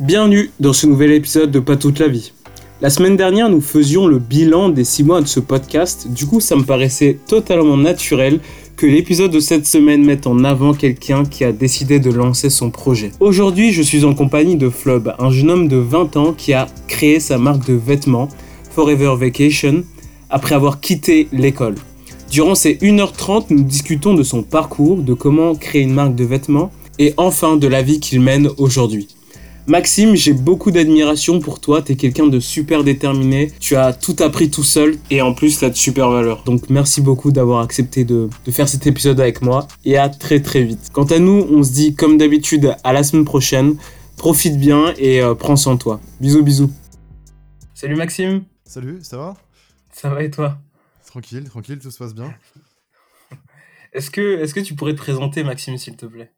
Bienvenue dans ce nouvel épisode de Pas toute la vie. La semaine dernière, nous faisions le bilan des 6 mois de ce podcast, du coup ça me paraissait totalement naturel que l'épisode de cette semaine mette en avant quelqu'un qui a décidé de lancer son projet. Aujourd'hui, je suis en compagnie de Flob, un jeune homme de 20 ans qui a créé sa marque de vêtements, Forever Vacation, après avoir quitté l'école. Durant ces 1h30, nous discutons de son parcours, de comment créer une marque de vêtements et enfin de la vie qu'il mène aujourd'hui. Maxime, j'ai beaucoup d'admiration pour toi, t'es quelqu'un de super déterminé, tu as tout appris tout seul et en plus là de super valeur. Donc merci beaucoup d'avoir accepté de, faire cet épisode avec moi et à très très vite. Quant à nous, on se dit comme d'habitude à la semaine prochaine, profite bien et euh, prends soin de toi. Bisous bisous. Salut Maxime. Salut, ça va? Ça va et toi? Tranquille, tranquille, tout se passe bien. Est-ce que, est que tu pourrais te présenter Maxime s'il te plaît?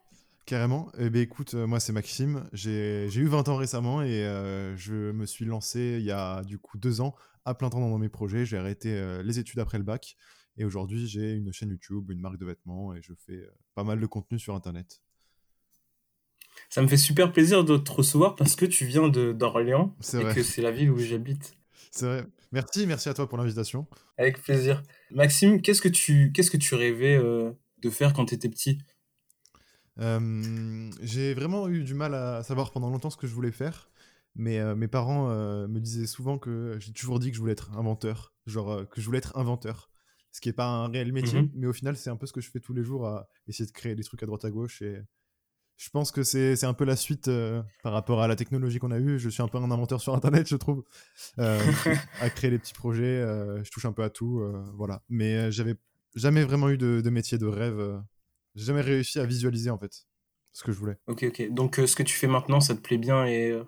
Carrément. Eh bien, écoute, euh, moi, c'est Maxime. J'ai eu 20 ans récemment et euh, je me suis lancé il y a du coup deux ans à plein temps dans mes projets. J'ai arrêté euh, les études après le bac et aujourd'hui, j'ai une chaîne YouTube, une marque de vêtements et je fais pas mal de contenu sur Internet. Ça me fait super plaisir de te recevoir parce que tu viens d'Orléans et que c'est la ville où j'habite. C'est vrai. Merci, merci à toi pour l'invitation. Avec plaisir. Maxime, qu'est-ce que tu, qu'est-ce que tu rêvais de faire quand tu étais petit? J'ai vraiment eu du mal à savoir pendant longtemps ce que je voulais faire, mais mes parents me disaient souvent que j'ai toujours dit que je voulais être inventeur, genre que je voulais être inventeur, ce qui n'est pas un réel métier, mmh mais au final c'est un peu ce que je fais tous les jours à essayer de créer des trucs à droite à gauche et je pense que c'est un peu la suite par rapport à la technologie qu'on a eue. Je suis un peu un inventeur sur Internet, je trouve, à créer des petits projets. je touche un peu à tout, voilà. Mais j'avais jamais vraiment eu de, de métier de rêve j'ai jamais réussi à visualiser en fait ce que je voulais. Ok, ok. Donc euh, ce que tu fais maintenant, ça te plaît bien et euh,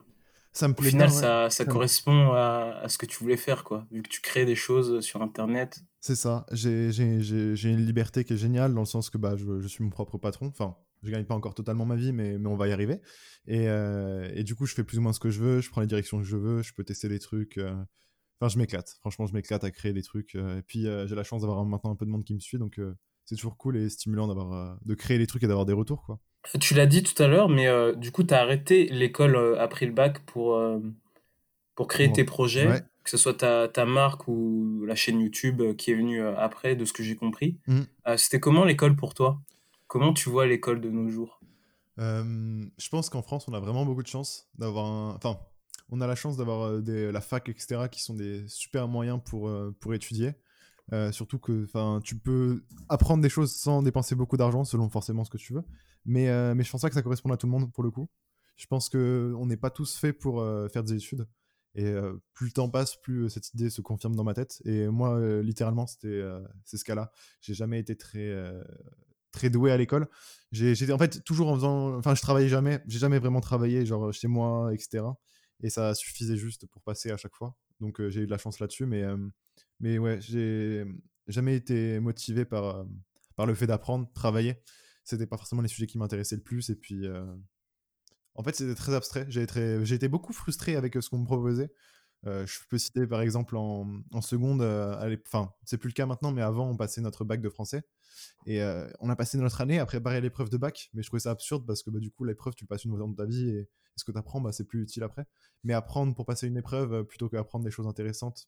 ça me plaît au final, ça, ça correspond à, à, ce que tu voulais faire, quoi. Vu que tu crées des choses sur Internet. C'est ça. J'ai une liberté qui est géniale dans le sens que bah, je, je suis mon propre patron. Enfin, je gagne pas encore totalement ma vie, mais, mais on va y arriver. Et, euh, et, du coup, je fais plus ou moins ce que je veux. Je prends les directions que je veux. Je peux tester des trucs. Enfin, je m'éclate. Franchement, je m'éclate à créer des trucs. et puis, j'ai la chance d'avoir maintenant un peu de monde qui me suit, donc c'est toujours cool et stimulant d'avoir euh, de créer les trucs et d'avoir des retours quoi. Tu l'as dit tout à l'heure, mais euh, du coup, tu as arrêté l'école euh, après le bac pour, pour créer tes projets, que ce soit ta, ta, marque ou la chaîne YouTube qui est venue après, de ce que j'ai compris. Mmh. C'était comment l'école pour toi? Comment tu vois l'école de nos jours? Je pense qu'en France, on a vraiment beaucoup de chance d'avoir un... Enfin, on a la chance d'avoir la fac, etc., qui sont des super moyens pour, pour étudier. Euh, surtout que tu peux apprendre des choses sans dépenser beaucoup d'argent, selon forcément ce que tu veux. Mais, euh, mais je pense pas que ça correspond à tout le monde pour le coup. Je pense qu'on n'est pas tous faits pour euh, faire des études. Et plus le temps passe, plus cette idée se confirme dans ma tête. Et moi, littéralement, c'était c'est ce cas-là. J'ai jamais été très, très doué à l'école. J'étais en fait toujours en faisant. Enfin, je travaillais jamais. J'ai jamais vraiment travaillé, genre chez moi, etc. Et ça suffisait juste pour passer à chaque fois. Donc j'ai eu de la chance là-dessus. Mais mais ouais, j'ai jamais été motivé par, par le fait d'apprendre, travailler. C'était pas forcément les sujets qui m'intéressaient le plus. Et puis, en fait, c'était très abstrait. J'ai été, beaucoup frustré avec ce qu'on me proposait. je peux citer par exemple en, en seconde, enfin, c'est plus le cas maintenant, mais avant, on passait notre bac de français. Et on a passé notre année à préparer l'épreuve de bac, mais je trouvais ça absurde parce que bah, du coup, l'épreuve, tu le passes une fois dans ta vie et, ce que tu apprends, bah, c'est plus utile après. Mais apprendre pour passer une épreuve plutôt qu'apprendre des choses intéressantes,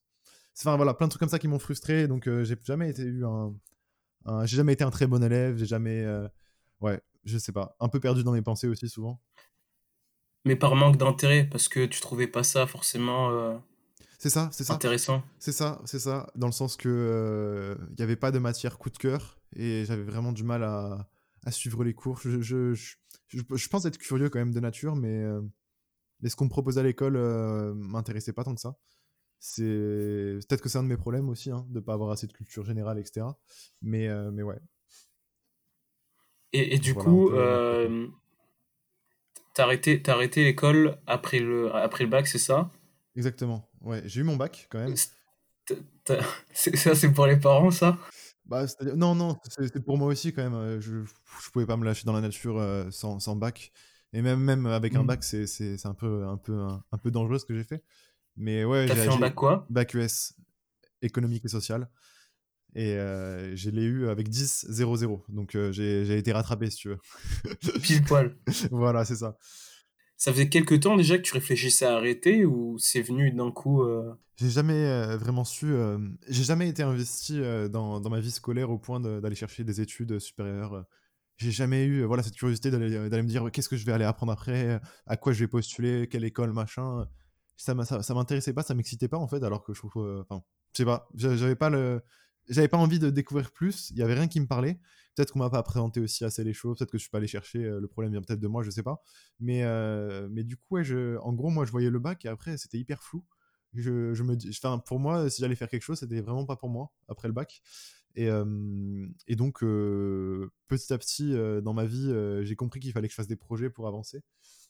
Enfin voilà, plein de trucs comme ça qui m'ont frustré. Donc euh, j'ai jamais été eu un, j'ai jamais été un très bon élève. J'ai jamais, euh, ouais, je sais pas, un peu perdu dans mes pensées aussi souvent. Mais par manque d'intérêt, parce que tu trouvais pas ça forcément. Euh, c'est ça, c'est ça. Intéressant. C'est ça, c'est ça. Dans le sens que il n'y avait pas de matière coup de cœur et j'avais vraiment du mal à, à, suivre les cours. Je, je, je, je, pense être curieux quand même de nature, mais, mais ce qu'on me proposait à l'école m'intéressait pas tant que ça c'est peut-être que c'est un de mes problèmes aussi hein, de pas avoir assez de culture générale etc mais euh, mais ouais. Et, et du coup euh, t'as arrêté arrêté l'école après le après le bac c'est ça? Exactement ouais. J'ai eu mon bac quand même. Ça c'est pour les parents ça? Bah, non non c'est pour moi aussi quand même. Euh, je je pouvais pas me lâcher dans la nature sans, sans bac. Et même même avec un mmh. bac c'est c'est un peu un peu un peu dangereux ce que j'ai fait mais ouais, T'as fait un bac quoi? Bac US, économique et social. Et euh, je l'ai eu avec 10 0 Donc euh, j'ai été rattrapé si tu veux. Pile poil. voilà, c'est ça. Ça faisait quelques temps déjà que tu réfléchissais à arrêter ou c'est venu d'un coup J'ai jamais vraiment su. J'ai jamais été investi dans, dans, ma vie scolaire au point d'aller chercher des études supérieures j'ai jamais eu voilà cette curiosité d'aller me dire qu'est-ce que je vais aller apprendre après, à quoi je vais postuler, quelle école, machin? Ça m'intéressait pas, ça m'excitait pas en fait, alors que je trouve, enfin, je sais pas, j'avais pas le, j'avais pas envie de découvrir plus. Il y avait rien qui me parlait. Peut-être qu'on m'a pas présenté aussi assez les choses. Peut-être que je suis pas allé chercher. le problème vient peut-être de moi, je sais pas. Mais mais du coup, en gros, moi, je voyais le bac et après, c'était hyper flou. Je, je me dis, enfin, pour moi, si j'allais faire quelque chose, c'était vraiment pas pour moi après le bac. Et, donc, petit à petit, dans ma vie, j'ai compris qu'il fallait que je fasse des projets pour avancer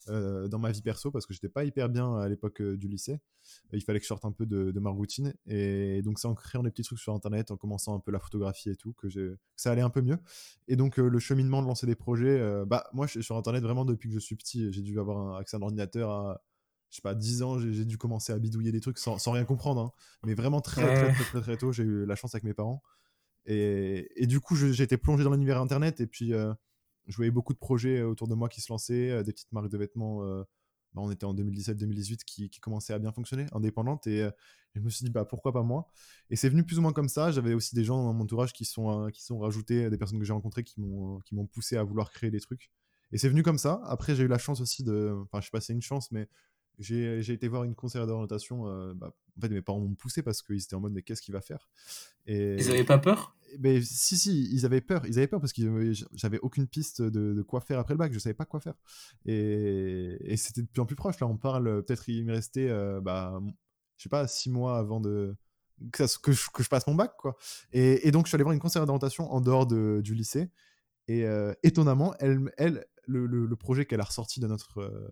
dans ma vie perso parce que j'étais pas hyper bien à l'époque du lycée. Il fallait que je sorte un peu de, ma routine. Et donc, c'est en créant des petits trucs sur Internet, en commençant un peu la photographie et tout, que, ça allait un peu mieux. Et donc, le cheminement de lancer des projets, bah, moi, je suis sur Internet vraiment depuis que je suis petit. J'ai dû avoir un accès à un ordinateur à je sais pas, 10 ans, j'ai dû commencer à bidouiller des trucs sans, rien comprendre. Hein. Mais vraiment très, très, très, très, très tôt, j'ai eu la chance avec mes parents. Et, du coup, été plongé dans l'univers Internet et puis euh, je voyais beaucoup de projets autour de moi qui se lançaient, euh, des petites marques de vêtements. Euh, bah, on était en 2017-2018 qui, qui commençaient à bien fonctionner, indépendantes. Et, je me suis dit, bah, pourquoi pas moi? Et c'est venu plus ou moins comme ça. J'avais aussi des gens dans mon entourage qui sont, qui sont rajoutés, des personnes que j'ai rencontrées qui m'ont poussé à vouloir créer des trucs. Et c'est venu comme ça. Après, j'ai eu la chance aussi de. Enfin, je sais pas si c'est une chance, mais j'ai été voir une conseillère d'orientation. Bah, en fait, mes parents m'ont poussé parce qu'ils étaient en mode, mais qu'est-ce qu'il va faire? Et... Ils n'avaient pas peur? mais si, si, ils avaient peur. Ils avaient peur parce que j'avais aucune piste de, quoi faire après le bac. Je savais pas quoi faire. Et, c'était de plus en plus proche. Là, on parle, peut-être il me restait, euh, bah, je sais pas, six mois avant de que, je, que je passe mon bac, quoi. Et, donc, je suis allé voir une conseillère d'orientation en dehors de, du lycée. Et euh, étonnamment, elle, elle le, le, projet qu'elle a ressorti de notre, euh,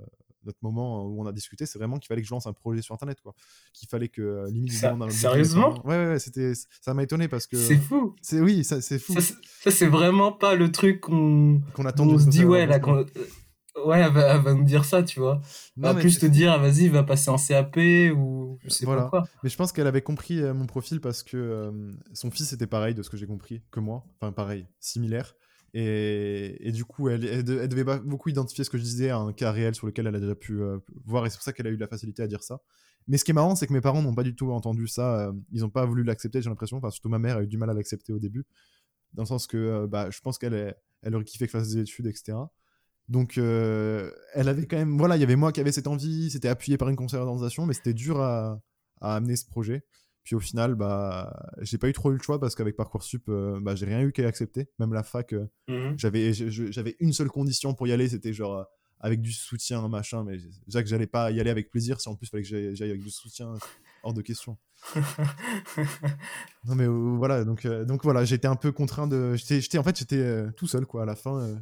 notre moment où on a discuté, c'est vraiment qu'il fallait que je lance un projet sur Internet, quoi. Qu'il fallait que euh, limite. sérieusement Ouais, ouais, c'était, ça m'a étonné parce que. C'est fou. C'est oui, ça, c'est fou. Ça, c'est vraiment pas le truc qu'on. Qu'on attend. On se dit ouais, là, ouais, elle va, va, nous dire ça, tu vois. Non, va plus te dire, ah, vas-y, va passer en CAP ou je sais pas quoi. Mais je pense qu'elle avait compris euh, mon profil parce que euh, son fils était pareil de ce que j'ai compris que moi, enfin pareil, similaire. Et, du coup, elle, devait beaucoup identifier ce que je disais à un cas réel sur lequel elle a déjà pu euh, voir, et c'est pour ça qu'elle a eu la facilité à dire ça. Mais ce qui est marrant, c'est que mes parents n'ont pas du tout entendu ça, euh, ils n'ont pas voulu l'accepter, j'ai l'impression, enfin, surtout ma mère a eu du mal à l'accepter au début, dans le sens que euh, bah, je pense qu'elle elle aurait kiffé que je fasse des études, etc. Donc, elle avait quand même, voilà, il y avait moi qui avait cette envie, c'était appuyé par une d'orientation, mais c'était dur à amener ce projet. Puis au final, bah, j'ai pas eu trop eu le choix parce qu'avec Parcoursup, euh, bah, j'ai rien eu qu'à accepter. Même la fac, euh, mmh j'avais, j'avais une seule condition pour y aller, c'était genre euh, avec du soutien, machin. Mais déjà que j'allais pas y aller avec plaisir, si en plus il fallait que j'aille avec du soutien, hors de question. non mais voilà, donc, donc voilà, j'étais un peu contraint de. J'étais, en fait, j'étais tout seul quoi. À la fin,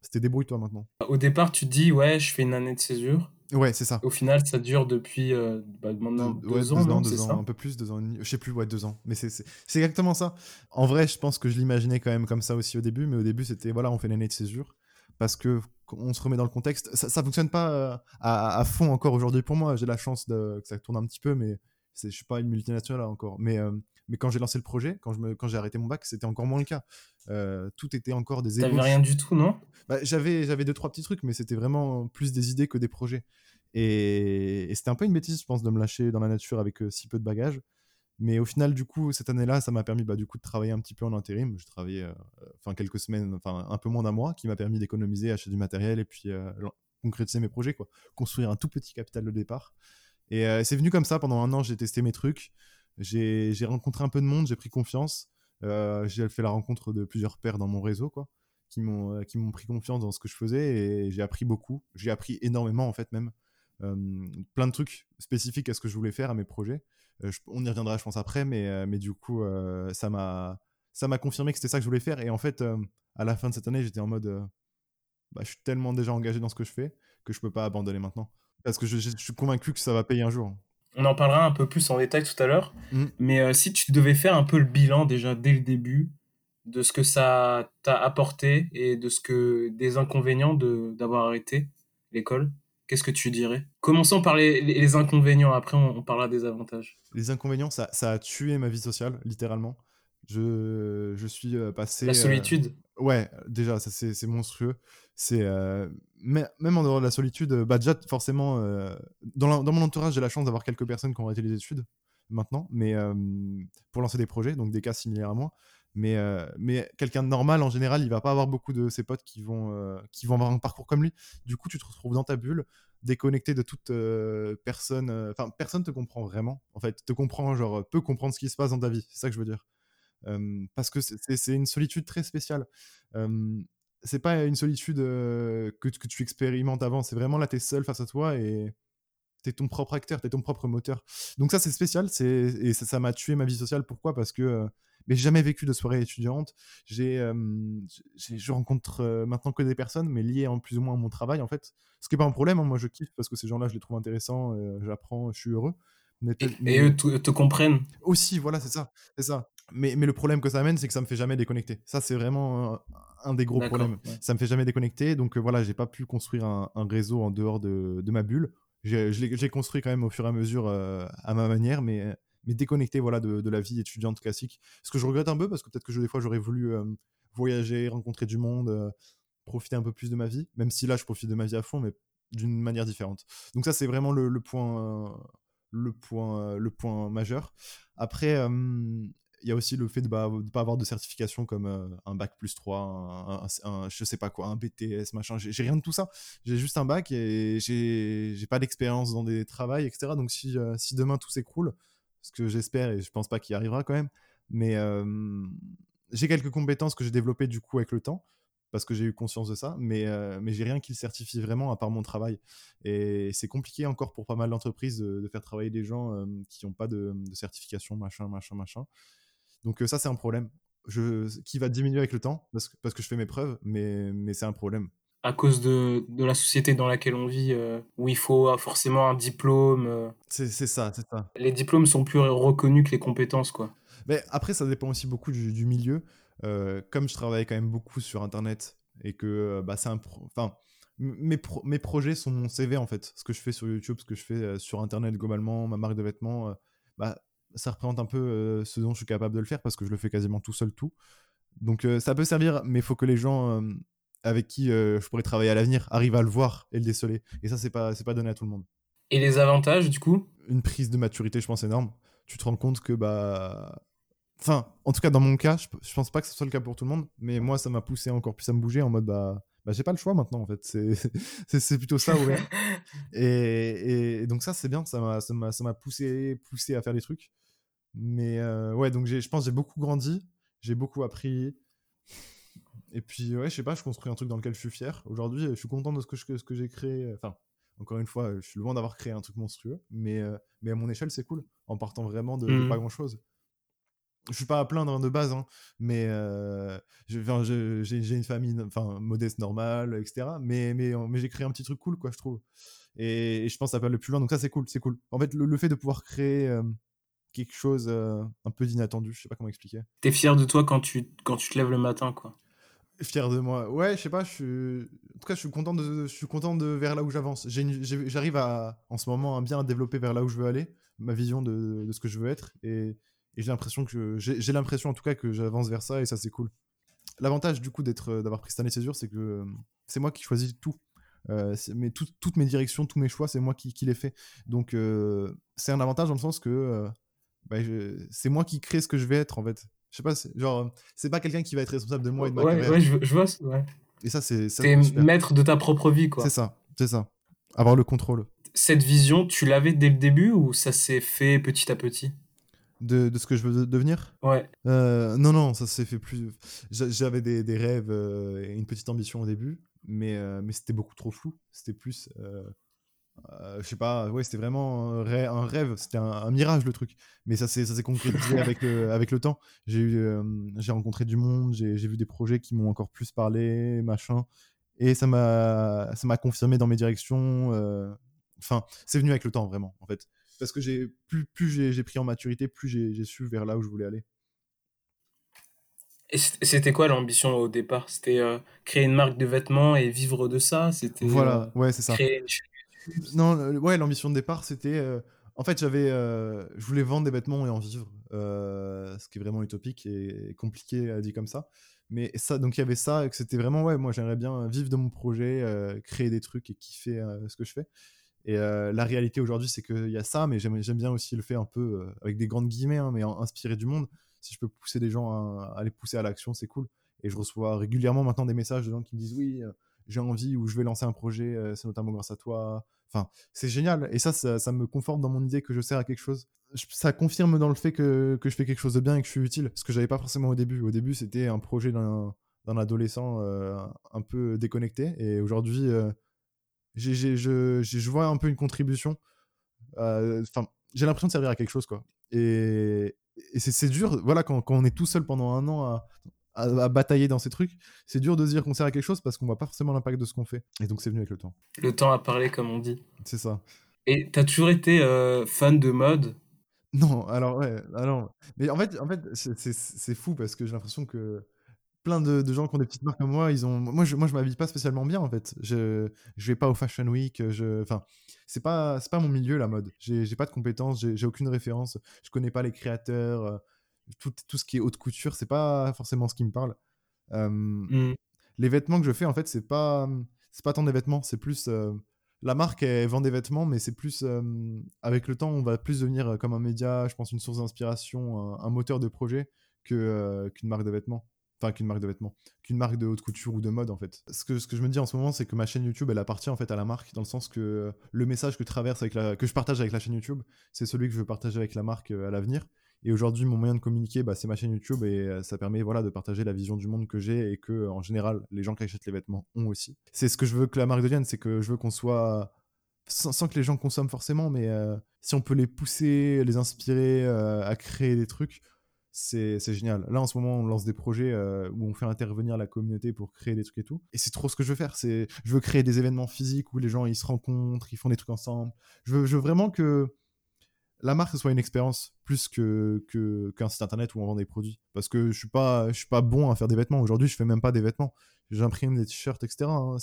c'était débrouille-toi maintenant. Au départ, tu te dis, ouais, je fais une année de césure. Ouais, c'est ça. Au final, ça dure depuis euh, bah, maintenant deux, ans, non, deux ans, un peu plus, deux ans. Je sais plus, ouais, deux ans. Mais c'est exactement ça. En vrai, je pense que je l'imaginais quand même comme ça aussi au début, mais au début, c'était voilà, on fait l'année de césure parce que on se remet dans le contexte. Ça, ça fonctionne pas euh, à, à, fond encore aujourd'hui pour moi. J'ai la chance de, que ça tourne un petit peu, mais je suis pas une multinationale encore. Mais euh, mais quand j'ai lancé le projet, quand je me, quand j'ai arrêté mon bac, c'était encore moins le cas. tout était encore des. T'avais rien du tout, non? Bah, J'avais j'avais deux trois petits trucs, mais c'était vraiment plus des idées que des projets. Et, c'était un peu une bêtise, je pense, de me lâcher dans la nature avec euh, si peu de bagages. Mais au final, du coup, cette année-là, ça m'a permis bah, du coup de travailler un petit peu en intérim. Je travaillais euh, enfin quelques semaines, enfin un peu moins d'un mois, qui m'a permis d'économiser, acheter du matériel et puis euh, concrétiser mes projets, quoi. Construire un tout petit capital de départ. Et c'est venu comme ça. Pendant un an, j'ai testé mes trucs. J'ai rencontré un peu de monde, j'ai pris confiance. j'ai fait la rencontre de plusieurs pairs dans mon réseau, quoi, qui m'ont qui m'ont pris confiance dans ce que je faisais et j'ai appris beaucoup. J'ai appris énormément en fait même plein de trucs spécifiques à ce que je voulais faire, à mes projets. on y reviendra, je pense, après, mais, mais du coup, ça m'a ça m'a confirmé que c'était ça que je voulais faire. Et en fait, à la fin de cette année, j'étais en mode, bah, je suis tellement déjà engagé dans ce que je fais que je peux pas abandonner maintenant. Parce que je, suis convaincu que ça va payer un jour. On en parlera un peu plus en détail tout à l'heure. Mmh. Mais si tu devais faire un peu le bilan déjà dès le début de ce que ça t'a apporté et de ce que des inconvénients d'avoir arrêté l'école, Qu'est-ce que tu dirais? Commençons par les, inconvénients, après on, parlera des avantages. Les inconvénients, ça, a tué ma vie sociale, littéralement. Je, je suis passé. La solitude. Ouais, déjà, ça c'est monstrueux. C'est même en dehors de la solitude, bah déjà forcément, dans, dans, mon entourage, j'ai la chance d'avoir quelques personnes qui ont arrêté les études maintenant, mais pour lancer des projets, donc des cas similaires à moi. Mais, mais quelqu'un de normal, en général, il va pas avoir beaucoup de ses potes qui vont, qui vont avoir un parcours comme lui. Du coup, tu te retrouves dans ta bulle, déconnecté de toute personne. Enfin, personne te comprend vraiment. En fait, te comprend, genre, peut comprendre ce qui se passe dans ta vie. C'est ça que je veux dire. Parce que c'est une solitude très spéciale. c'est pas une solitude que, tu expérimentes avant. C'est vraiment là, tu es seul face à toi et t'es ton propre acteur, t'es ton propre moteur. Donc ça, c'est spécial, et ça m'a tué ma vie sociale. Pourquoi? Parce que euh, mais j'ai jamais vécu de soirée étudiante. J'ai, je rencontre maintenant que des personnes, mais liées en plus ou moins à mon travail, en fait. Ce qui est pas un problème. Hein. Moi, je kiffe parce que ces gens-là, je les trouve intéressants, j'apprends, je suis heureux. Et, eux te, comprennent. Aussi, voilà, c'est ça, c'est ça. Mais, mais le problème que ça amène, c'est que ça me fait jamais déconnecter. Ça, c'est vraiment un, des gros problèmes. Ça me fait jamais déconnecter. Donc voilà, j'ai pas pu construire un, réseau en dehors de, de ma bulle j'ai construit quand même au fur et à mesure euh, à ma manière, mais, mais déconnecté voilà, de, de, la vie étudiante classique. Ce que je regrette un peu, parce que peut-être que je, des fois j'aurais voulu euh, voyager, rencontrer du monde, euh, profiter un peu plus de ma vie, même si là je profite de ma vie à fond, mais d'une manière différente. Donc ça c'est vraiment le, le point, le, point, le point majeur. Après, il y a aussi le fait de ne pas avoir de certification comme euh, un bac plus 3, un, je sais pas quoi, un BTS, machin. J'ai rien de tout ça. J'ai juste un bac et j'ai pas d'expérience dans des travails, etc. Donc si, euh, si demain tout s'écroule, ce que j'espère et je pense pas qu'il arrivera quand même, mais j'ai quelques compétences que j'ai développées du coup avec le temps parce que j'ai eu conscience de ça, mais, mais j'ai rien qui le certifie vraiment à part mon travail. Et c'est compliqué encore pour pas mal d'entreprises de, faire travailler des gens qui n'ont pas de, de, certification, machin, machin, machin. Donc ça, c'est un problème je, qui va diminuer avec le temps parce que, parce que je fais mes preuves, mais, mais c'est un problème. À cause de, de, la société dans laquelle on vit, où il faut forcément un diplôme. C'est ça, c'est ça. Les diplômes sont plus reconnus que les compétences, quoi. Mais après, ça dépend aussi beaucoup du, du milieu. Comme je travaille quand même beaucoup sur Internet et que bah, c'est un... Enfin, mes, mes projets sont mon CV, en fait. Ce que je fais sur YouTube, ce que je fais sur Internet globalement, ma marque de vêtements, bah, ça représente un peu euh, ce dont je suis capable de le faire parce que je le fais quasiment tout seul tout. Donc euh, ça peut servir, mais il faut que les gens euh, avec qui je pourrais travailler à l'avenir arrivent à le voir et le déceler. Et ça, c'est pas, c'est pas donné à tout le monde. Et les avantages, du coup? Une prise de maturité, je pense, énorme. Tu te rends compte que, bah. Enfin, en tout cas, dans mon cas, je, je pense pas que ce soit le cas pour tout le monde, mais moi, ça m'a poussé encore plus à me bouger en mode, bah, bah j'ai pas le choix maintenant en fait c'est plutôt ça ouais. et, et, donc ça c'est bien ça m'a poussé poussé à faire des trucs mais euh, ouais, donc je pense j'ai beaucoup grandi, j'ai beaucoup appris. Et puis, ouais, je sais pas, je construis un truc dans lequel je suis fier. Aujourd'hui, je suis content de ce que, je, ce que j'ai créé. Enfin, encore une fois, je suis loin d'avoir créé un truc monstrueux, mais, euh, mais à mon échelle, c'est cool, en partant vraiment de, mmh. pas grand chose. Je suis pas à plaindre de base, hein, mais euh, j'ai une famille enfin, modeste, normale, etc. Mais, mais, mais j'ai créé un petit truc cool, quoi, je trouve. Et, je pense que ça peut aller plus loin, donc ça, c'est cool, c'est cool. En fait, le, fait de pouvoir créer quelque chose euh, un peu d'inattendu. Je sais pas comment expliquer. T'es fier de toi quand tu, quand tu te lèves le matin, quoi? Fier de moi. Ouais, je sais pas. Je suis... En tout cas, je suis content de, je suis content de vers là où j'avance. J'arrive à, en ce moment, à bien développer vers là où je veux aller, ma vision de, de ce que je veux être. Et, et j'ai l'impression que j'ai l'impression en tout cas que j'avance vers ça et ça c'est cool. L'avantage du coup d'être euh, d'avoir pris cette année césure, c'est que euh, c'est moi qui choisis tout. mais toutes mes directions, tous mes choix, c'est moi qui, qui les fais. Donc c'est un avantage dans le sens que bah, c'est moi qui crée ce que je vais être en fait. Je sais pas, genre, c'est pas quelqu'un qui va être responsable de moi et de ma ouais, Ouais, je, vois. Ouais. Et ça, c'est. T'es maître de ta propre vie, quoi. C'est ça, c'est ça. Avoir le contrôle. Cette vision, tu l'avais dès le début ou ça s'est fait petit à petit? De, de, ce que je veux devenir Ouais. Euh, non, non, ça s'est fait plus. J'avais des, des, rêves euh, et une petite ambition au début, mais, euh, mais c'était beaucoup trop flou. C'était plus euh, je sais pas, ouais, c'était vraiment un rêve, c'était un, mirage le truc. Mais ça s'est concrétisé avec le, avec le temps. J'ai eu, euh, j'ai rencontré du monde, j'ai vu des projets qui m'ont encore plus parlé, machin. Et ça m'a, ça m'a confirmé dans mes directions. Euh, enfin, c'est venu avec le temps vraiment, en fait. Parce que j'ai plus, plus j'ai pris en maturité, plus j'ai su vers là où je voulais aller. Et c'était quoi l'ambition au départ? C'était créer une marque de vêtements et vivre de ça? C'était voilà, ouais, c'est ça. Créer non, ouais, l'ambition de départ, c'était euh, En fait, j'avais, je voulais vendre des vêtements et en vivre, ce qui est vraiment utopique et compliqué à dire comme ça. Mais ça, donc il y avait ça, et que c'était vraiment, ouais, moi j'aimerais bien vivre de mon projet, créer des trucs et kiffer ce que je fais. Et la réalité aujourd'hui, c'est qu'il y a ça, mais j'aime bien aussi le faire un peu, avec des grandes guillemets, hein, mais inspiré du monde. Si je peux pousser des gens à, les pousser à l'action, c'est cool. Et je reçois régulièrement maintenant des messages de gens qui me disent oui, j'ai envie ou je vais lancer un projet, c'est notamment grâce à toi. Enfin, c'est génial. Et ça, ça, me conforte dans mon idée que je sers à quelque chose. ça confirme dans le fait que, que, je fais quelque chose de bien et que je suis utile. Ce que j'avais pas forcément au début. Au début, c'était un projet d'un adolescent un peu déconnecté. Et aujourd'hui, je, vois un peu une contribution. Enfin, j'ai l'impression de servir à quelque chose, quoi. Et, et c'est dur, voilà, quand, quand, on est tout seul pendant un an à, à, batailler dans ces trucs, c'est dur de se dire qu'on sert à quelque chose parce qu'on voit pas forcément l'impact de ce qu'on fait. Et donc c'est venu avec le temps. Le temps a parlé, comme on dit. C'est ça. Et t'as toujours été euh, fan de mode? Non, alors ouais, alors. Mais en fait, en fait c'est fou parce que j'ai l'impression que plein de, gens qui ont des petites marques comme moi, ils ont. Moi, je, moi, je m'habille pas spécialement bien en fait. Je, je vais pas au Fashion Week. Je, enfin, c'est pas, c'est pas mon milieu la mode. J'ai pas de compétences. J'ai aucune référence. Je connais pas les créateurs. Euh, tout, tout, ce qui est haute couture, c'est pas forcément ce qui me parle. Mmh. Les vêtements que je fais, en fait, c'est pas, c'est pas tant des vêtements, c'est plus. la marque, elle vend des vêtements, mais c'est plus. avec le temps, on va plus devenir comme un média, je pense, une source d'inspiration, un, moteur de projet que, qu'une marque de vêtements. Enfin, qu'une marque de vêtements, qu'une marque de haute couture ou de mode en fait. Ce que, je me dis en ce moment, c'est que ma chaîne YouTube, elle appartient en fait à la marque, dans le sens que le message que, traverse avec que je partage avec la chaîne YouTube, c'est celui que je veux partager avec la marque à l'avenir. Et aujourd'hui, mon moyen de communiquer, bah, c'est ma chaîne YouTube et euh, ça permet voilà, de partager la vision du monde que j'ai et que, en général, les gens qui achètent les vêtements ont aussi. C'est ce que je veux que la marque devienne, c'est que je veux qu'on soit. Sans, que les gens consomment forcément, mais euh, si on peut les pousser, les inspirer euh, à créer des trucs, c'est génial. Là, en ce moment, on lance des projets où on fait intervenir la communauté pour créer des trucs et tout. Et c'est trop ce que je veux faire. C'est, je veux créer des événements physiques où les gens ils se rencontrent, ils font des trucs ensemble. Je veux, vraiment que la marque soit une expérience plus que qu'un site internet où on vend des produits parce que je suis pas suis pas bon à faire des vêtements aujourd'hui je fais même pas des vêtements j'imprime des t-shirts etc hein.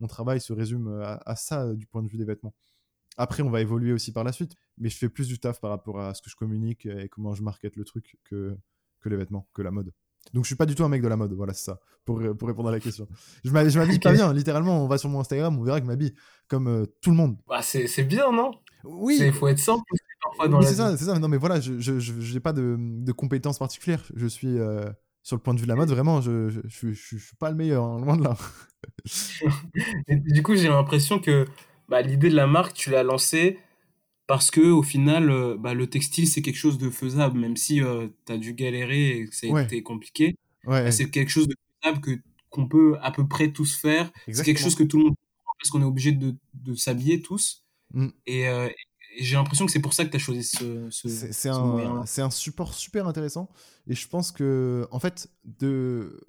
mon travail se résume à, ça du point de vue des vêtements après on va évoluer aussi par la suite mais je fais plus du taf par rapport à ce que je communique et comment je market le truc que que les vêtements que la mode donc je suis pas du tout un mec de la mode voilà c'est ça pour, pour répondre à la question je m'habille pas bien littéralement on va sur mon Instagram on verra que je m'habille comme euh, tout le monde bah, c'est bien non? Oui il faut être simple c'est ça, c'est ça. Non, mais voilà, je n'ai pas de, de, compétences particulières. Je suis euh, sur le point de vue de la mode, vraiment, je, je, je, je suis pas le meilleur, hein, loin de là. du coup, j'ai l'impression que bah, l'idée de la marque, tu l'as lancée parce que au final, euh, bah, le textile, c'est quelque chose de faisable, même si euh, tu as dû galérer et que ça a été compliqué. Ouais. Bah, c'est quelque chose de faisable que qu'on peut à peu près tous faire. C'est quelque chose que tout le monde parce qu'on est obligé de, de s'habiller tous. Mmh. Et, j'ai l'impression que c'est pour ça que tu as choisi ce, ce, c'est, un, c'est un support super intéressant. Et je pense que, en fait, de,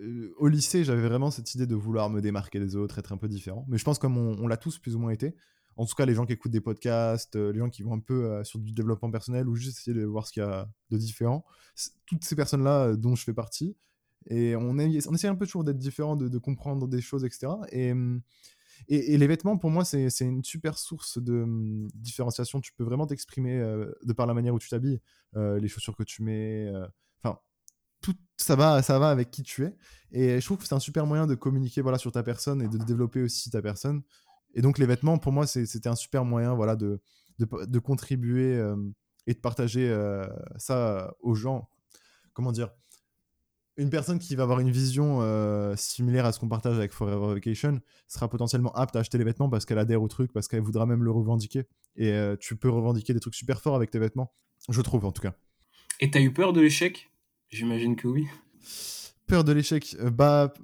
euh, au lycée, j'avais vraiment cette idée de vouloir me démarquer des autres, être un peu différent. Mais je pense comme on, l'a tous plus ou moins été, en tout cas les gens qui écoutent des podcasts, euh, les gens qui vont un peu euh, sur du développement personnel ou juste essayer de voir ce qu'il y a de différent, toutes ces personnes-là dont je fais partie, et on, essaie un peu toujours d'être différent, de, comprendre des choses, etc. Et, les vêtements, pour moi, c'est une super source de différenciation. Tu peux vraiment t'exprimer euh, de par la manière où tu t'habilles, euh, les chaussures que tu mets. Euh, enfin, tout ça va, ça va avec qui tu es. Et je trouve que c'est un super moyen de communiquer voilà, sur ta personne et de développer aussi ta personne. Et donc, les vêtements, pour moi, c'était un super moyen voilà, de, de, de contribuer et de partager ça aux gens. Comment dire? Une personne qui va avoir une vision euh, similaire à ce qu'on partage avec Forever Vacation sera potentiellement apte à acheter les vêtements parce qu'elle adhère au truc, parce qu'elle voudra même le revendiquer. Et euh, tu peux revendiquer des trucs super forts avec tes vêtements, je trouve en tout cas. Et t'as eu peur de l'échec? J'imagine que oui. Peur de l'échec euh, Bah.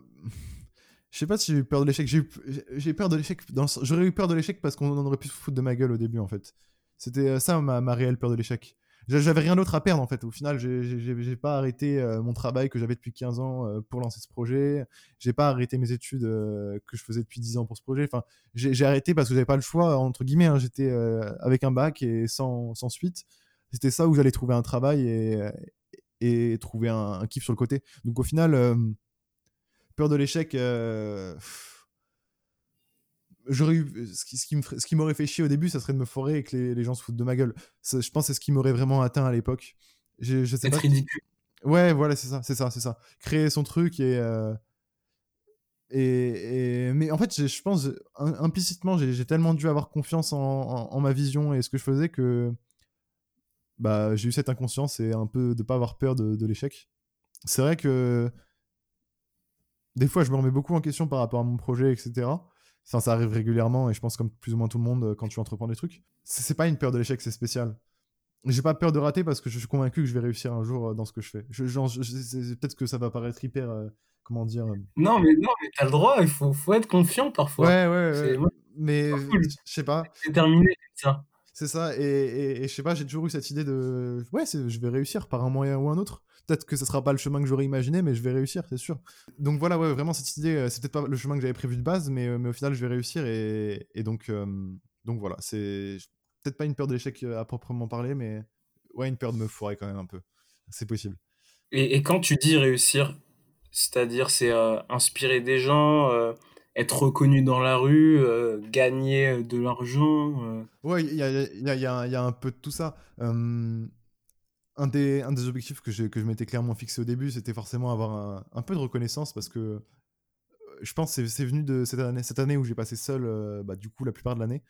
Je sais pas si j'ai eu peur de l'échec. J'ai peur de l'échec. J'aurais eu peur de l'échec parce qu'on aurait pu se foutre de ma gueule au début en fait. C'était ça ma, ma réelle peur de l'échec j'avais rien d'autre à perdre en fait. Au final, j'ai pas arrêté euh, mon travail que j'avais depuis 15 ans euh, pour lancer ce projet. J'ai pas arrêté mes études euh, que je faisais depuis 10 ans pour ce projet. Enfin, j'ai arrêté parce que j'avais pas le choix entre guillemets. Hein. J'étais avec un bac et sans, sans suite. C'était ça où j'allais trouver un travail et, et trouver un, kiff sur le côté. Donc au final, peur de l'échec j'aurais eu ce qui, ce qui ce qui m'aurait fait chier au début ça serait de me forer et que les, les gens se foutent de ma gueule. Ça, je pense c'est ce qui m'aurait vraiment atteint à l'époque. Je, je sais C'est pas ridicule. ouais voilà c'est ça c'est ça c'est ça. Créer son truc et euh, et, et- mais en fait je pense im- implicitement j'ai j'ai tellement dû avoir confiance en, en- en ma vision et ce que je faisais que bah j'ai eu cette inconscience et un peu de pas avoir peur de, de l'échec. C'est vrai que des fois, je me remets beaucoup en question par rapport à mon projet, etc. Enfin, ça arrive régulièrement et je pense comme plus ou moins tout le monde euh, quand tu entreprends des trucs. C'est pas une peur de l'échec, c'est spécial. J'ai pas peur de rater parce que je suis convaincu que je vais réussir un jour euh, dans ce que je fais. Je, Peut-être que ça va paraître hyper, euh, comment dire. euh, Non, mais non, mais t'as le droit, il faut, faut être confiant parfois. Ouais, ouais, ouais. Mais cool. je sais pas. c'est terminé ça. C'est ça, et, et- et je sais pas, j'ai toujours eu cette idée de. Ouais, je vais réussir par un moyen ou un autre. Peut-être que ce sera pas le chemin que j'aurais imaginé, mais je vais réussir, c'est sûr. Donc voilà, ouais, vraiment cette idée, euh, c'est peut-être pas le chemin que j'avais prévu de base, mais, euh, mais au final, je vais réussir, et, et donc, euh, donc voilà, c'est peut-être pas une peur de l'échec à proprement parler, mais ouais, une peur de me foirer quand même un peu. C'est possible. Et, et quand tu dis réussir, c'est-à-dire c'est euh, inspirer des gens, euh, être reconnu dans la rue, euh, gagner de l'argent. Ouais, il y a, il y, a, il y, a, il y a un peu de tout ça. Un, des, objectifs que, j'ai- que je m'étais clairement fixé au début, c'était forcément avoir un, un peu de reconnaissance parce que euh, je pense que c'est- venu de cette année, cette année où j'ai passé seul, euh, bah, du coup, la plupart de l'année.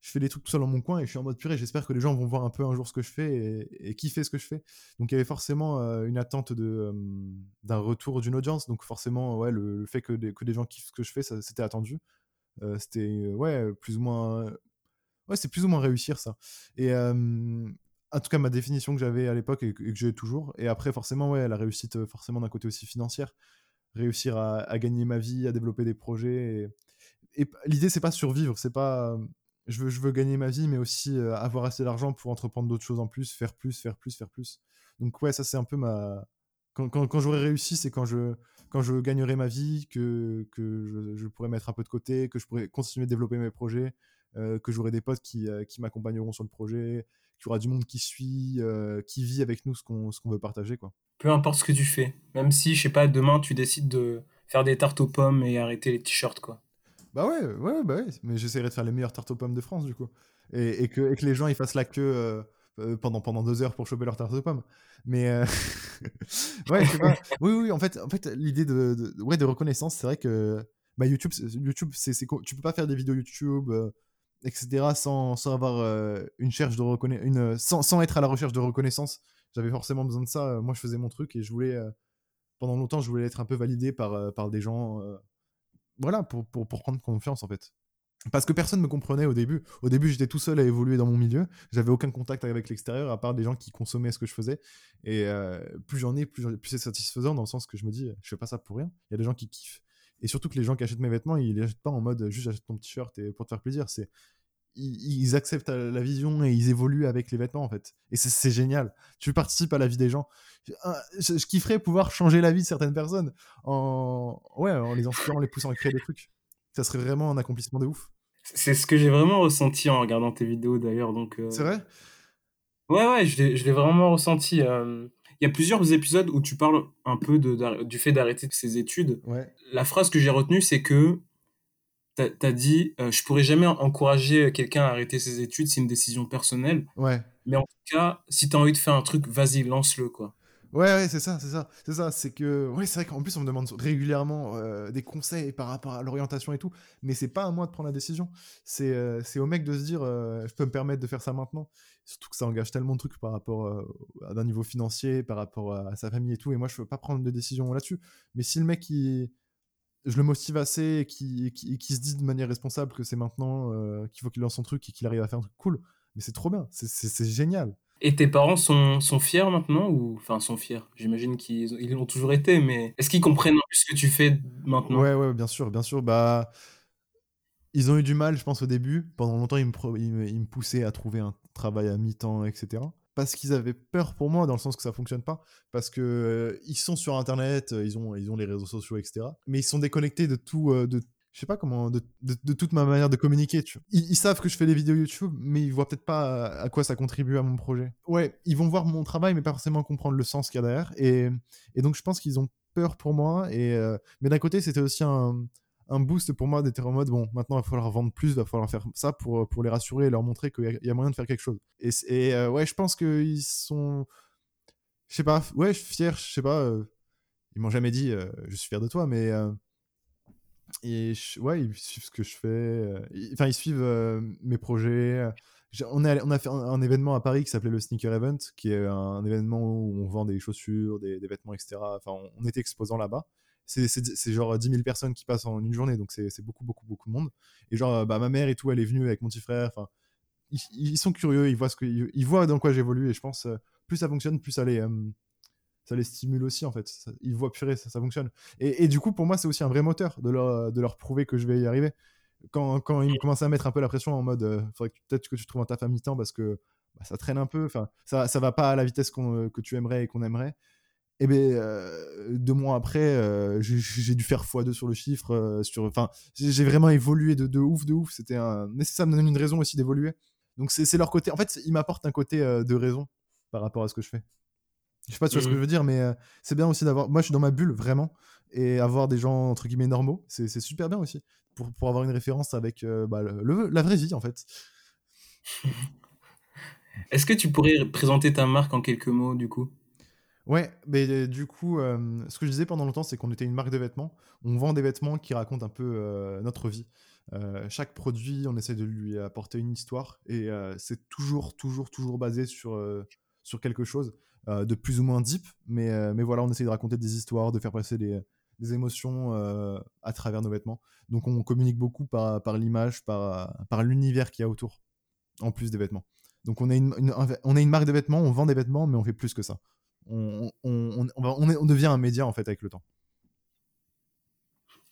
Je fais des trucs tout seul dans mon coin et je suis en mode purée, j'espère que les gens vont voir un peu un jour ce que je fais et, et kiffer ce que je fais. Donc il y avait forcément euh, une attente d'un retour d'une audience. Donc forcément, ouais, le, fait que des, que des gens kiffent ce que je fais, c'était attendu. C'était, ouais, plus ou moins ouais, c'est plus ou moins réussir ça. Et en tout cas, ma définition que j'avais à l'époque et que, j'ai toujours. Et après, forcément, ouais, la réussite, euh, forcément d'un côté aussi financière, réussir à, gagner ma vie, à développer des projets. Et, et l'idée, c'est pas survivre, c'est pas. je veux, gagner ma vie, mais aussi euh, avoir assez d'argent pour entreprendre d'autres choses en plus, faire plus, faire plus, faire plus. Donc ouais, ça c'est un peu ma. Quand, j'aurai réussi, c'est quand je, quand je gagnerai ma vie, que, que je, je pourrai mettre un peu de côté, que je pourrai continuer de développer mes projets, euh, que j'aurai des potes qui, qui m'accompagneront sur le projet, qu'il y aura du monde qui suit, euh, qui vit avec nous ce qu'on veut partager. quoi. Peu importe ce que tu fais, même si, je sais pas, demain tu décides de faire des tartes aux pommes et arrêter les t-shirts, quoi. Bah ouais, ouais, bah ouais, mais j'essaierai de faire les meilleures tartes aux pommes de France du coup. Et, et que, et que les gens ils fassent la queue euh, euh, pendant, pendant deux heures pour choper leur tarte aux pommes. Mais euh, ouais, pas. Oui, oui, en fait, en fait l'idée de, de- ouais, de reconnaissance, c'est vrai que bah, YouTube, YouTube c'est, tu peux pas faire des vidéos YouTube, euh, etc., sans, avoir euh, une de une, sans, être à la recherche de reconnaissance. J'avais forcément besoin de ça. Euh, Moi, je faisais mon truc et je voulais, euh, pendant longtemps, je voulais être un peu validé par, euh, par des gens. euh, voilà, pour, pour, prendre confiance en fait. Parce que personne me comprenait au début. Au début, j'étais tout seul à évoluer dans mon milieu. J'avais aucun contact avec l'extérieur, à part des gens qui consommaient ce que je faisais. Et euh, plus j'en ai, plus, plus c'est satisfaisant dans le sens que je me dis, je fais pas ça pour rien. Il y a des gens qui kiffent. Et surtout que les gens qui achètent mes vêtements, ils les achètent pas en mode juste j'achète ton t-shirt et pour te faire plaisir. C'est ils, ils acceptent la la vision et ils évoluent avec les vêtements en fait. Et c'est- génial. Tu participes à la vie des gens. Ah, Je, je kifferais pouvoir changer la vie de certaines personnes en ouais en les inspirant, en les poussant à créer des trucs. Ça serait vraiment un accomplissement de ouf. C'est ce que j'ai vraiment ressenti en regardant tes vidéos d'ailleurs, donc... euh, C'est vrai? Ouais, ouais, je l'ai je l'ai vraiment ressenti. euh. Il y a plusieurs épisodes où tu parles un peu de, du fait d'arrêter ses études. Ouais. La phrase que j'ai retenue, c'est que t'as as dit euh, Je pourrais jamais encourager quelqu'un à arrêter ses études, c'est une décision personnelle. Ouais. Mais en tout cas, si t'as envie de faire un truc, vas-y, lance-le, quoi. Ouais, ouais, c'est ça, c'est ça, c'est ça. C'est que, ouais, c'est vrai qu'en plus on me demande régulièrement euh, des conseils par rapport à l'orientation et tout, mais c'est pas à moi de prendre la décision. C'est, euh, au mec de se dire, euh, je peux me permettre de faire ça maintenant. Surtout que ça engage tellement de trucs par rapport à d'un niveau financier, par rapport à, sa famille et tout. Et moi, je peux pas prendre de décision là-dessus. Mais si le mec, il, je le motive assez et qui, qui, se dit de manière responsable que c'est maintenant qu'il faut qu'il lance son truc et qu'il arrive à faire un truc cool, mais c'est trop bien, c'est génial. Et tes parents sont, sont fiers maintenant ou enfin sont fiers? J'imagine qu'ils ils l'ont toujours été, mais est-ce qu'ils comprennent ce que tu fais maintenant? Ouais, ouais, bien sûr, bien sûr. Bah, ils ont eu du mal, je pense, au début. Pendant longtemps, ils me, ils me, ils me poussaient à trouver un travail à mi-temps, etc. Parce qu'ils avaient peur pour moi, dans le sens que ça fonctionne pas. Parce que euh, ils sont sur Internet, euh, ils ont, ils ont les réseaux sociaux, etc. Mais ils sont déconnectés de tout, euh, de, je sais pas comment, de, toute ma manière de communiquer. Tu vois. Ils, savent que je fais des vidéos YouTube, mais ils voient peut-être pas à, quoi ça contribue à mon projet. Ouais, ils vont voir mon travail, mais pas forcément comprendre le sens qu'il y a derrière. Et, donc, je pense qu'ils ont peur pour moi. Euh, mais d'un côté, c'était aussi un, boost pour moi d'être en mode bon, maintenant il va falloir vendre plus, il va falloir faire ça pour, pour les rassurer et leur montrer qu'il y, a moyen de faire quelque chose. Et, et ouais, je pense qu'ils sont. Je sais pas, ouais, je suis fier, je sais pas. ils m'ont jamais dit je suis fier de toi, mais. Et ouais, ils suivent ce que je fais. Enfin, ils suivent mes projets on, on, a fait un, événement à Paris qui s'appelait le Sneaker Event, qui est un événement où on vend des chaussures, des, vêtements, etc. Enfin, on, était exposant là-bas. C'est genre 10 000 personnes qui passent en une journée, donc c'est beaucoup, beaucoup, beaucoup de monde. Et genre, bah, ma mère et tout, elle est venue avec mon petit frère. Enfin, ils, sont curieux, ils voient, ce que, ils, voient dans quoi j'évolue. Et je pense, euh, plus ça fonctionne, plus ça les, euh, ça les stimule aussi, en fait. ils voient, purée, ça, ça fonctionne. Et, et, du coup, pour moi, c'est aussi un vrai moteur de leur, de leur prouver que je vais y arriver quand, quand il commençait à mettre un peu la pression en mode euh, faudrait peut-être que tu trouves un taf à mi-temps parce que bah, ça traîne un peu, enfin ça, ça va pas à la vitesse euh, que tu aimerais et qu'on aimerait. Et bien, euh, deux mois après, j'ai dû faire x2 sur le chiffre. sur, enfin, j'ai vraiment évolué de, de, ouf, de ouf. C'était un... Mais ça me donne une raison aussi d'évoluer. Donc, c'est leur côté. En fait, ils m'apportent un côté de raison par rapport à ce que je fais. Je sais pas sur ce que mmh. je veux dire, mais c'est bien aussi d'avoir. Moi, je suis dans ma bulle, vraiment. Et avoir des gens, entre guillemets, normaux, c'est super bien aussi pour, pour, avoir une référence avec euh, bah, le, la vraie vie en fait. Est-ce que tu pourrais présenter ta marque en quelques mots du coup? Ouais, mais euh, du coup, euh, ce que je disais pendant longtemps, c'est qu'on était une marque de vêtements. On vend des vêtements qui racontent un peu notre vie. chaque produit, on essaie de lui apporter une histoire et c'est toujours, toujours, toujours basé sur, sur quelque chose de plus ou moins deep. Mais, mais voilà, on essaie de raconter des histoires, de faire passer des, des émotions euh, à travers nos vêtements. Donc on communique beaucoup par, par l'image, par, par l'univers qu'il y a autour, en plus des vêtements. Donc on est une, on est une marque de vêtements, on vend des vêtements, mais on fait plus que ça. On, on, on, on devient un média en fait avec le temps.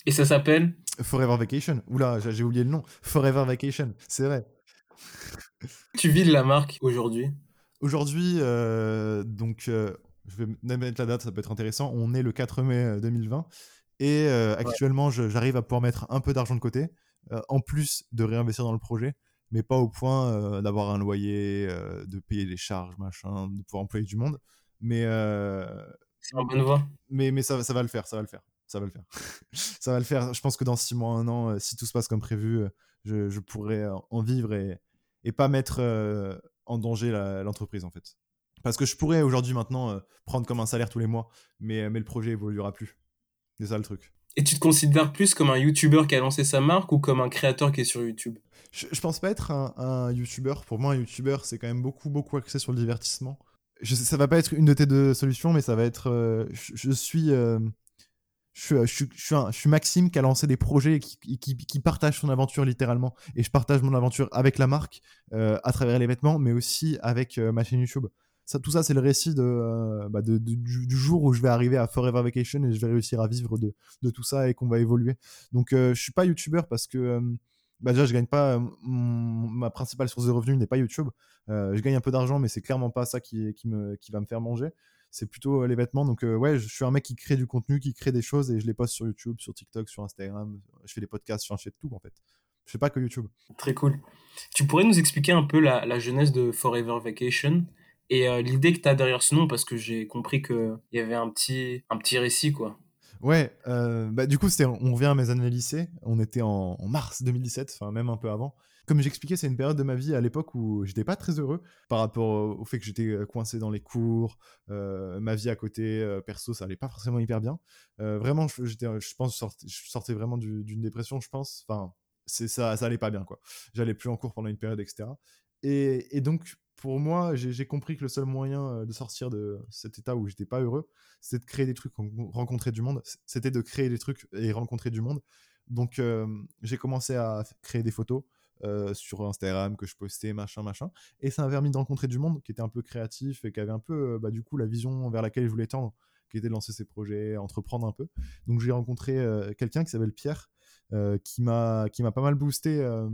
Et ça s'appelle? Forever Vacation. Oula, j'ai oublié le nom. Forever Vacation, c'est vrai. Tu vis de la marque aujourd'hui? Aujourd'hui, euh, donc euh, je vais mettre la date, ça peut être intéressant. On est le 4 mai 2020 euh, et euh, actuellement, j'arrive à pouvoir mettre un peu d'argent de côté, en plus de réinvestir dans le projet, mais pas au point d'avoir un loyer, de payer les charges, machin, de pouvoir employer du monde. Mais c'est en bonne voie. Mais, mais ça, ça va le faire, ça va le faire ça va le faire. ça va le faire. Je pense que dans six mois, un an, si tout se passe comme prévu, je, je pourrai en vivre et, et pas mettre en danger l'entreprise en fait. Parce que je pourrais aujourd'hui maintenant euh, prendre comme un salaire tous les mois, mais, euh, mais le projet évoluera plus. C'est ça le truc. Et tu te considères plus comme un YouTuber qui a lancé sa marque ou comme un créateur qui est sur YouTube? Je, je, pense pas être un, un YouTuber. Pour moi, un YouTuber, c'est quand même beaucoup, beaucoup axé sur le divertissement. Je, ça va pas être une de tes deux solutions, mais ça va être. Euh, je, suis. Je, je, suis, Maxime qui a lancé des projets qui, qui, qui, partagent son aventure littéralement. Et je partage mon aventure avec la marque, à travers les vêtements, mais aussi avec ma chaîne YouTube tout ça, c'est le récit euh, bah, du, jour où je vais arriver à Forever Vacation et je vais réussir à vivre de, tout ça et qu'on va évoluer. Donc, euh, je suis pas youtubeur parce que euh, bah, déjà, je gagne pas. ma principale source de revenus n'est pas YouTube. je gagne un peu d'argent, mais c'est clairement pas ça qui va me faire manger. C'est plutôt les vêtements. Donc, ouais, je suis un mec qui crée du contenu, qui crée des choses et je les poste sur YouTube, sur TikTok, sur Instagram. Je fais des podcasts, je fais tout en fait. Je fais pas que YouTube. Très cool. Tu pourrais nous expliquer un peu la, la jeunesse de Forever Vacation et euh, l'idée que tu as derrière ce nom, parce que j'ai compris qu'il y avait un petit, un petit récit, quoi. Ouais, euh, bah, du coup, on revient à mes années lycée. On était en, mars 2017, enfin même un peu avant. Comme j'expliquais, c'est une période de ma vie à l'époque où j'étais pas très heureux par rapport au, fait que j'étais euh, coincé dans les cours, ma vie à côté, perso, ça allait pas forcément hyper bien. vraiment, je pense, je sortais, vraiment d'une dépression, je pense. Enfin, c'est ça, ça allait pas bien, quoi. J'allais plus en cours pendant une période, etc. Et, donc, pour moi, j'ai compris que le seul moyen euh, de sortir de cet état où j'étais pas heureux, c'était de créer des trucs, rencontrer du monde. C'était de créer des trucs et rencontrer du monde. Donc, euh, j'ai commencé à créer des photos euh, sur Instagram que je postais, machin, machin. Et ça m'a permis de rencontrer du monde qui était un peu créatif et qui avait un peu, bah, du coup, la vision vers laquelle je voulais tendre, qui était de lancer ses projets, entreprendre un peu. Donc, j'ai rencontré quelqu'un qui s'appelle Pierre, euh, qui m'a pas mal boosté euh,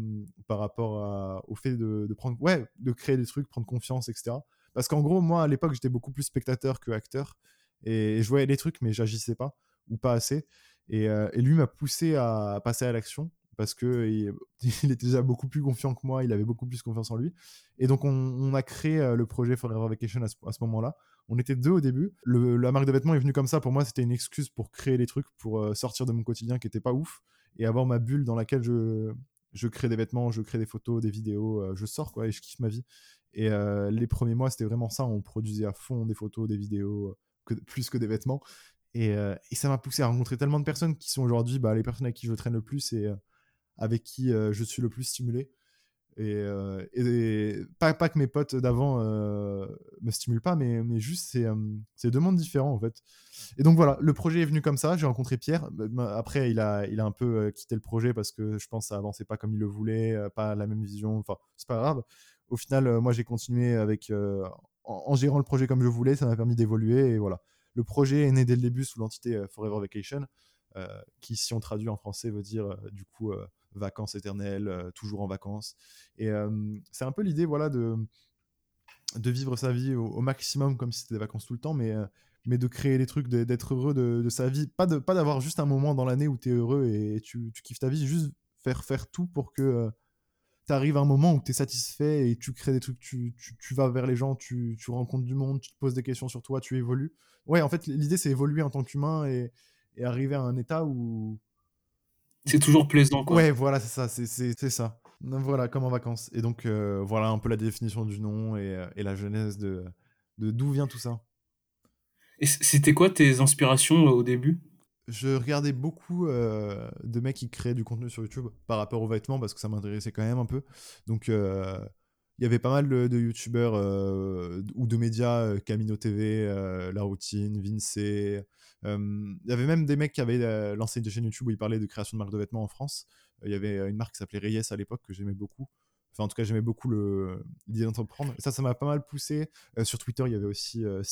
par rapport au fait de, prendre ouais de créer des trucs prendre confiance etc parce qu'en gros moi à l'époque j'étais beaucoup plus spectateur que acteur et, je voyais des trucs mais j'agissais pas ou pas assez euh, et lui m'a poussé à passer à l'action parce que il, était déjà beaucoup plus confiant que moi, il avait beaucoup plus confiance en lui. Et donc, on, a créé le projet Forever Vacation à ce, moment-là. On était deux au début. la marque de vêtements est venue comme ça. Pour moi, c'était une excuse pour créer des trucs, pour sortir de mon quotidien qui était pas ouf et avoir ma bulle dans laquelle je, crée des vêtements, je crée des photos, des vidéos, je sors quoi et je kiffe ma vie. Et les premiers mois, c'était vraiment ça. On produisait à fond des photos, des vidéos, plus que des vêtements. Et, ça m'a poussé à rencontrer tellement de personnes qui sont aujourd'hui bah, les personnes avec qui je traîne le plus avec qui je suis le plus stimulé. Et, et, pas, pas, que mes potes d'avant me stimulent pas, mais, mais juste c'est, deux mondes différents en fait. Et donc voilà, le projet est venu comme ça. J'ai rencontré Pierre. Après, il a, il a un peu quitté le projet parce que je pense que ça avançait pas comme il le voulait, pas la même vision. Enfin, c'est pas grave au final, euh, moi, j'ai continué avec, euh, en, gérant le projet comme je voulais. Ça m'a permis d'évoluer. Et voilà. Le projet est né dès le début sous l'entité euh, Forever Vacation, qui, si on traduit en français, veut dire du coup vacances éternelles, toujours en vacances. Et c'est un peu l'idée, voilà, de de vivre sa vie au, maximum comme si c'était des vacances tout le temps, mais, mais de créer des trucs, d'être heureux de, sa vie. Pas d'avoir pas juste un moment dans l'année où tu es heureux et, tu, kiffes ta vie, juste faire, faire tout pour que tu arrives à un moment où tu es satisfait et tu crées des trucs, tu, tu, vas vers les gens, tu, tu, rencontres du monde, tu te poses des questions sur toi, tu évolues. Ouais, en fait, l'idée, c'est évoluer en tant qu'humain et, et, arriver à un état où. C'est toujours plaisant, quoi. Ouais, voilà, c'est ça, c'est ça. Voilà, comme en vacances. Et donc, euh, voilà un peu la définition du nom et, euh, et la genèse de d'où vient tout ça. Et c'était quoi tes inspirations euh, au début? Je regardais beaucoup euh, de mecs qui créaient du contenu sur YouTube par rapport aux vêtements parce que ça m'intéressait quand même un peu. Donc il y avait pas mal de, youtubeurs euh, ou de médias, Camino TV, La Routine, Vince. Il y avait même des mecs qui avaient lancé des chaînes YouTube où ils parlaient de création de marques de vêtements en France. Il y avait une marque qui s'appelait Reyes à l'époque que j'aimais beaucoup. Enfin, en tout cas, j'aimais beaucoup l'idée d'entreprendre. Ça, ça m'a pas mal poussé. Euh, sur Twitter, il y avait aussi euh,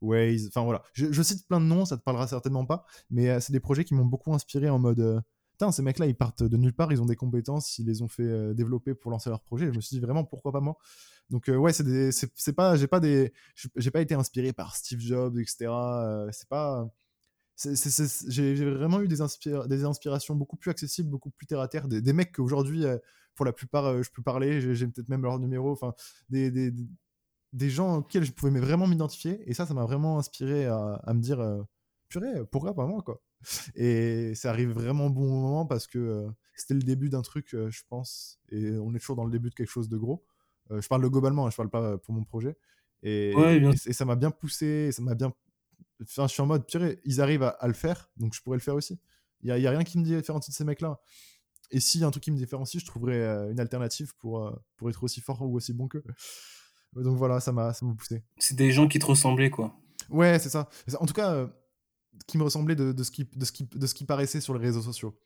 Waze. Enfin, voilà. Je, cite plein de noms, ça te parlera certainement pas. Mais euh, c'est des projets qui m'ont beaucoup inspiré en mode. Euh, putain, ces mecs-là, ils partent de nulle part, ils ont des compétences, ils les ont fait développer pour lancer leur projet. Je me suis dit vraiment, pourquoi pas moi? Donc, ouais, c'est pas. J'ai pas, des, j'ai pas été inspiré par Steve Jobs, etc. c'est pas j'ai vraiment eu des, inspirations beaucoup plus accessibles, beaucoup plus terre à terre, des, mecs qu'aujourd'hui, pour la plupart, je peux parler, j'ai peut-être même leur numéro, enfin, des, gens auxquels je pouvais vraiment m'identifier, et ça, ça m'a vraiment inspiré à, à me dire, purée, pourquoi pas moi, quoi? Et ça arrive vraiment au bon moment parce que c'était le début d'un truc, je pense, et on est toujours dans le début de quelque chose de gros. je parle globalement, hein, je parle pas pour mon projet. Et, et, ça m'a bien poussé, ça m'a bien Enfin, je suis en mode, purée, ils arrivent à, le faire, donc je pourrais le faire aussi. Il n'y a, rien qui me différencie de ces mecs-là. Et s'il y a un truc qui me différencie, je trouverais une alternative pour, pour être aussi fort ou aussi bon qu'eux. Donc voilà, ça m'a poussé. C'est des gens qui te ressemblaient, quoi. Ouais, c'est ça. En tout cas, qui me ressemblaient de, ce qui, de, ce qui, de ce qui paraissait sur les réseaux sociaux.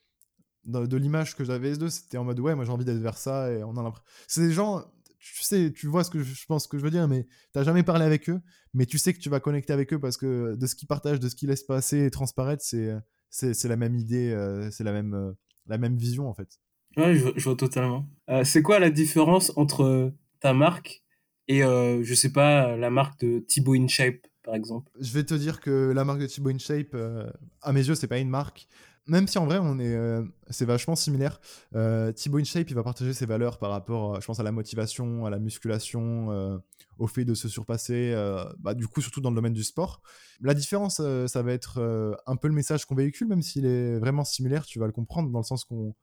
De, l'image que j'avais S2, c'était en mode, ouais, moi j'ai envie d'être vers ça, et on a l'impression. C'est des gens, tu sais, tu vois ce que je pense que je veux dire, mais t'as jamais parlé avec eux, mais tu sais que tu vas connecter avec eux parce que de ce qu'ils partagent, de ce qu'ils laissent passer et transparaître, c'est la même idée, euh, c'est la même euh, la même vision en fait. Ouais, je, vois totalement. Euh, c'est quoi la différence entre ta marque et je sais pas la marque de Thibaut InShape? Par exemple. Je vais te dire que la marque de Thibaut InShape, à mes yeux, c'est pas une marque. Même si en vrai on est euh, c'est vachement similaire euh, Thibaut InShape il va partager ses valeurs par rapport euh, je pense à la motivation à la musculation euh, au fait de se surpasser bah, du coup surtout dans le domaine du sport. La différence ça va être un peu le message qu'on véhicule même s'il est vraiment similaire tu vas le comprendre dans le sens qu'on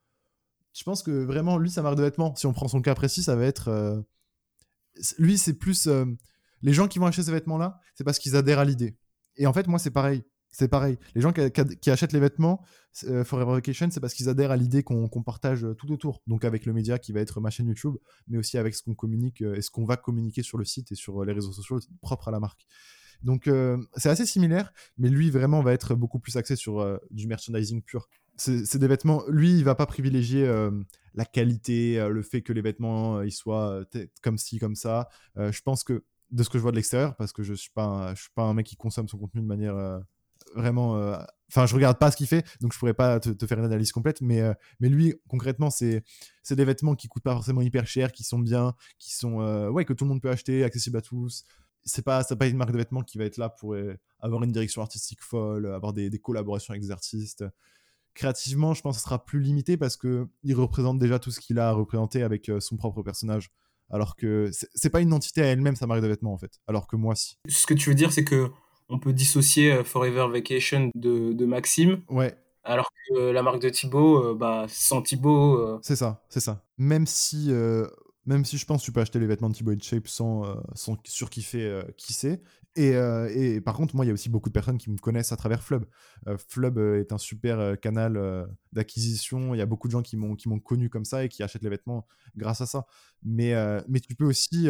je pense que vraiment lui sa marque de vêtements si on prend son cas précis ça va être lui c'est plus les gens qui vont acheter ces vêtements là c'est parce qu'ils adhèrent à l'idée et en fait moi c'est pareil c'est pareil. Les gens qui, achètent les vêtements euh, Forever Vacation, c'est parce qu'ils adhèrent à l'idée qu'on partage euh, tout autour. Donc avec le média qui va être ma chaîne YouTube, mais aussi avec ce qu'on communique euh, et ce qu'on va communiquer sur le site et sur les réseaux sociaux propres à la marque. Donc c'est assez similaire, mais lui vraiment va être beaucoup plus axé sur du merchandising pur. C'est des vêtements. Lui, il va pas privilégier la qualité, le fait que les vêtements soient comme ci, comme ça. je pense que de ce que je vois de l'extérieur, parce que je suis pas, suis pas un mec qui consomme son contenu de manière vraiment. Euh, enfin, je regarde pas ce qu'il fait, donc je pourrais pas te, faire une analyse complète. Mais, euh, mais lui, concrètement, c'est des vêtements qui coûtent pas forcément hyper cher, qui sont bien, qui sont euh, ouais que tout le monde peut acheter, accessible à tous. C'est pas pas une marque de vêtements qui va être là pour avoir une direction artistique folle, avoir des, des collaborations avec des artistes. créativement, je pense que ce sera plus limité parce que il représente déjà tout ce qu'il a à représenter avec euh, son propre personnage. Alors que c'est pas une entité à elle-même, sa marque de vêtements, en fait. Alors que moi, si. Ce que tu veux dire, c'est que on peut dissocier euh, Forever Vacation de, de Maxime, Ouais, alors que euh, la marque de Thibaut, euh, bah, sans Thibaut, euh, c'est ça, c'est ça. Même si, même si je pense que tu peux acheter les vêtements de Thibaut Shape sans, sans surkiffer qui c'est. Et, euh, et par contre, moi, il y a aussi beaucoup de personnes qui me connaissent à travers Flub. Euh, Flub euh, est un super canal d'acquisition. Il y a beaucoup de gens qui m'ont connu comme ça et qui achètent les vêtements grâce à ça. Mais, mais tu peux aussi.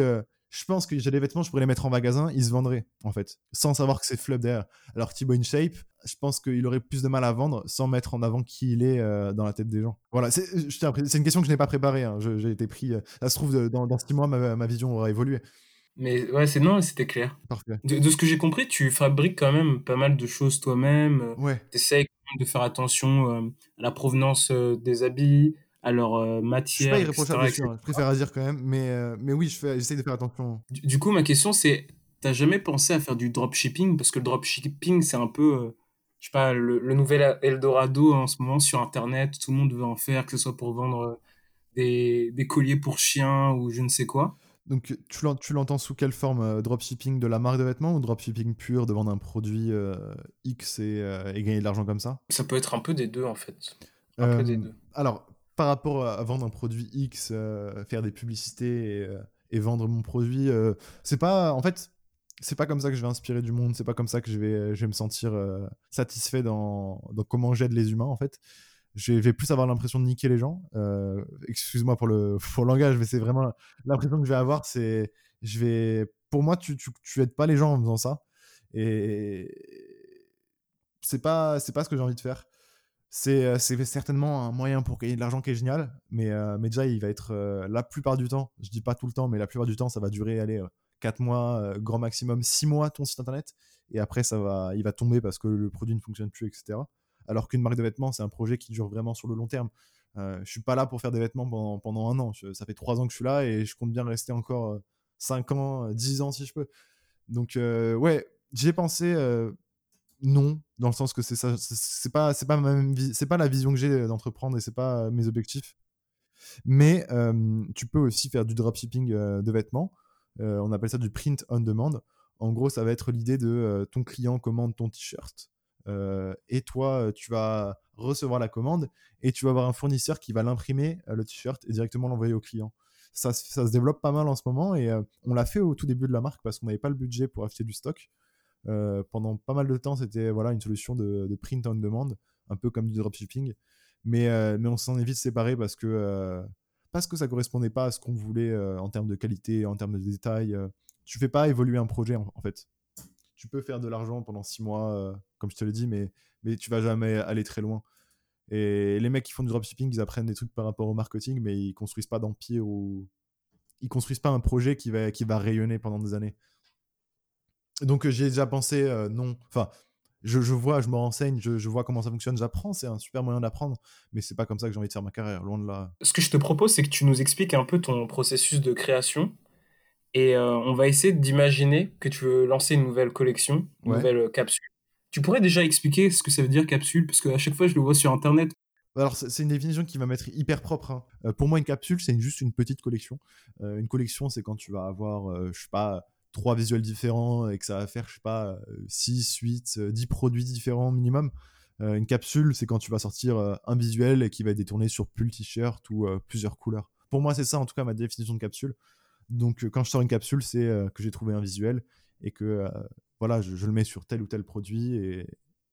je pense que j'ai des vêtements, je pourrais les mettre en magasin, ils se vendraient, en fait, sans savoir que c'est Flub derrière. Alors Thibaut InShape, je pense qu'il aurait plus de mal à vendre sans mettre en avant qui il est dans la tête des gens. Voilà, c'est une question que je n'ai pas préparée. hein. J'ai été pris. ça se trouve, dans, dans six mois, ma vision aura évolué. Mais ouais, c'est non, c'était clair. Parfait. De, de ce que j'ai compris, tu fabriques quand même pas mal de choses toi-même. Ouais. Tu essayes de faire attention euh, à la provenance euh, des habits, à leur euh, Je suis matière, pas etc., irréprochable dessus, etc. hein, je préfère à dire quand même, mais, euh, mais oui, je fais, j'essaye de faire attention. Du, du coup, ma question, c'est, t'as jamais pensé à faire du dropshipping? Parce que le dropshipping, c'est un peu, euh, je sais pas, le, le nouvel Eldorado en ce moment sur Internet. Tout le monde veut en faire, que ce soit pour vendre euh, des, des colliers pour chiens ou je ne sais quoi. Donc, tu l'en- tu l'entends sous quelle forme euh, Dropshipping de la marque de vêtements ou dropshipping pur de vendre un produit euh, X et, euh, et gagner de l'argent comme ça? Ça peut être un peu des deux, en fait. Un peu des deux. Alors, par rapport à, vendre un produit X, faire des publicités et, et vendre mon produit, c'est pas. En fait, c'est pas comme ça que je vais inspirer du monde, c'est pas comme ça que je vais, je vais me sentir satisfait dans, dans comment j'aide les humains, en fait. Je vais plus avoir l'impression de niquer les gens. Euh, Excuse-moi pour le, pour le langage, mais c'est vraiment l'impression que je vais avoir. C'est. Je vais. Pour moi, tu, tu, pas les gens en faisant ça. Et. C'est pas, c'est pas ce que j'ai envie de faire. C'est euh, certainement un moyen pour gagner de l'argent qui est génial, mais, euh, déjà, il va être la plupart du temps, je dis pas tout le temps, mais la plupart du temps, ça va durer, allez, 4 mois, grand maximum 6 mois ton site internet, et après, ça va, il va tomber parce que le produit ne fonctionne plus, etc. Alors qu'une marque de vêtements, c'est un projet qui dure vraiment sur le long terme. Euh, je suis pas là pour faire des vêtements pendant, un an. Ça fait 3 ans que je suis là et je compte bien rester encore euh, 5 ans, euh, 10 ans si je peux. Donc, euh, ouais, j'ai pensé euh, non, dans le sens que c'est ça, c'est- pas, la vision que j'ai d'entreprendre et c'est pas mes objectifs. Mais tu peux aussi faire du dropshipping de vêtements. On appelle ça du print on demand. En gros, ça va être l'idée de ton client commande ton t-shirt et toi, euh, tu vas recevoir la commande et tu vas avoir un fournisseur qui va l'imprimer euh, le t-shirt et directement l'envoyer au client. Ça, ça se développe pas mal en ce moment et euh, on l'a fait au tout début de la marque parce qu'on n'avait pas le budget pour acheter du stock. Euh, pendant pas mal de temps, c'était voilà, une solution de, print on demand, un peu comme du dropshipping. Mais, euh, mais on s'en est vite séparé parce que, euh, parce que ça correspondait pas à ce qu'on voulait euh, en termes de qualité, en termes de détails. euh. tu fais pas évoluer un projet en fait. Tu peux faire de l'argent pendant six mois, euh, comme je te l'ai dit, mais, mais tu vas jamais aller très loin. Et les mecs qui font du dropshipping, ils apprennent des trucs par rapport au marketing, mais ils construisent pas d'empire ou ils construisent pas un projet qui va, qui va rayonner pendant des années. Donc euh, j'y ai déjà pensé, euh, non. Enfin, je, je vois, je me renseigne, je, je vois comment ça fonctionne, j'apprends, c'est un super moyen d'apprendre, mais c'est pas comme ça que j'ai envie de faire ma carrière, loin de là. Ce que je te propose, c'est que tu nous expliques un peu ton processus de création. Et euh, on va essayer d'imaginer que tu veux lancer une nouvelle collection, une Ouais. nouvelle euh, capsule. Tu pourrais déjà expliquer ce que ça veut dire capsule, parce qu'à chaque fois je le vois sur Internet. Alors, c'est une définition qui va m'être hyper propre. hein. Euh, pour moi, une capsule, c'est juste une petite collection. Euh, une collection, c'est quand tu vas avoir, je sais pas, trois visuels différents et que ça va faire, je sais pas, 6, 8, 10 produits différents minimum. Une capsule, c'est quand tu vas sortir un visuel et qui va être détourné sur plus le t-shirt ou plusieurs couleurs. Pour moi, c'est ça, en tout cas, ma définition de capsule. Donc, euh, quand je sors une capsule, c'est euh, que j'ai trouvé un visuel et que, euh, voilà, je, je le mets sur tel ou tel produit et,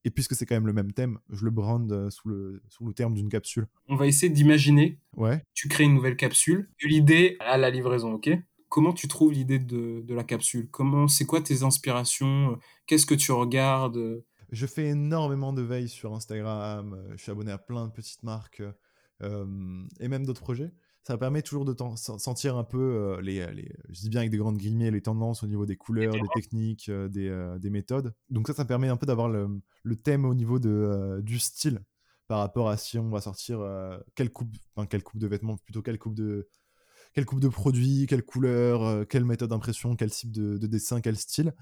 et puisque c'est quand même le même thème, je le brande sous le, sous le terme d'une capsule. On va essayer d'imaginer, Ouais. tu crées une nouvelle capsule, l'idée à la livraison, ok? Comment tu trouves l'idée de, de la capsule? Comment, c'est quoi tes inspirations? Qu'est-ce que tu regardes? Je fais énormément de veille sur Instagram. Je suis abonné à plein de petites marques euh, et même d'autres projets. Ça permet toujours de sentir un peu euh, les, les, je dis bien avec des grandes guillemets, les tendances au niveau des couleurs, des techniques, euh, des, euh, des méthodes. Donc ça, ça permet un peu d'avoir le, thème au niveau de, euh, du style par rapport à si on va sortir euh, quelle coupe, quelle coupe de vêtements, plutôt quelle coupe de, quelle coupe de produits, quelle couleur, euh, quelle méthode d'impression, quel type de, de dessin, quel style.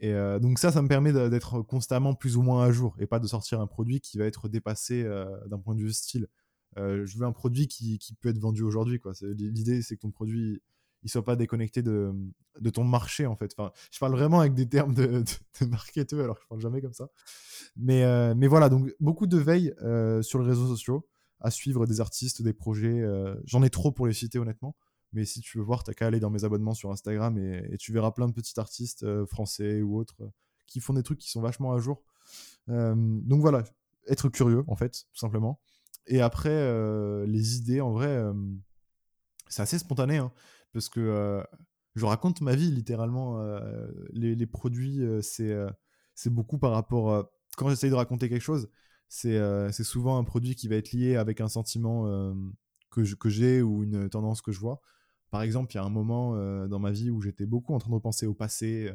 Et euh, donc ça, ça me permet d'être constamment plus ou moins à jour et pas de sortir un produit qui va être dépassé euh, d'un point de vue style. Euh, je veux un produit qui, qui peut être vendu aujourd'hui. L'idée, c'est que ton produit il soit pas déconnecté de, de, ton marché en fait. Enfin, je parle vraiment avec des termes de, marketeur alors je parle jamais comme ça. Mais, mais voilà, donc beaucoup de veille sur les réseaux sociaux, à suivre des artistes, des projets. J'en ai trop pour les citer honnêtement. Mais si tu veux voir, t'as qu'à aller dans mes abonnements sur Instagram et, tu verras plein de petits artistes euh, français ou autres euh, qui font des trucs qui sont vachement à jour. Euh, donc voilà, être curieux en fait, tout simplement. Et après, les idées, en vrai, c'est assez spontané, hein, parce que je raconte ma vie littéralement. Les, produits, c'est c'est beaucoup par rapport. quand j'essaye de raconter quelque chose, c'est souvent un produit qui va être lié avec un sentiment que j'ai ou une tendance que je vois. Par exemple, il y a un moment euh, dans ma vie où j'étais beaucoup en train de repenser au passé.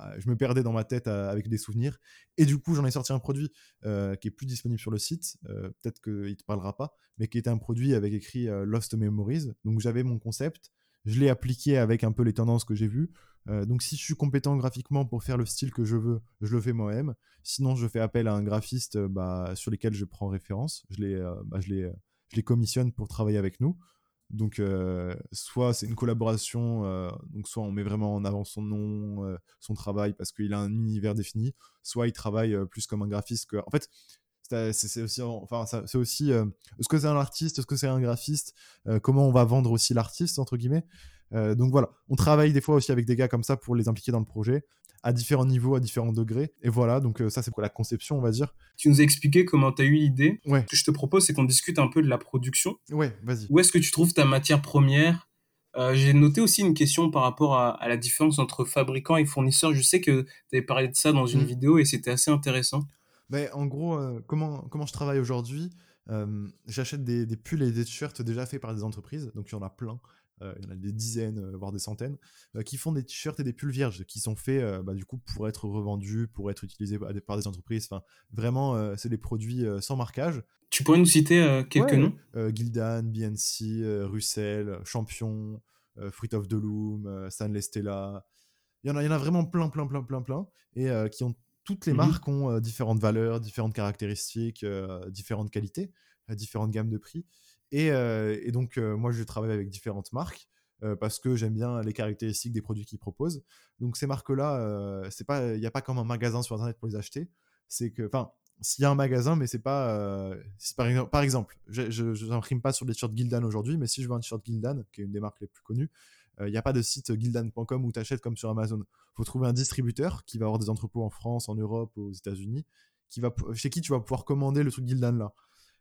Euh, je me perdais dans ma tête euh, avec des souvenirs. Et du coup, j'en ai sorti un produit qui est plus disponible sur le site. Peut-être qu'il ne te parlera pas, mais qui était un produit avec écrit Lost Memories. Donc j'avais mon concept. Je l'ai appliqué avec un peu les tendances que j'ai vues. donc si je suis compétent graphiquement pour faire le style que je veux, je le fais moi-même. Sinon, je fais appel à un graphiste bah, sur lesquels je prends référence. Je les, bah, je les, je les commissionne pour travailler avec nous. Donc, euh, soit c'est une collaboration, euh, donc soit on met vraiment en avant son nom, euh, son travail parce qu'il a un univers défini, soit il travaille plus comme un graphiste. En fait, c'est aussi, enfin, c'est aussi, est-ce que c'est un artiste, est-ce que c'est un graphiste, comment on va vendre aussi l'artiste entre guillemets? Donc voilà, on travaille des fois aussi avec des gars comme ça pour les impliquer dans le projet à différents niveaux, à différents degrés. Et voilà, donc euh, ça c'est pour la conception, on va dire. Tu nous as expliqué comment tu as eu l'idée. Ouais. Ce que je te propose, c'est qu'on discute un peu de la production. Ouais, vas-y. Où est-ce que tu trouves ta matière première? Euh, J'ai noté aussi une question par rapport à, la différence entre fabricant et fournisseur. Je sais que tu avais parlé de ça dans une mm. vidéo et c'était assez intéressant. Ben, en gros, euh, comment, comment je travaille aujourd'hui J'achète des, des, pulls et des t-shirts déjà faits par des entreprises, donc il y en a plein. Euh, il y en a des dizaines, euh, voire des centaines, euh, qui font des t-shirts et des pulls vierges, qui sont faits bah, du coup pour être revendus, pour être utilisés par des entreprises. Enfin, vraiment, c'est des produits sans marquage. Tu pourrais nous citer quelques noms? Gildan, BNC, Russell, Champion, Fruit of the Loom, Stanley Stella. Il y, en a, il y en a vraiment plein, plein, plein, plein, plein, et qui ont toutes les mhm. marques ont différentes valeurs, différentes caractéristiques, différentes qualités, différentes gammes de prix. Et, donc, moi, je travaille avec différentes marques parce que j'aime bien les caractéristiques des produits qu'ils proposent. Donc, ces marques-là, il n'y a pas comme un magasin sur Internet pour les acheter. C'est que, enfin, s'il y a un magasin, mais c'est pas. par, exemple, par exemple, je n'imprime pas sur des t-shirts Gildan aujourd'hui, mais si je veux un t-shirt Gildan, qui est une des marques les plus connues, il n'y a pas de site gildan.com où tu achètes comme sur Amazon. Il faut trouver un distributeur qui va avoir des entrepôts en France, en Europe, aux États-Unis, chez qui tu vas pouvoir commander le truc Gildan là.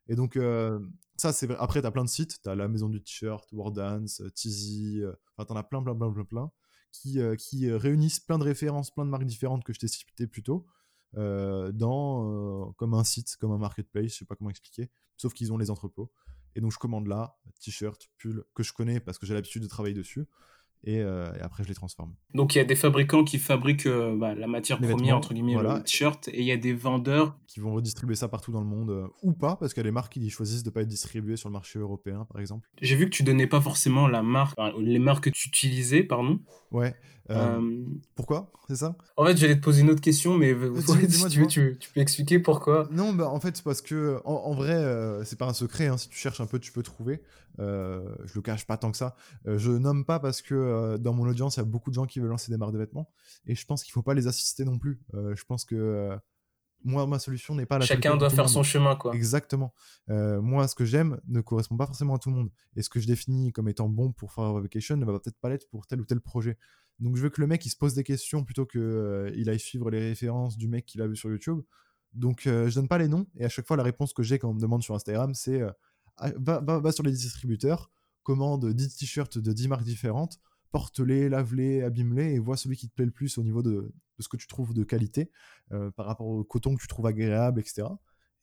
Et donc, euh, ça, c'est Après, tu as plein de sites. Tu as la maison du t-shirt, Wardance, Tizi. Euh, enfin, tu en as plein, plein, plein, plein, plein. Qui, euh, qui réunissent plein de références, plein de marques différentes que je t'ai citées plus tôt. dans, comme un site, comme un marketplace, je sais pas comment expliquer. Sauf qu'ils ont les entrepôts. Et donc, je commande là, t-shirt, pull, que je connais parce que j'ai l'habitude de travailler dessus. Euh, et, après je les transforme. Donc il y a des fabricants qui fabriquent euh, bah, la matière première, entre guillemets, le t-shirt, et il y a des vendeurs qui vont redistribuer ça partout dans le monde, euh, ou pas, parce qu'il y a des marques qui choisissent de ne pas être distribuées sur le marché européen, par exemple. J'ai vu que tu donnais pas forcément la marque, les marques que tu utilisais, pardon. Ouais. pourquoi C'est ça? En fait, j'allais te poser une autre question, mais si tu, veux, tu, peux expliquer pourquoi? Non, bah, en fait, c'est parce que, en, vrai, c'est pas un secret, hein, si tu cherches un peu, tu peux trouver. Je le cache pas tant que ça. je nomme pas parce que euh, dans mon audience, il y a beaucoup de gens qui veulent lancer des marques de vêtements. Et je pense qu'il ne faut pas les assister non plus. Euh, je pense que euh, moi, ma solution n'est pas la Chacun doit faire son chemin, quoi. Exactement. moi, ce que j'aime ne correspond pas forcément à tout le monde. Et ce que je définis comme étant bon pour faire Vacation ne va peut-être pas l'être pour tel ou tel projet. Donc, je veux que le mec, il se pose des questions plutôt qu'il il aille suivre les références du mec qu'il a vu sur YouTube. Donc, je donne pas les noms. Et à chaque fois, la réponse que j'ai quand on me demande sur Instagram, c'est ah, va, va, sur les distributeurs, commande 10 t-shirts de 10 marques différentes porte-les, lave-les, abîme-les et vois celui qui te plaît le plus au niveau de, ce que tu trouves de qualité euh, par rapport au coton que tu trouves agréable, etc.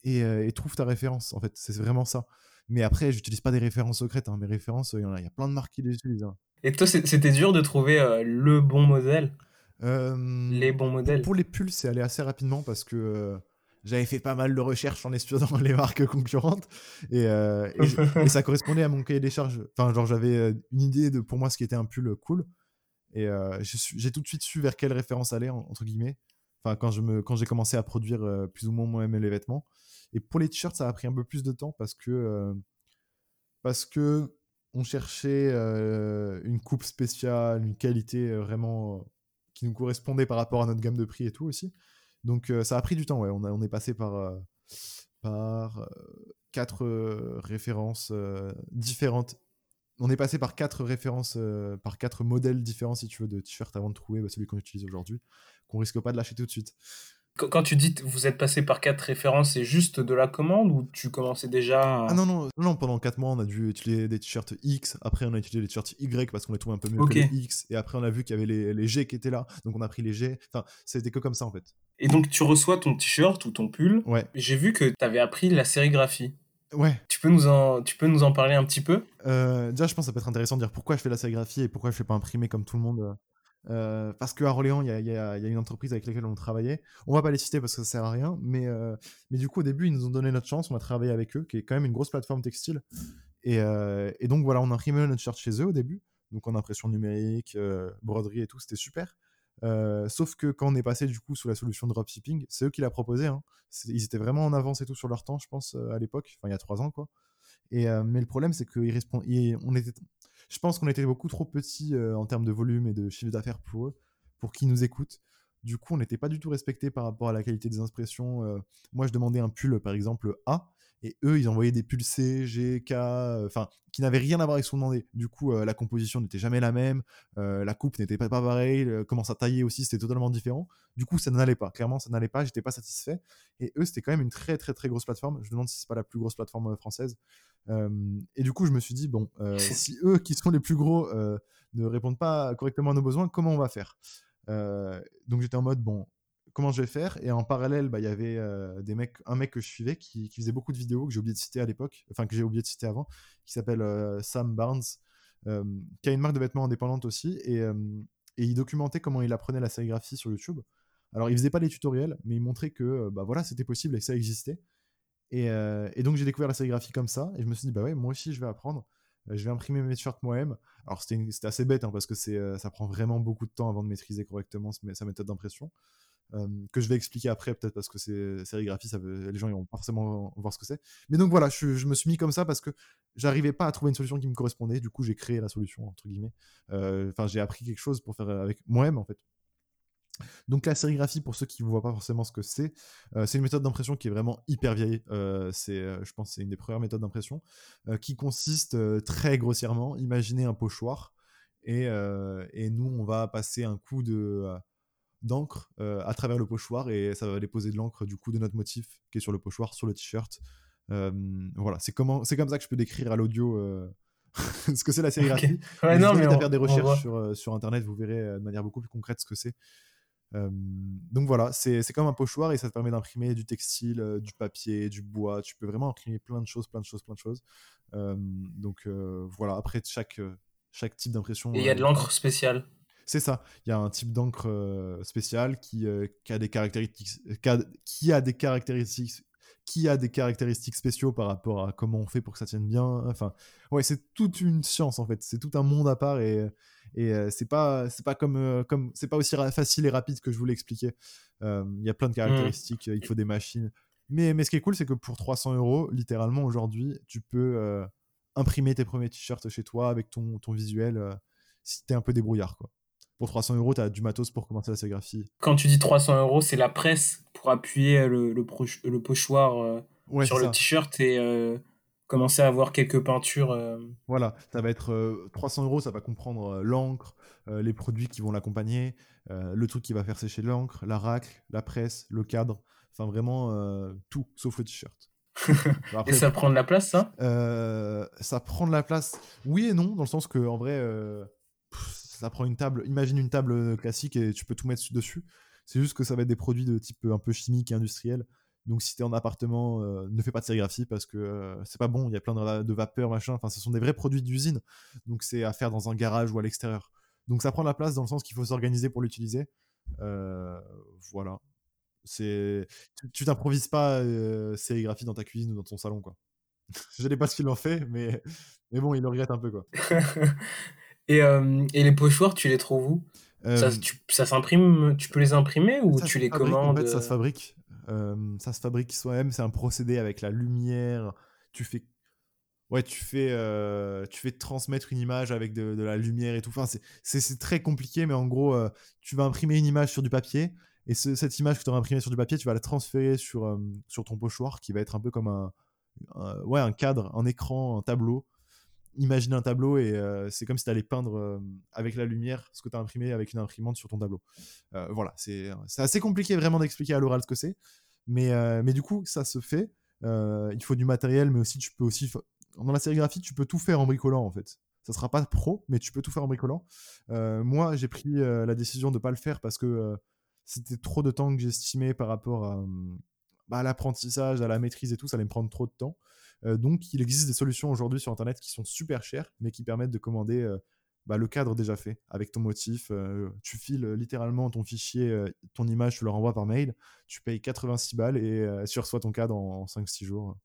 Euh, et, trouve ta référence, en fait. C'est vraiment ça. Mais après, j'utilise pas des références secrètes. Hein. Mes références, il y en a, il y a plein de marques qui les utilisent. Hein. Et toi, c'était dur de trouver euh, le bon modèle? Les bons modèles Pour les pulls, c'est allé assez rapidement parce que j'avais fait pas mal de recherches en espionnant les marques concurrentes et, euh, et, ça correspondait à mon cahier des charges. Enfin, genre, j'avais euh, une idée de pour moi ce qui était un pull cool. Et j'ai tout de suite su vers quelle référence aller, entre guillemets. Enfin, quand j'ai commencé à produire plus ou moins moi-même les vêtements. Et pour les t-shirts, ça a pris un peu plus de temps parce que, parce que on cherchait une coupe spéciale, une qualité vraiment qui nous correspondait par rapport à notre gamme de prix et tout aussi. Donc ça a pris du temps, ouais. On, on est passé par, par quatre références différentes on est passé par quatre références, euh, par quatre modèles différents, si tu veux, de t-shirt avant de trouver bah, celui qu'on utilise aujourd'hui, qu'on risque pas de lâcher tout de suite. Quand tu dis que vous êtes passé par quatre références, c'est juste de la commande ou tu commençais déjà Ah non, non, non, pendant quatre mois, on a dû utiliser des t-shirts X, après on a utilisé les t-shirts Y parce qu'on les trouvait un peu mieux que les X, et après on a vu qu'il y avait les, les, G qui étaient là, donc on a pris les G. Enfin, c'était que comme ça en fait. Et donc tu reçois ton t-shirt ou ton pull. Ouais. J'ai vu que tu avais appris la sérigraphie. Ouais. Tu peux nous en, tu peux nous en parler un petit peu? Euh, Déjà, je pense que ça peut être intéressant de dire pourquoi je fais la sérigraphie et pourquoi je fais pas imprimer comme tout le monde. Euh, parce qu'à Orléans, il y a, y, a, y a, une entreprise avec laquelle on travaillait. On va pas les citer parce que ça sert à rien, mais, euh, mais du coup, au début, ils nous ont donné notre chance. On a travaillé avec eux, qui est quand même une grosse plateforme textile. Et, et donc, voilà, on a imprimé notre shirt chez eux au début. Donc, en impression numérique, broderie et tout, c'était super. Euh, sauf que quand on est passé du coup sous la solution de dropshipping, c'est eux qui l'a proposé. Hein. Ils étaient vraiment en avance et tout sur leur temps, je pense, euh, à l'époque, enfin il y a trois ans quoi. Et, euh, mais le problème, c'est que on était, je pense qu'on était beaucoup trop petits en termes de volume et de chiffre d'affaires pour eux, pour qu'ils nous écoutent. Du coup, on n'était pas du tout respecté par rapport à la qualité des impressions. moi, je demandais un pull, par exemple, A, et eux, ils envoyaient des pulsés, G, K, euh, enfin, qui n'avaient rien à voir avec ce qu'on demandait. Du coup, euh, la composition n'était jamais la même, euh, la coupe n'était pas, pareille, comment ça taillait aussi, c'était totalement différent. Du coup, ça n'allait pas. Clairement, ça n'allait pas, j'étais pas satisfait. Et eux, c'était quand même une très, très, très grosse plateforme. Je me demande si c'est pas la plus grosse plateforme française. et du coup, je me suis dit, bon, si eux, qui sont les plus gros, ne répondent pas correctement à nos besoins, comment on va faire? Donc j'étais en mode bon comment je vais faire Et en parallèle, bah, il y avait euh, des mecs, un mec que je suivais qui, faisait beaucoup de vidéos que j'ai oublié de citer à l'époque, enfin que j'ai oublié de citer avant, qui s'appelle euh, Sam Barnes, euh, qui a une marque de vêtements indépendante aussi, et, il documentait comment il apprenait la sérigraphie sur YouTube. Alors, il faisait pas les tutoriels, mais il montrait que bah, voilà, c'était possible et que ça existait. Et, donc, j'ai découvert la sérigraphie comme ça, et je me suis dit, bah ouais, moi aussi, je vais apprendre. Je vais imprimer mes t-shirts moi-même. Alors, c'était assez bête, hein, parce que ça prend vraiment beaucoup de temps avant de maîtriser correctement sa méthode d'impression que je vais expliquer après peut-être parce que c'est sérigraphie, les gens ils vont forcément voir ce que c'est. Mais donc voilà, je, me suis mis comme ça parce que j'arrivais pas à trouver une solution qui me correspondait. Du coup, j'ai créé la solution entre guillemets. Enfin, j'ai appris quelque chose pour faire avec moi-même en fait. Donc la sérigraphie, pour ceux qui ne voient pas forcément ce que c'est, c'est une méthode d'impression qui est vraiment hyper vieille. c'est, je pense, c'est une des premières méthodes d'impression qui consiste très grossièrement, imaginez un pochoir et, nous on va passer un coup de d'encre euh, à travers le pochoir et ça va déposer de l'encre du coup de notre motif qui est sur le pochoir sur le t-shirt. Euh, voilà, c'est comment, c'est comme ça que je peux décrire à l'audio euh, ce que c'est la sérigraphie. Okay. non, mais à faire des recherches sur, sur internet, vous verrez de manière beaucoup plus concrète ce que c'est. donc voilà, c'est comme un pochoir et ça te permet d'imprimer du textile, du papier, du bois. Tu peux vraiment imprimer plein de choses, plein de choses, plein de choses. donc voilà, après chaque, chaque type d'impression. Et il y a de l'encre spéciale. C'est ça. Il y a un type d'encre euh, spécial qui, euh, qui, a des caractéristiques, qui a, des caractéristiques, qui a des caractéristiques spéciaux par rapport à comment on fait pour que ça tienne bien. Enfin, ouais, c'est toute une science en fait. C'est tout un monde à part et, et euh, c'est pas, c'est pas comme, comme, c'est pas aussi facile et rapide que je voulais expliquer. Il y a plein de mmh. caractéristiques. Il faut des machines. Mais, mais ce qui est cool, c'est que pour 300 euros, littéralement aujourd'hui, tu peux imprimer tes premiers t-shirts chez toi avec ton, ton visuel si t'es un peu débrouillard, quoi pour 300 euros, tu as du matos pour commencer la sérigraphie. Quand tu dis 300 euros, c'est la presse pour appuyer le, le, le pochoir euh, sur le t-shirt et euh, commencer à avoir quelques peintures. Euh. Voilà, ça va être 300 euros, ça va comprendre l'encre, les produits qui vont l'accompagner, le truc qui va faire sécher l'encre, la racle, la presse, le cadre, enfin vraiment tout, sauf le t-shirt. et ça prend de la place, ça? Ça prend de la place, oui et non, dans le sens que en vrai ça prend une table, imagine une table euh, classique et tu peux tout mettre dessus. C'est juste que ça va être des produits de type euh, un peu chimique et industriel. Donc si tu es en appartement, euh, ne fais pas de sérigraphie parce que c'est pas bon, il y a plein de, de vapeur, machin. Enfin, ce sont des vrais produits d'usine. Donc c'est à faire dans un garage ou à l'extérieur. Donc ça prend la place dans le sens qu'il faut s'organiser pour l'utiliser. voilà. Tu t'improvises pas sérigraphie dans ta cuisine ou dans ton salon quoi. Je sais pas ce qu'il en fait, mais mais bon, il le regrette un peu quoi. Et, et les pochoirs, tu les trouves où? Ça, ça s'imprime, tu peux les imprimer ou tu les commandes En fait, ça se fabrique. ça se fabrique soi-même. C'est un procédé avec la lumière. Tu fais ouais, tu fais, euh, tu fais transmettre une image avec de, la lumière et tout. Enfin, c'est très compliqué, mais en gros, euh, tu vas imprimer une image sur du papier. Et cette image que tu auras imprimée sur du papier, tu vas la transférer sur, euh, sur ton pochoir, qui va être un peu comme un, ouais, un cadre, un écran, un tableau. Imagine un tableau et c'est comme si tu allais peindre avec la lumière ce que tu as imprimé avec une imprimante sur ton tableau. voilà, c'est assez compliqué vraiment d'expliquer à l'oral ce que c'est. Mais, mais du coup, ça se fait. il faut du matériel, mais aussi tu peux aussi dans la sérigraphie, tu peux tout faire en bricolant en fait. Ça sera pas pro, mais tu peux tout faire en bricolant. Euh, moi, j'ai pris euh, la décision de pas le faire parce que euh, c'était trop de temps que j'estimais par rapport à, bah, l'apprentissage, à la maîtrise et tout. Ça allait me prendre trop de temps. Donc, il existe des solutions aujourd'hui sur Internet qui sont super chères, mais qui permettent de commander bah, le cadre déjà fait avec ton motif. tu files littéralement ton fichier, ton image, tu le renvoies par mail. Tu payes 86 balles et tu reçois ton cadre en, en 5-6 jours.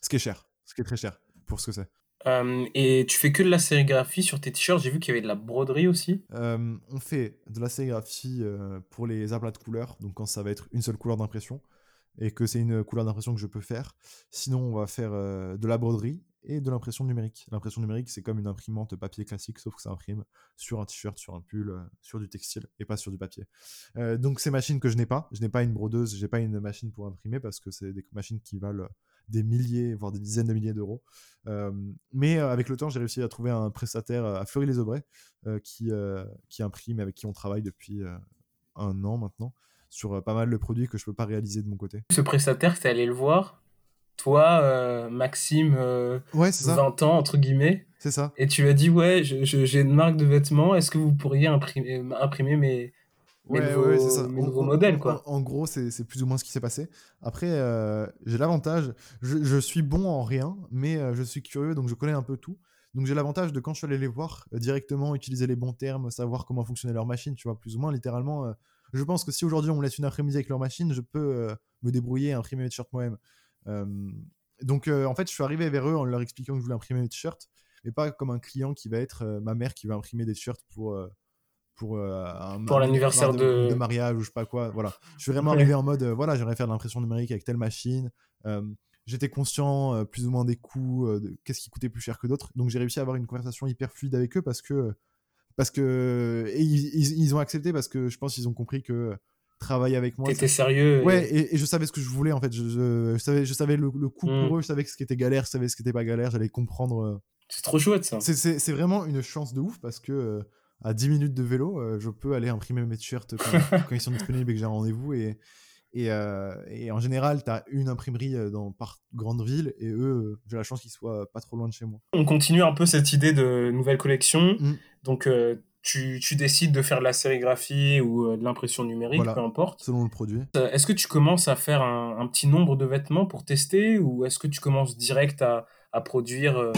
Ce qui est cher ce qui est très cher pour ce que c'est. Euh, et tu fais que de la sérigraphie sur tes t-shirts? J'ai vu qu'il y avait de la broderie aussi. Euh, on fait de la sérigraphie euh, pour les aplats de couleurs, donc quand ça va être une seule couleur d'impression et que c'est une couleur d'impression que je peux faire. Sinon, on va faire de la broderie et de l'impression numérique. L'impression numérique, c'est comme une imprimante papier classique, sauf que ça imprime sur un t-shirt, sur un pull, sur du textile et pas sur du papier. donc, ces machines que je n'ai pas, je n'ai pas une brodeuse, j'ai pas une machine pour imprimer parce que c'est des machines qui valent des milliers, voire des dizaines de milliers d'euros. Euh, mais euh, avec le temps, j'ai réussi à trouver un prestataire à Fleury-les-Aubrais euh, qui, qui imprime, avec qui on travaille depuis un an maintenant, sur pas mal de produits que je peux pas réaliser de mon côté. Ce prestataire, es allé le voir toi, Maxime, ouais, 20 ans, entre guillemets. C'est ça. Et tu lui as dit, ouais, j'ai une marque de vêtements, est-ce que vous pourriez imprimer, imprimer mes, Ouais, ouais, c'est ça. en, modèle, quoi. En, gros, c'est plus ou moins ce qui s'est passé. Après, euh, j'ai l'avantage, je, je, suis bon en rien, mais euh, je suis curieux, donc je connais un peu tout. Donc j'ai l'avantage de quand je suis allé les voir, euh, directement utiliser les bons termes, savoir comment fonctionnait leur machine, tu vois, plus ou moins, littéralement. Je pense que si aujourd'hui on me laisse une après-midi avec leur machine, je peux me débrouiller et imprimer mes t-shirts moi-même. donc en fait, je suis arrivé vers eux en leur expliquant que je voulais imprimer mes t-shirts, mais pas comme un client qui va être ma mère qui va imprimer des t-shirts pour pour, euh, un, pour l'anniversaire de, de... mariage ou je sais pas quoi. Voilà. Je suis vraiment arrivé en mode, euh, voilà, j'aimerais faire de l'impression numérique avec telle machine. Euh, j'étais conscient plus ou moins des coûts, de qu'est-ce qui coûtait plus cher que d'autres. Donc j'ai réussi à avoir une conversation hyper fluide avec eux parce que parce que et ils, ils, ont accepté parce que je pense qu'ils ont compris que travailler avec moi. T'étais sérieux. Ouais, et... je savais ce que je voulais en fait. Je, je, savais, je savais le, coût pour hmm. eux, je savais ce qui était galère, je savais ce qui était pas galère, j'allais comprendre. C'est trop chouette ça. C'est vraiment une chance de ouf parce que à 10 minutes de vélo, euh, je peux aller imprimer mes t-shirts quand, ils sont disponibles et que j'ai un rendez-vous. Et, et, euh, et, en général, tu as une imprimerie euh, dans, par grande ville et eux, j'ai la chance qu'ils soient pas trop loin de chez moi. On continue un peu cette idée de nouvelle collection. Mm. Donc, tu, tu, décides de faire de la sérigraphie ou de l'impression numérique, peu importe. Selon le produit. Est-ce que tu commences à faire un, un, petit nombre de vêtements pour tester ou est-ce que tu commences direct à, à produire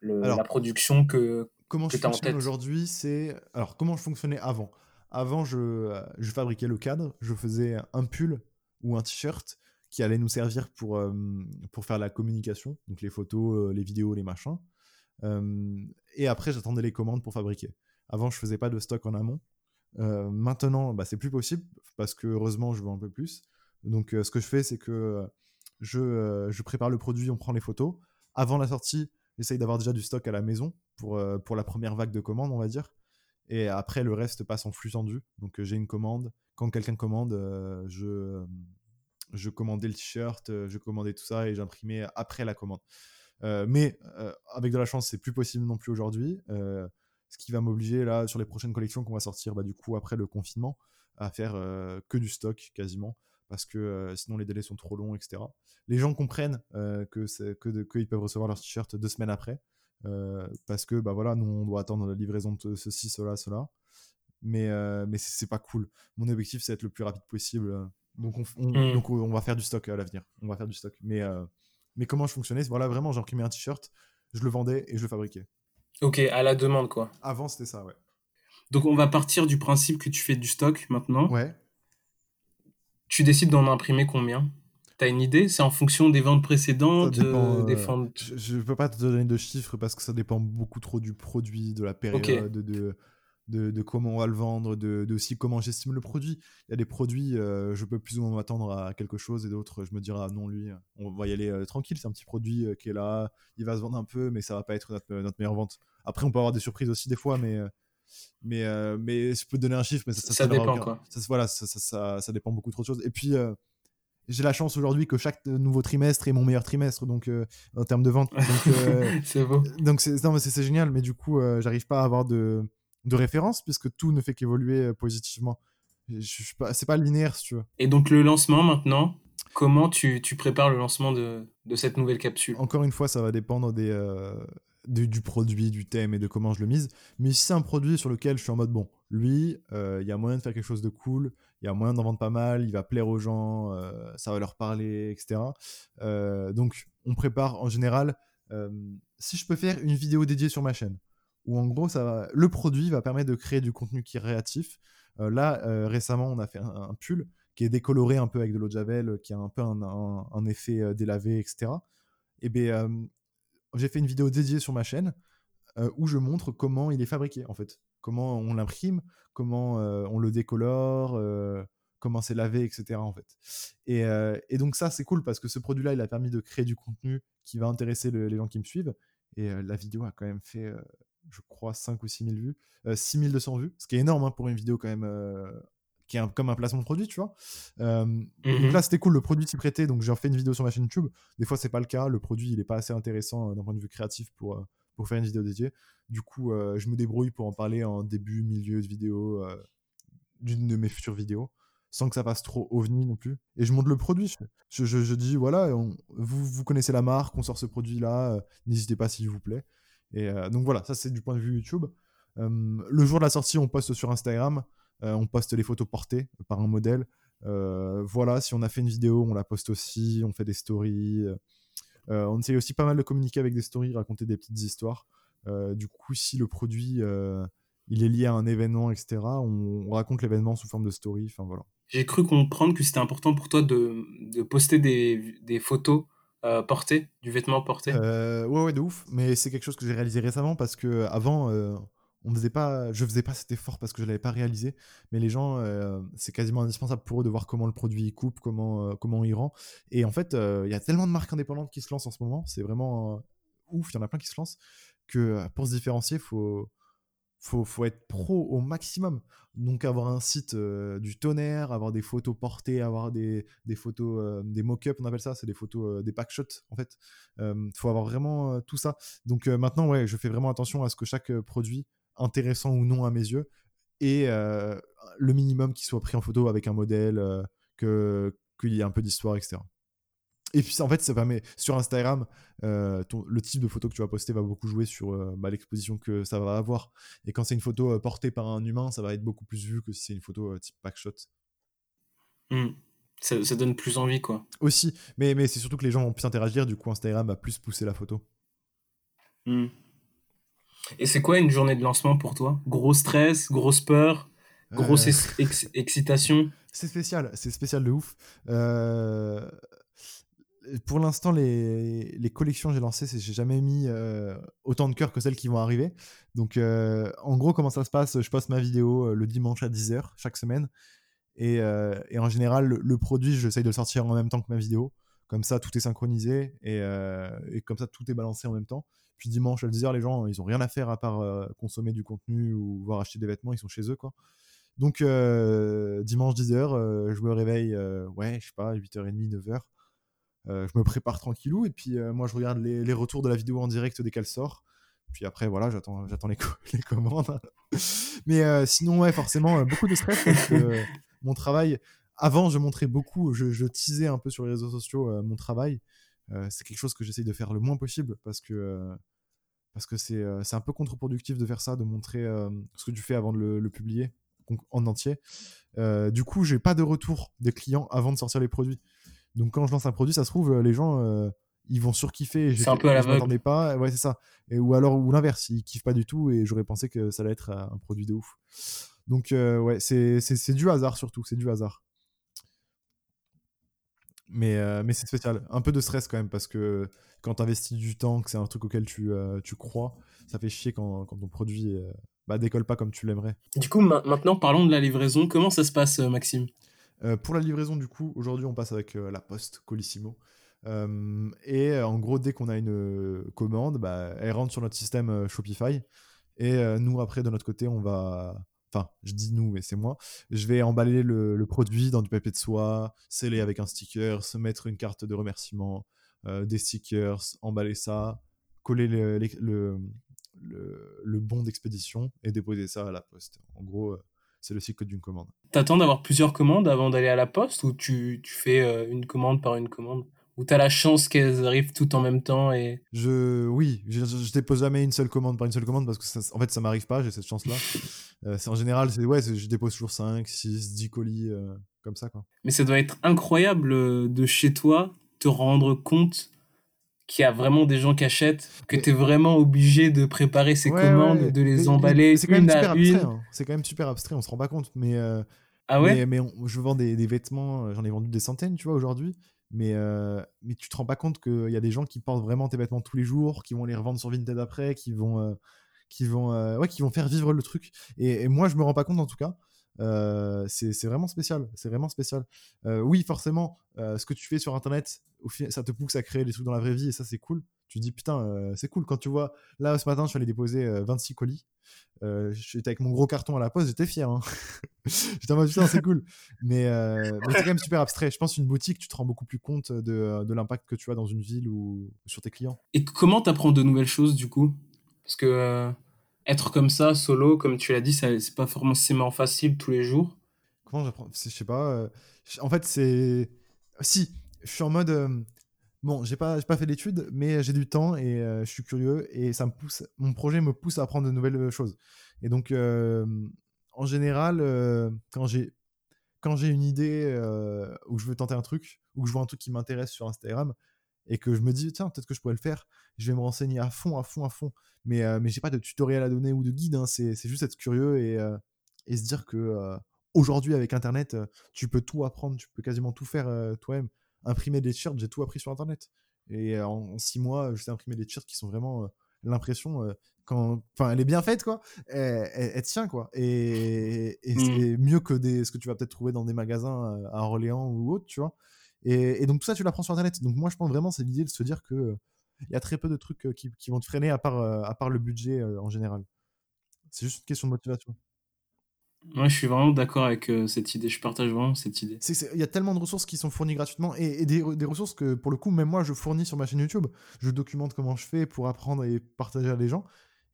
le, la production que, comment je fonctionne aujourd'hui, c'est. Alors, comment je fonctionnais avant? Avant, je, euh, je, fabriquais le cadre, je faisais un pull ou un t-shirt qui allait nous servir pour, euh, pour faire la communication, donc les photos, euh, les vidéos, les machins. et après, j'attendais les commandes pour fabriquer. Avant, je faisais pas de stock en amont. maintenant, bah, c'est plus possible parce que heureusement, je vends un peu plus. Donc, ce que je fais, c'est que je, je prépare le produit, on prend les photos. Avant la sortie, j'essaye d'avoir déjà du stock à la maison pour, pour la première vague de commandes, on va dire. Et après, le reste passe en flux tendu. Donc, euh, j'ai une commande. Quand quelqu'un commande, euh, je, je commandais le t-shirt, je commandais tout ça et j'imprimais après la commande. mais avec de la chance, c'est plus possible non plus aujourd'hui. ce qui va m'obliger, là, sur les prochaines collections qu'on va sortir, bah, du coup, après le confinement, à faire que du stock quasiment parce que sinon les délais sont trop longs, etc. Les gens comprennent que qu'ils peuvent recevoir leur t-shirt deux semaines après, parce que bah voilà, nous on doit attendre la livraison de ceci, cela, cela. Mais mais c'est pas cool. Mon objectif c'est d'être le plus rapide possible. Donc on, mmh. donc on va faire du stock à l'avenir. On va faire du stock. Mais mais comment je fonctionnais? Voilà, vraiment, j'imprimais un t-shirt, je le vendais et je le fabriquais. Ok, à la demande quoi. Avant c'était ça, ouais. Donc on va partir du principe que tu fais du stock maintenant. Ouais. Tu décides d'en imprimer combien? T'as une idée? C'est en fonction des ventes précédentes dépend, des euh, ventes... je ne peux pas te donner de chiffres parce que ça dépend beaucoup trop du produit, de la période, de, de, de, comment on va le vendre, de, de aussi comment j'estime le produit. Il y a des produits, euh, je peux plus ou moins m'attendre à quelque chose et d'autres, je me dirais, ah non, lui, on va y aller euh, tranquille, c'est un petit produit qui est là, il va se vendre un peu, mais ça va pas être notre, notre meilleure vente. Après, on peut avoir des surprises aussi des fois, mais mais, euh, mais je peux te donner un chiffre, mais ça, ça, dépend. Quoi. Ça, voilà, ça, ça, ça, dépend beaucoup trop de choses. Et puis, euh, j'ai la chance aujourd'hui que chaque nouveau trimestre est mon meilleur trimestre, donc euh, en termes de vente. c'est beau. Donc, c'est génial, mais du coup, j'arrive pas à avoir de, de référence puisque tout ne fait qu'évoluer positivement. C'est pas linéaire, si tu veux. Et donc, le lancement maintenant, comment tu, tu prépares le lancement de, de, cette nouvelle capsule? Encore une fois, ça va dépendre des, du, produit, du thème et de comment je le mise. Mais si c'est un produit sur lequel je suis en mode, bon, lui, euh, il y a moyen de faire quelque chose de cool, il y a moyen d'en vendre pas mal, il va plaire aux gens, euh, ça va leur parler, etc. Euh, donc, on prépare en général, si je peux faire une vidéo dédiée sur ma chaîne, où en gros, ça le produit va permettre de créer du contenu qui est réactif. là, récemment, on a fait un, pull qui est décoloré un peu avec de l'eau de javel, qui a un peu un, effet délavé, etc. Et bien, j'ai fait une vidéo dédiée sur ma chaîne où je montre comment il est fabriqué en fait, comment on l'imprime, comment euh, on le décolore, euh, comment c'est lavé, etc. en fait. Et, et donc ça c'est cool parce que ce produit-là il a permis de créer du contenu qui va intéresser les gens qui me suivent. Et la vidéo a quand même fait, je crois, 5 ou 6 000 vues, 6200 vues, ce qui est énorme hein, pour une vidéo quand même qui est comme un placement de produit, tu vois. Donc mmh là, c'était cool, le produit s'y prêtait, donc j'ai fait une vidéo sur ma chaîne YouTube. Des fois, c'est pas le cas, le produit, il est pas assez intéressant d'un point de vue créatif pour, pour faire une vidéo dédiée. Du coup, je me débrouille pour en parler en début, milieu de vidéo d'une de mes futures vidéos, sans que ça passe trop ovni non plus. Et je montre le produit. Je, je, dis, voilà, vous, vous connaissez la marque, on sort ce produit-là, n'hésitez pas s'il vous plaît. Et donc voilà, ça c'est du point de vue YouTube. le jour de la sortie, on poste sur Instagram. Euh, on poste les photos portées par un modèle. Euh, voilà, si on a fait une vidéo, on la poste aussi, on fait des stories. Euh, on essaye aussi pas mal de communiquer avec des stories, raconter des petites histoires. du coup, si le produit il est lié à un événement, etc., on, raconte l'événement sous forme de story. Enfin voilà. J'ai cru comprendre que c'était important pour toi de, poster des, photos portées, du vêtement porté. ouais, ouais, de ouf. Mais c'est quelque chose que j'ai réalisé récemment parce que avant, on faisait pas, je faisais pas cet effort parce que je l'avais pas réalisé, mais les gens, euh, c'est quasiment indispensable pour eux de voir comment le produit coupe, comment, euh, comment il rend. Et en fait, euh, il y a tellement de marques indépendantes qui se lancent en ce moment, c'est vraiment ouf, il y en a plein qui se lancent, que pour se différencier, faut, faut, faut être pro au maximum. Donc avoir un site du tonnerre, avoir des photos portées, avoir des, des photos, des mock-ups, on appelle ça, c'est des photos, des packshots en fait. Il faut avoir vraiment tout ça. Donc maintenant, ouais, je fais vraiment attention à ce que chaque produit intéressant ou non à mes yeux, et euh, le minimum qui soit pris en photo avec un modèle, euh, que qu'il y ait un peu d'histoire, etc. Et puis en fait, ça permet sur Instagram, euh, le type de photo que tu vas poster va beaucoup jouer sur bah, l'exposition que ça va avoir. Et quand c'est une photo portée par un humain, ça va être beaucoup plus vu que si c'est une photo type packshot. Mmh. Ça, ça, donne plus envie, quoi. Aussi, mais, mais c'est surtout que les gens vont plus interagir, du coup Instagram va plus pousser la photo. Mmh. Et c'est quoi une journée de lancement pour toi? Gros stress, grosse peur, grosse euh. excitation? C'est spécial, c'est spécial de ouf. Euh, pour l'instant, les, les collections que j'ai lancées, j'ai jamais mis euh, autant de cœur que celles qui vont arriver. Donc, en gros, comment ça se passe? Je poste ma vidéo le dimanche à 10h chaque semaine. Et, et en général, le, le produit, j'essaye de le sortir en même temps que ma vidéo. Comme ça, tout est synchronisé et, et comme ça, tout est balancé en même temps. Puis dimanche à 10h, les gens, ils ont rien à faire à part euh, consommer du contenu ou voir acheter des vêtements, ils sont chez eux, quoi. Donc, euh, dimanche 10h, euh, je me réveille, ouais, je sais pas, 8h30, 9h. je me prépare tranquillou et puis moi, je regarde les, retours de la vidéo en direct dès qu'elle sort. Puis après, voilà, j'attends, j'attends les, les, commandes. Mais sinon, ouais, forcément, beaucoup de stress parce que mon travail, avant, je montrais beaucoup, je, je teasais un peu sur les réseaux sociaux mon travail. Euh, c'est quelque chose que j'essaye de faire le moins possible parce que euh, parce que c'est euh, un peu contre-productif de faire ça, de montrer ce que tu fais avant de le, publier en entier. du coup, j'ai pas de retour des clients avant de sortir les produits. Donc quand je lance un produit, ça se trouve les gens ils vont surkiffer. C'est un peu à la m'attendais pas. Ouais, c'est ça. Et, ou alors ou l'inverse, ils kiffent pas du tout et j'aurais pensé que ça allait être un produit de ouf. Donc ouais, c'est du hasard surtout, c'est du hasard. Mais, euh, mais c'est spécial. Un peu de stress quand même, parce que quand tu investis du temps, que c'est un truc auquel tu, euh, tu crois, ça fait chier quand, quand ton produit euh, bah, décolle pas comme tu l'aimerais. Du coup, maintenant, parlons de la livraison. Comment ça se passe, Maxime? Pour la livraison, du coup, aujourd'hui, on passe avec la Poste Colissimo. et en gros, dès qu'on a une commande, bah, elle rentre sur notre système Shopify. Et nous, après, de notre côté, on va enfin, je dis nous, mais c'est moi, je vais emballer le, produit dans du papier de soie, sceller avec un sticker, se mettre une carte de remerciement, euh, des stickers, emballer ça, coller le, le, le, bon d'expédition et déposer ça à la poste. En gros, euh, c'est le cycle d'une commande. T'attends d'avoir plusieurs commandes avant d'aller à la poste ou tu, tu fais euh, une commande par une commande? Ou t'as la chance qu'elles arrivent toutes en même temps et je oui je, je, dépose jamais une seule commande par une seule commande parce que ça, en fait ça m'arrive pas j'ai cette chance là euh, c'est en général c'est ouais je dépose toujours 5 6 10 colis euh, comme ça quoi. Mais ça doit être incroyable euh, de chez toi te rendre compte qu'il y a vraiment des gens qui achètent que tu es vraiment obligé de préparer ces commandes de les emballer c'est quand même super abstrait hein. c'est quand même super abstrait on se rend pas compte mais ah ouais? mais, je vends des, des vêtements j'en ai vendu des centaines tu vois aujourd'hui mais, euh, mais tu te rends pas compte qu'il y a des gens qui portent vraiment tes vêtements tous les jours, qui vont les revendre sur Vinted après, qui vont, euh, qui vont, euh, ouais, qui vont faire vivre le truc. Et, moi, je me rends pas compte en tout cas. c'est vraiment spécial. C'est vraiment spécial. oui, forcément, ce que tu fais sur Internet, au ça te pousse à créer des trucs dans la vraie vie et ça, c'est cool tu dis putain, euh, c'est cool. Quand tu vois, là ce matin, je suis allé déposer 26 euh, colis. Euh, j'étais avec mon gros carton à la poste, j'étais fier. Hein. j'étais en mode putain, c'est cool. Mais, c'est quand même super abstrait. Je pense une boutique, tu te rends beaucoup plus compte de, de l'impact que tu as dans une ville ou sur tes clients. Et comment t'apprends de nouvelles choses du coup? Parce que être comme ça, solo, comme tu l'as dit, c'est pas forcément facile tous les jours. Comment j'apprends? Je sais pas. en fait, c'est. Si, je suis en mode Bon, j'ai pas, pas fait d'études, mais j'ai du temps et euh, je suis curieux et ça me pousse, mon projet me pousse à apprendre de nouvelles euh, choses. Et donc, euh, en général, quand j'ai quand j'ai une idée où je veux tenter un truc, ou que je vois un truc qui m'intéresse sur Instagram et que je me dis tiens peut-être que je pourrais le faire, je vais me renseigner à fond, à fond, à fond. Mais mais j'ai pas de tutoriel à donner ou de guide. Hein, c'est juste être curieux et, et se dire que aujourd'hui avec Internet, tu peux tout apprendre, tu peux quasiment tout faire toi-même imprimer des t-shirts, j'ai tout appris sur Internet. Et euh, en, six mois, je sais imprimer des t-shirts qui sont vraiment euh, l'impression euh, quand enfin elle est bien faite quoi. Elle, tient quoi. Et, et mmh. c'est mieux que des ce que tu vas peut-être trouver dans des magasins à Orléans ou autre tu vois. Et, donc tout ça tu l'apprends sur internet. Donc moi je pense vraiment c'est l'idée de se dire que il y a très peu de trucs qui, qui, vont te freiner à part à part le budget en général. C'est juste une question de motivation moi, je suis vraiment d'accord avec euh, cette idée. Je partage vraiment cette idée. Il y a tellement de ressources qui sont fournies gratuitement et, des, ressources que, pour le coup, même moi, je fournis sur ma chaîne YouTube. Je documente comment je fais pour apprendre et partager à des gens.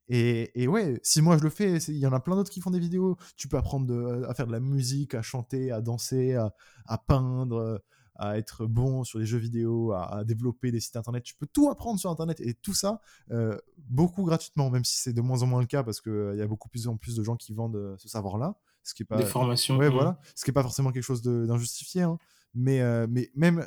Et, ouais, si moi je le fais, il y en a plein d'autres qui font des vidéos. Tu peux apprendre à faire de la musique, à chanter, à danser, à peindre, à être bon sur les jeux vidéo, à, développer des sites internet. Tu peux tout apprendre sur internet et tout ça euh, beaucoup gratuitement, même si c'est de moins en moins le cas parce qu'il euh, y a beaucoup plus en plus de gens qui vendent euh, ce savoir-là. Ce qui est pas des formations. Ouais, voilà. Ce qui est pas forcément quelque chose d'injustifié, hein. mais mais même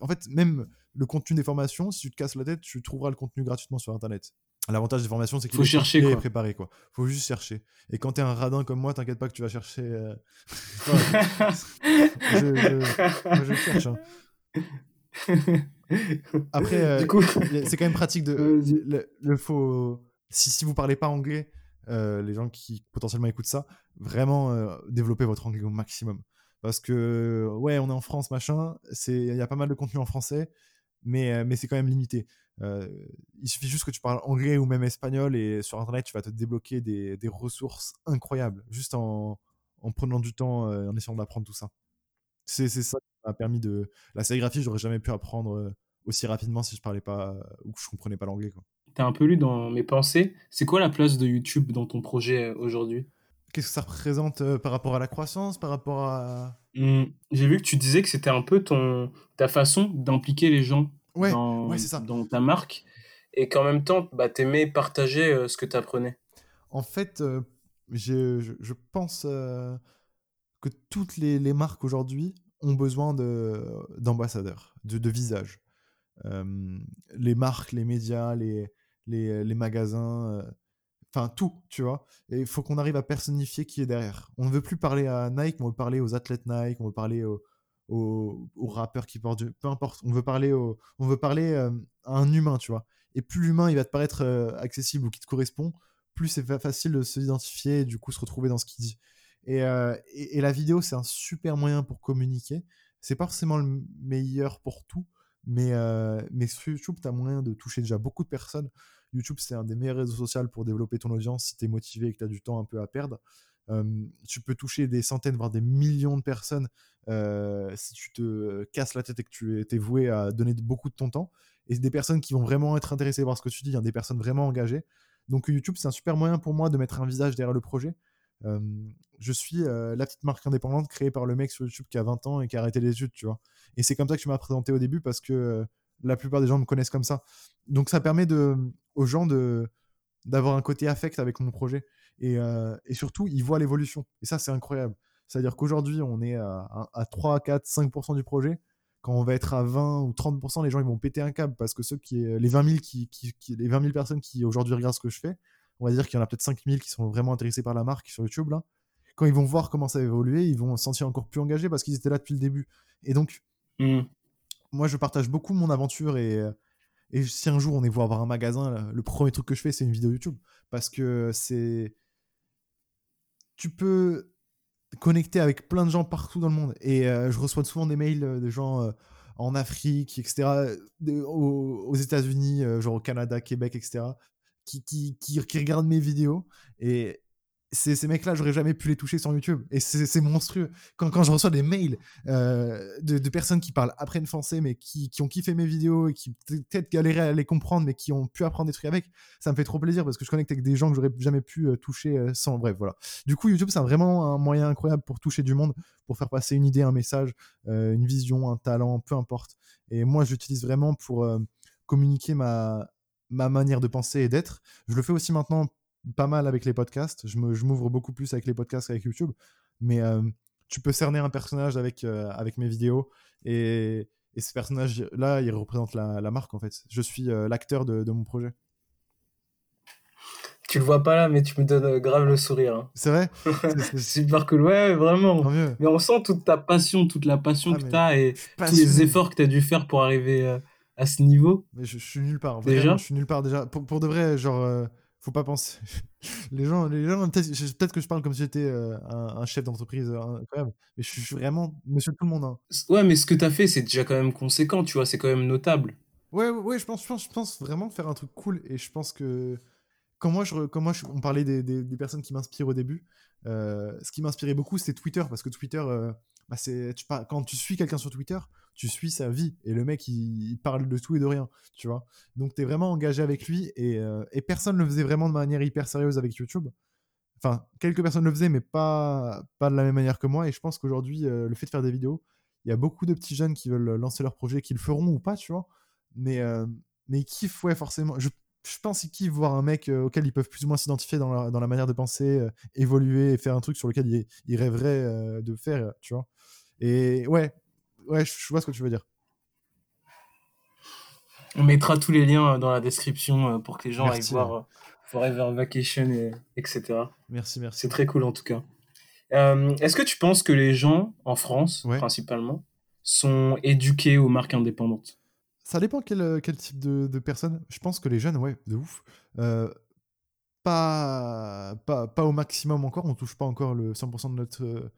en fait même le contenu des formations, si tu te casses la tête, tu trouveras le contenu gratuitement sur internet. L'avantage des formations, c'est qu'il faut chercher quoi. préparé quoi. Faut juste chercher. Et quand t'es un radin comme moi, t'inquiète pas que tu vas chercher. Euh, je, cherche. Hein. Après, euh, c'est quand même pratique de. Le, faut. Si, si vous parlez pas anglais, euh, les gens qui potentiellement écoutent ça, vraiment développer votre anglais au maximum. Parce que ouais, on est en France, machin. C'est il y a pas mal de contenu en français, mais mais c'est quand même limité. Euh, il suffit juste que tu parles anglais ou même espagnol et sur internet tu vas te débloquer des, des ressources incroyables juste en, en prenant du temps euh, en essayant d'apprendre tout ça. C'est ça qui m'a permis de. La sérigraphie, j'aurais jamais pu apprendre euh, aussi rapidement si je parlais pas ou que je comprenais pas l'anglais. T'as un peu lu dans mes pensées. C'est quoi la place de YouTube dans ton projet aujourd'hui? Qu'est-ce que ça représente par rapport à la croissance, par rapport à. Mmh. J'ai vu que tu disais que c'était un peu ton ta façon d'impliquer les gens dans, ta marque et qu'en même temps, bah, t'aimais partager euh, ce que tu apprenais En fait, euh, je, je, pense euh, que toutes les, les marques aujourd'hui ont besoin d'ambassadeurs, de, de, visages. les marques, les médias, les, les, les magasins, enfin tout, tu vois. Et il faut qu'on arrive à personnifier qui est derrière. On ne veut plus parler à Nike, on veut parler aux athlètes Nike, on veut parler aux, aux, rappeurs qui portent du... Peu importe, on veut parler, on veut parler à un humain, tu vois. Et plus l'humain il va te paraître accessible ou qui te correspond, plus c'est facile de s'identifier et du coup se retrouver dans ce qu'il dit. Et, et, la vidéo, c'est un super moyen pour communiquer. C'est pas forcément le meilleur pour tout, mais, mais sur YouTube, tu as moyen de toucher déjà beaucoup de personnes. YouTube, c'est un des meilleurs réseaux sociaux pour développer ton audience si tu es motivé et que tu as du temps un peu à perdre. Tu peux toucher des centaines, voire des millions de personnes si tu te casses la tête et que tu es, voué à donner beaucoup de ton temps. Et des personnes qui vont vraiment être intéressées par ce que tu dis, hein, des personnes vraiment engagées. Donc YouTube, c'est un super moyen pour moi de mettre un visage derrière le projet. je suis la petite marque indépendante créée par le mec sur YouTube qui a 20 ans et qui a arrêté les études, tu vois. Et c'est comme ça que tu m'as présenté au début parce que la plupart des gens me connaissent comme ça. Donc ça permet aux gens d'avoir un côté affect avec mon projet. Et, et surtout, ils voient l'évolution. Et ça, c'est incroyable. C'est-à-dire qu'aujourd'hui, on est à, à, 3, 4, 5% du projet. Quand on va être à 20 ou 30%, les gens ils vont péter un câble parce que ceux qui, les 20 000, qui, qui, les 20 000 personnes qui aujourd'hui regardent ce que je fais, on va dire qu'il y en a peut-être 5 000 qui sont vraiment intéressés par la marque sur YouTube. Là. Quand ils vont voir comment ça a évolué, ils vont se sentir encore plus engagés parce qu'ils étaient là depuis le début. Et donc, mmh. moi, je partage beaucoup mon aventure et, et si un jour on est voir avoir un magasin, le premier truc que je fais, c'est une vidéo YouTube. Parce que c'est. Tu peux connecter avec plein de gens partout dans le monde. Et euh, je reçois souvent des mails euh, de gens euh, en Afrique, etc., aux, États-Unis, genre au Canada, Québec, etc., qui, qui, qui, qui, regardent mes vidéos. Et, ces, mecs-là, j'aurais jamais pu les toucher sur YouTube. Et c'est monstrueux. Quand, quand, je reçois des mails euh, de, personnes qui parlent une français, mais qui, qui, ont kiffé mes vidéos et qui peut-être galéraient à les comprendre, mais qui ont pu apprendre des trucs avec, ça me fait trop plaisir parce que je connecte avec des gens que j'aurais jamais pu euh, toucher euh, sans. Bref, voilà. Du coup, YouTube, c'est vraiment un moyen incroyable pour toucher du monde, pour faire passer une idée, un message, une vision, un talent, peu importe. Et moi, j'utilise vraiment pour communiquer ma, ma manière de penser et d'être. Je le fais aussi maintenant pas mal avec les podcasts. Je m'ouvre beaucoup plus avec les podcasts qu'avec YouTube. Mais euh, tu peux cerner un personnage avec, euh, avec mes vidéos. Et, et ce personnage-là, il représente la, la, marque, en fait. Je suis euh, l'acteur de, de, mon projet. Tu le vois pas là, mais tu me donnes grave le sourire. Hein. C'est vrai? C'est super cool. Ouais, vraiment. Mais on sent toute ta passion, toute la passion ah, que tu as et tous les efforts que tu as dû faire pour arriver à ce niveau. Mais je, suis nulle part. déjà? Je suis nulle part déjà. Pour, pour de vrai, genre faut pas penser. les gens, les gens peut-être que je parle comme si j'étais euh, un, chef d'entreprise euh, incroyable, mais je suis vraiment monsieur tout le monde. Hein. Ouais, mais ce que tu as fait, c'est déjà quand même conséquent, tu vois, c'est quand même notable. Ouais, ouais, je pense, je pense, je pense vraiment faire un truc cool, et je pense que quand moi, on parlait des, personnes qui m'inspirent au début, euh, ce qui m'inspirait beaucoup, c'était Twitter, parce que Twitter, bah c'est, tu, quand tu suis quelqu'un sur Twitter, tu suis sa vie et le mec il, parle de tout et de rien, tu vois. Donc tu es vraiment engagé avec lui et, euh, personne ne le faisait vraiment de manière hyper sérieuse avec YouTube. Enfin, quelques personnes le faisaient, mais pas, de la même manière que moi. Et je pense qu'aujourd'hui, euh, le fait de faire des vidéos, il y a beaucoup de petits jeunes qui veulent lancer leur projet, qui le feront ou pas, tu vois. Mais, euh, mais ils kiffent, ouais, forcément. Je pense qu'ils voir un mec auquel ils peuvent plus ou moins s'identifier dans la, dans la manière de penser, évoluer et faire un truc sur lequel ils, ils rêveraient de faire, tu vois. Et ouais, ouais, je vois ce que tu veux dire. On mettra tous les liens euh, dans la description euh, pour que les gens aillent voir euh, Forever Vacation, et, etc. Merci, merci. C'est très cool en tout cas. Est-ce que tu penses que les gens en France, principalement, sont éduqués aux marques indépendantes? Ça dépend quel, quel type de, de, personnes. Je pense que les jeunes, ouais, de ouf. pas, pas, pas au maximum encore, on touche pas encore le 100% de notre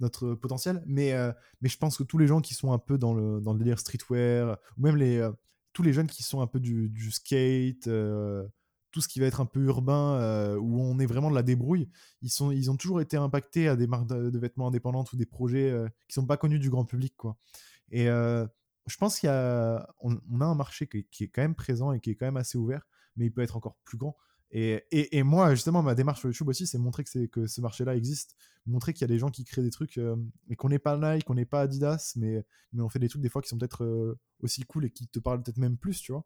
notre potentiel. Mais, euh, mais je pense que tous les gens qui sont un peu dans le, dans le délire streetwear, ou même les, euh, tous les jeunes qui sont un peu du, du skate, euh, tout ce qui va être un peu urbain, où on est vraiment de la débrouille, ils, sont, ils ont toujours été impactés à des marques de, vêtements indépendantes ou des projets qui sont pas connus du grand public. Quoi. Et je pense qu'il y a, on, a un marché qui, qui, est quand même présent et qui est quand même assez ouvert, mais il peut être encore plus grand. Et, et, moi, justement, ma démarche sur YouTube aussi, c'est montrer que, que ce marché-là existe, montrer qu'il y a des gens qui créent des trucs, euh, et qu'on n'est pas Nike, qu'on n'est pas Adidas, mais, mais on fait des trucs des fois qui sont peut-être euh, aussi cool et qui te parlent peut-être même plus, tu vois.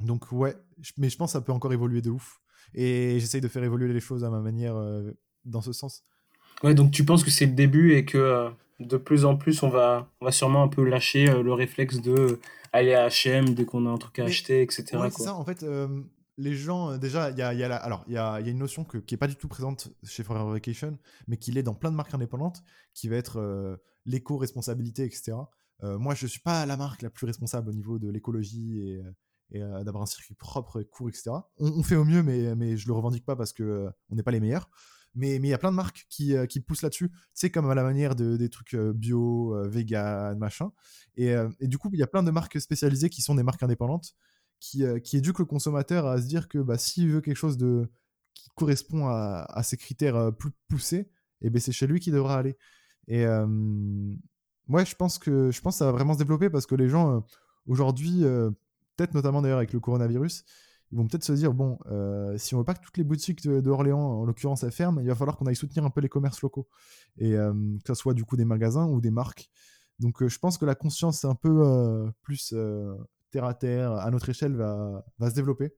Donc ouais, mais je pense que ça peut encore évoluer de ouf. Et j'essaye de faire évoluer les choses à ma manière euh, dans ce sens. Ouais, donc tu penses que c'est le début et que de plus en plus on va, on va sûrement un peu lâcher le réflexe de aller à H&M dès qu'on a un truc à acheter, etc. Ouais, c'est ça, en fait les gens, euh, déjà, il y a, y a la- alors, il y a, y a une notion que, qui n'est pas du tout présente chez Forever Vacation, mais qui l'est dans plein de marques indépendantes, qui va être euh, l'éco-responsabilité, etc. Euh, moi, je ne suis pas la marque la plus responsable au niveau de l'écologie et, euh, et, euh, d'avoir un circuit propre, court, etc. On, on fait au mieux, mais, mais je le revendique pas parce que euh, on n'est pas les meilleurs. Mais mais il y a plein de marques qui, euh, qui poussent là-dessus. Sais, comme à la manière de, des trucs euh, bio, euh, vegan, machin. Et, et du coup, il y a plein de marques spécialisées qui sont des marques indépendantes qui, qui éduquent le consommateur à se dire que bah, s'il veut quelque chose de, qui correspond à, à ces critères plus poussés, et ben c'est chez lui qu'il devra aller. Et euh, ouais, je pense, que, je pense ça va vraiment se développer parce que les gens, aujourd'hui, peut-être notamment d'ailleurs avec le coronavirus, ils vont peut-être se dire bon, euh, si on veut pas que toutes les boutiques de, de Orléans, en l'occurrence, elles ferment, il va falloir qu'on aille soutenir un peu les commerces locaux. Et euh, que ce soit du coup des magasins ou des marques. Donc euh, je pense que la conscience un peu plus terre à terre, à notre échelle, va, va se développer.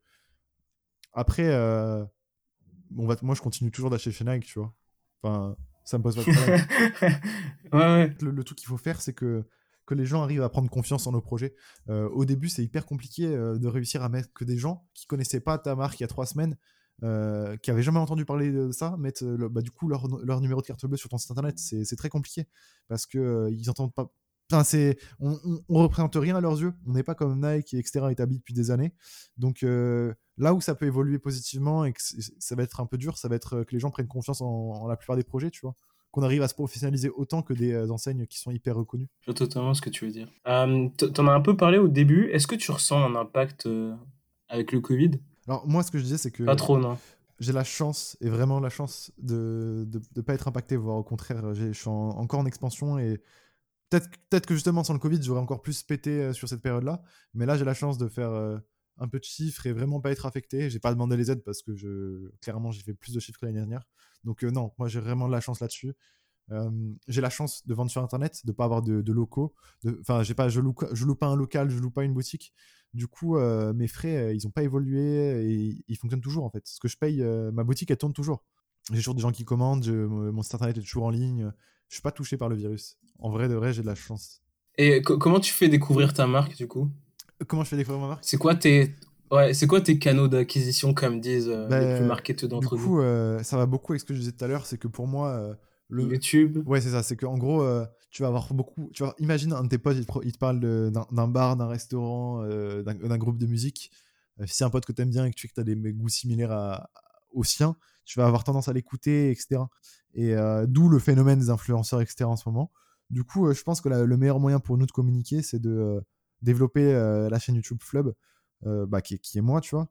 Après, on va, moi je continue toujours d'acheter chez Nike, tu vois. Enfin, ça me pose pas de problème. ouais, ouais. le, le truc qu'il faut faire, c'est que, que les gens arrivent à prendre confiance en nos projets. Euh, au début, c'est hyper compliqué euh, de réussir à mettre que des gens qui connaissaient pas ta marque il y a trois semaines, euh, qui avaient jamais entendu parler de ça, mettre bah, du coup leur, numéro de carte bleue sur ton site internet. C'est très compliqué parce que ils entendent pas. Enfin, c'est, on, on, représente rien à leurs yeux. On n'est pas comme Nike, etc., établi depuis des années. Donc là où ça peut évoluer positivement et que ça va être un peu dur, ça va être que les gens prennent confiance en la plupart des projets, tu vois. Qu'on arrive à se professionnaliser autant que des euh, enseignes qui sont hyper reconnues. Je vois totalement ce que tu veux dire. Euh, t- T'en as un peu parlé au début. Est-ce que tu ressens un impact euh, avec le Covid? Alors moi, ce que je disais, c'est que Pas trop, non. j'ai la chance, et vraiment la chance, de ne pas être impacté, voire au contraire, je suis en- encore en expansion et peut-être peut que justement sans le Covid, j'aurais encore plus pété euh, sur cette période-là. Mais là, j'ai la chance de faire euh, un peu de chiffres et vraiment pas être affecté. J'ai pas demandé les aides parce que je, clairement, j'ai fait plus de chiffres que l'année dernière. Donc euh, non, moi j'ai vraiment de la chance là-dessus. J'ai la chance de vendre sur internet, de pas avoir de, locaux. Enfin, j'ai pas, je loue, pas un local, je loue pas une boutique. Du coup, euh, mes frais, euh, ils ont pas évolué et ils fonctionnent toujours en fait. Ce que je paye, ma boutique, elle tourne toujours. J'ai toujours des gens qui commandent, mon site internet est toujours en ligne. Je suis pas touché par le virus. En vrai de vrai, j'ai de la chance. Et co- comment tu fais découvrir ta marque, du coup? Comment je fais découvrir ma marque C'est quoi tes... Ouais, c'est quoi tes canaux d'acquisition, comme disent euh, Bah, les plus marketeux Du d'entre nous coup, euh, ça va beaucoup avec ce que je disais tout à l'heure, c'est que pour moi, euh, le, YouTube Ouais, c'est ça. C'est qu'en gros, euh, tu vas avoir beaucoup. Tu vois, imagine un de tes potes, il te, pro- il te parle d'un bar, d'un restaurant, d'un groupe de musique. Si c'est un pote que t'aimes bien et que tu sais que t'as des goûts similaires à, aux siens, tu vas avoir tendance à l'écouter, etc. Et d'où le phénomène des influenceurs, etc. en ce moment. Du coup, je pense que la- le meilleur moyen pour nous de communiquer, c'est de développer euh, la chaîne YouTube Flub, euh, bah, qui, est- moi, tu vois.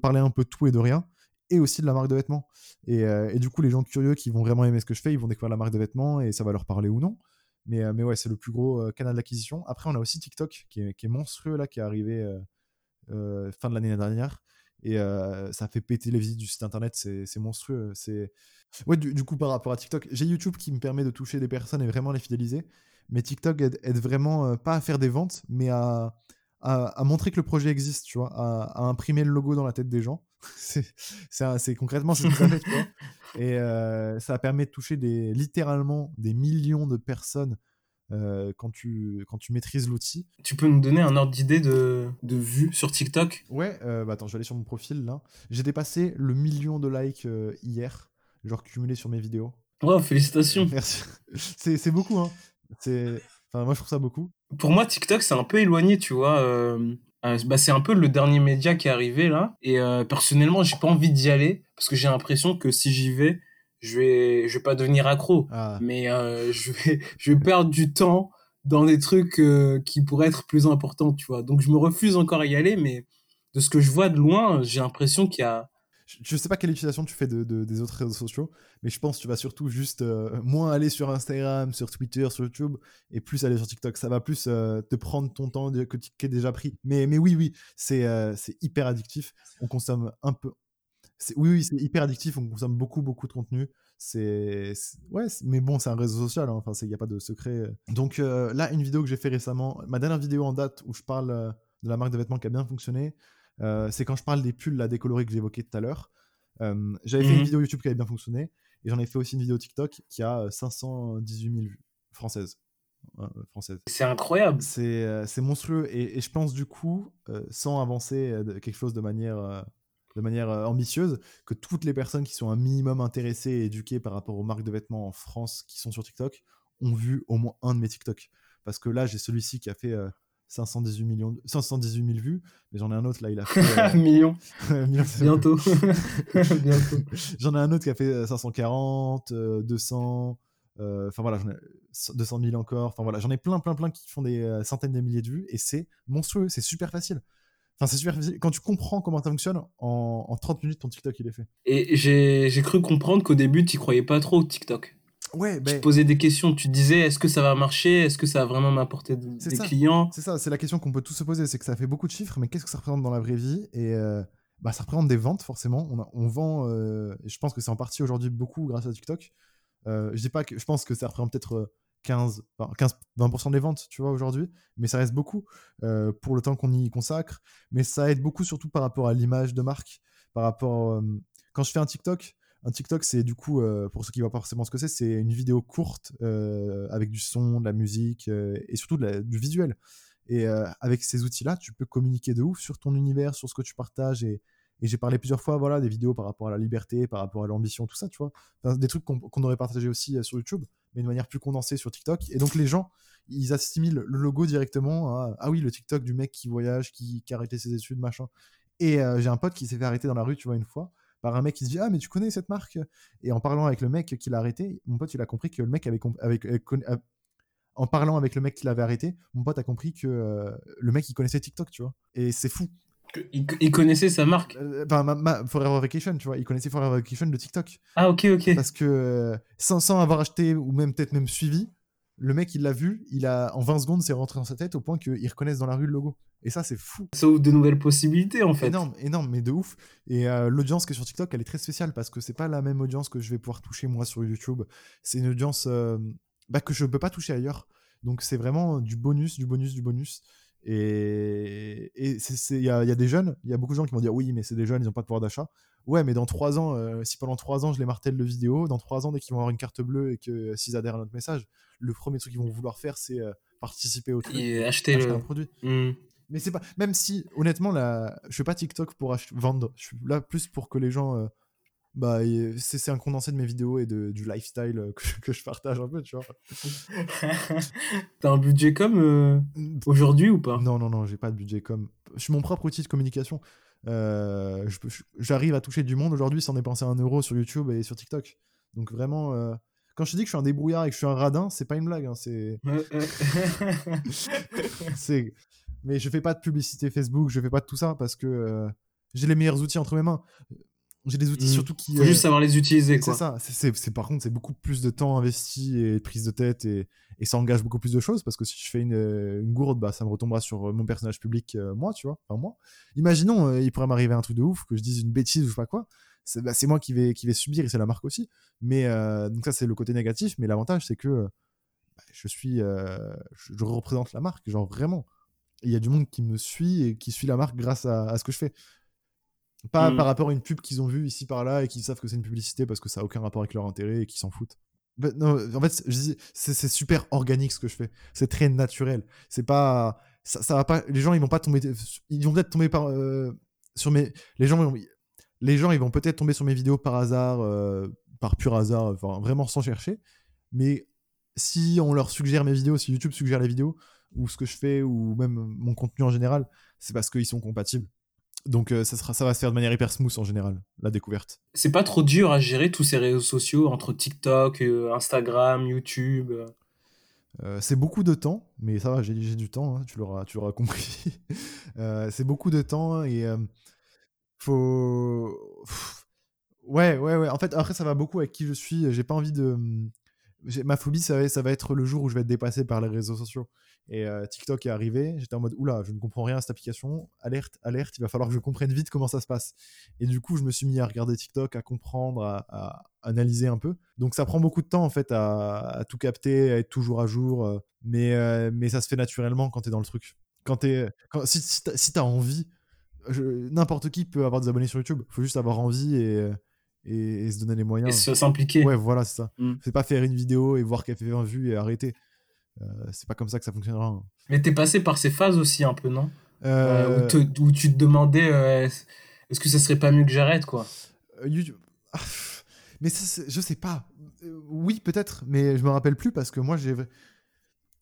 Parler un peu de tout et de rien. Et aussi de la marque de vêtements. Et, euh, et du coup, les gens curieux qui vont vraiment aimer ce que je fais, ils vont découvrir la marque de vêtements et ça va leur parler ou non. Mais, ouais, c'est le plus gros canal d'acquisition. Après, on a aussi TikTok qui est, monstrueux là, qui est arrivé fin de l'année dernière. Et ça fait péter les visites du site internet, c'est monstrueux. Ouais, du coup, par rapport à TikTok, j'ai YouTube qui me permet de toucher des personnes et vraiment les fidéliser. Mais TikTok aide, aide vraiment euh, pas à faire des ventes, mais à, à, à montrer que le projet existe, tu vois, à, à imprimer le logo dans la tête des gens. c'est concrètement ce que ça fait, tu vois. Et euh, ça permet de toucher des, littéralement des millions de personnes euh, quand, tu, quand tu maîtrises l'outil. Tu peux nous donner un ordre d'idée de, de vues sur TikTok? Ouais, euh, bah attends, je vais aller sur mon profil là. J'ai dépassé le million de likes hier, genre cumulé sur mes vidéos. Wow, félicitations Merci. C'est beaucoup, hein. C'est... Enfin, moi je trouve ça beaucoup. Pour moi, TikTok, c'est un peu éloigné, tu vois. euh, euh, bah, c'est un peu le dernier média qui est arrivé là. Et euh, personnellement, j'ai pas envie d'y aller parce que j'ai l'impression que si j'y vais, je vais, je vais pas devenir accro. Ah, Mais euh, je, vais, je vais perdre du temps dans des trucs qui pourraient être plus importants, tu vois. Donc je me refuse encore à y aller, mais de ce que je vois de loin, j'ai l'impression qu'il y a. je, sais pas quelle utilisation tu fais de, de- des autres réseaux sociaux, mais je pense que tu vas surtout juste euh, moins aller sur Instagram, sur Twitter, sur YouTube, et plus aller sur TikTok. Ça va plus euh, te prendre ton temps que tu- est déjà pris. Mais, mais oui, oui, c'est euh, hyper addictif. On consomme un peu. Oui, oui, c'est hyper addictif. On consomme beaucoup, beaucoup de contenu. C'est ouais, mais bon, c'est un réseau social. hein, Enfin, il n'y a pas de secret. Donc là, une vidéo que j'ai fait récemment, ma dernière vidéo en date où je parle de la marque de vêtements qui a bien fonctionné, c'est quand je parle des pulls là décolorés que j'évoquais tout à l'heure. Euh, J'avais fait Mhm. une vidéo YouTube qui avait bien fonctionné et j'en ai fait aussi une vidéo TikTok qui a euh, 518 000 vues françaises. Euh, françaises. C'est incroyable. C'est euh, c'est monstrueux et, et je pense du coup, euh, sans avancer euh, quelque chose de manière euh, de manière euh, ambitieuse que toutes les personnes qui sont un minimum intéressées et éduquées par rapport aux marques de vêtements en France qui sont sur TikTok ont vu au moins un de mes TikTok. Parce que là, j'ai celui-ci qui a fait 518, millions, 518 000 vues, mais j'en ai un autre là, il a fait. Euh, Million. Bientôt. Bientôt. j'en ai un autre qui a fait 540, 200. Enfin voilà, 200 000 encore. Enfin voilà, j'en ai plein, plein, plein qui font des centaines de milliers de vues et c'est monstrueux, c'est super facile. Enfin, c'est super facile. Quand tu comprends comment ça fonctionne, en, en 30 minutes, ton TikTok, il est fait. Et j'ai cru comprendre qu'au début, tu croyais pas trop au TikTok. Ouais, Tu ben, te posais des questions, tu disais est-ce que ça va marcher? Est-ce que ça va vraiment m'apporter de- des ça. clients? C'est ça, c'est la question qu'on peut tous se poser. C'est que ça fait beaucoup de chiffres, mais qu'est-ce que ça représente dans la vraie vie? Et euh, bah, ça représente des ventes, forcément. On, a- on vend, euh, et je pense que c'est en partie aujourd'hui beaucoup grâce à TikTok. Euh, je dis pas que je pense que ça représente peut-être euh, 15, enfin, 15 20% des ventes, tu vois, aujourd'hui, mais ça reste beaucoup euh, pour le temps qu'on y consacre. Mais ça aide beaucoup, surtout par rapport à l'image de marque, par rapport. quand je fais un TikTok, un TikTok, c'est du coup, euh, pour ceux qui voient pas forcément ce que c'est, c'est une vidéo courte euh, avec du son, de la musique euh, et surtout du visuel. Et avec ces outils-là, tu peux communiquer de ouf sur ton univers, sur ce que tu partages. Et, j'ai parlé plusieurs fois, voilà, des vidéos par rapport à la liberté, par rapport à l'ambition, tout ça, tu vois. Des trucs qu'on aurait partagé aussi sur YouTube, mais de manière plus condensée sur TikTok. Et donc les gens, ils assimilent le logo directement à ah oui, le TikTok du mec qui voyage, qui, qui a arrêté ses études, machin. Et j'ai un pote qui s'est fait arrêter dans la rue, tu vois, une fois, par un mec qui se dit Ah, mais tu connais cette marque? Et en parlant avec le mec qui l'a arrêté, mon pote, il a compris que le mec avait. avec, a- en parlant avec le mec qui l'avait arrêté, mon pote a compris que euh, le mec, il connaissait TikTok, tu vois. Et c'est fou. il, il connaissait sa marque? Euh, Enfin, ma, ma- Forever Vacation, tu vois, il connaissait Forever Vacation de TikTok. Ah, ok, ok. Parce que euh, sans, sans avoir acheté ou même peut-être même suivi, le mec, il l'a vu, il a, en 20 secondes, c'est rentré dans sa tête au point qu'il reconnaisse dans la rue le logo. Et ça, c'est fou. Ça ouvre de nouvelles possibilités en fait. Énorme, énorme, mais de ouf. Et euh, l'audience qui est sur TikTok, elle est très spéciale parce que c'est pas la même audience que je vais pouvoir toucher moi sur YouTube. C'est une audience euh, bah, que je peux pas toucher ailleurs. Donc c'est vraiment du bonus, du bonus, du bonus. Et y il y a des jeunes, il y a beaucoup de gens qui vont dire oui, mais c'est des jeunes, ils n'ont pas de pouvoir d'achat. Ouais, mais dans trois ans, euh, si pendant trois ans je les martèle de vidéo, dans trois ans, dès qu'ils vont avoir une carte bleue et que euh, s'ils adhèrent à notre message, le premier truc qu'ils vont vouloir faire, c'est euh, participer au truc, Et acheter acheter le. un produit. Hmm. Mais c'est pas. Même si, honnêtement, là, je fais pas TikTok pour ach- vendre. Je suis là plus pour que les gens. bah, c'est un condensé de mes vidéos et de, du lifestyle que, que je partage un peu, tu vois. T'as un budget comme euh, aujourd'hui ou pas? Non, non, non, j'ai pas de budget comme. Je suis mon propre outil de communication. Euh, J'arrive à toucher du monde aujourd'hui sans dépenser un euro sur YouTube et sur TikTok. Donc vraiment. euh, Quand je te dis que je suis un débrouillard et que je suis un radin, c'est pas une blague. hein, c'est mais je fais pas de publicité Facebook je fais pas de tout ça parce que euh, j'ai les meilleurs outils entre mes mains j'ai des outils Mm. surtout qui Faut euh, juste savoir les utiliser c'est quoi. ça c'est- c'est- par contre c'est beaucoup plus de temps investi et de prise de tête et, et ça engage beaucoup plus de choses parce que si je fais une, euh, une gourde bah ça me retombera sur euh, mon personnage public euh, moi tu vois enfin moi imaginons euh, il pourrait m'arriver un truc de ouf que je dise une bêtise ou je sais pas quoi c'est bah, moi qui vais qui vais subir et c'est la marque aussi mais euh, donc ça c'est le côté négatif mais l'avantage c'est que euh, bah, je suis euh, je, je représente la marque genre vraiment il y a du monde qui me suit et qui suit la marque grâce à, à ce que je fais pas Mm. par rapport à une pub qu'ils ont vue ici par là et qui savent que c'est une publicité parce que ça a aucun rapport avec leur intérêt et qui s'en foutent. Bah, non, en fait c'est c'est super organique ce que je fais. C'est très naturel. C'est pas ça, ça va pas les gens ils vont pas tomber ils vont peut-être tomber par euh, sur mes les gens vont- les gens ils vont peut-être tomber sur mes vidéos par hasard euh, par pur hasard enfin vraiment sans chercher. Mais si on leur suggère mes vidéos si YouTube suggère les vidéos ou ce que je fais ou même mon contenu en général c'est parce qu'ils sont compatibles donc euh, ça, sera, ça va se faire de manière hyper smooth en général la découverte C'est pas trop dur à gérer tous ces réseaux sociaux entre TikTok, euh, Instagram, YouTube. euh. C'est beaucoup de temps, mais ça va, j'ai du temps, hein, tu l'auras tu l'auras compris. C'est beaucoup de temps et faut. Ouais, ouais, ouais. En fait, après, ça va beaucoup avec qui je suis. J'ai pas envie de. Ma phobie, ça va, ça va être le jour où je vais être dépassé par les réseaux sociaux. Et euh, TikTok est arrivé, j'étais en mode oula, je ne comprends rien à cette application. Alerte, alerte, il va falloir que je comprenne vite comment ça se passe. Et du coup, je me suis mis à regarder TikTok, à comprendre, à, à analyser un peu. Donc ça prend beaucoup de temps en fait à, à tout capter, à être toujours à jour. euh, mais, euh, mais ça se fait naturellement quand t'es dans le truc. Quand quand, si, si t'as envie, n'importe qui peut avoir des abonnés sur YouTube. Faut juste avoir envie et, et, et se donner les Et moyens. se- s'impliquer. Ouais, voilà, c'est ça. Mm. C'est pas faire une vidéo et voir qu'elle fait 20 vues et arrêter. Euh, c'est pas comme ça que ça fonctionnera. hein. Mais t'es passé par ces phases aussi un peu, non? Euh, Euh, où, te- où tu te demandais est-ce- que ça serait pas mieux que j'arrête, quoi? YouTube- Ah, mais ça, je sais pas. Oui, peut-être, mais je me rappelle plus parce que moi, j'ai.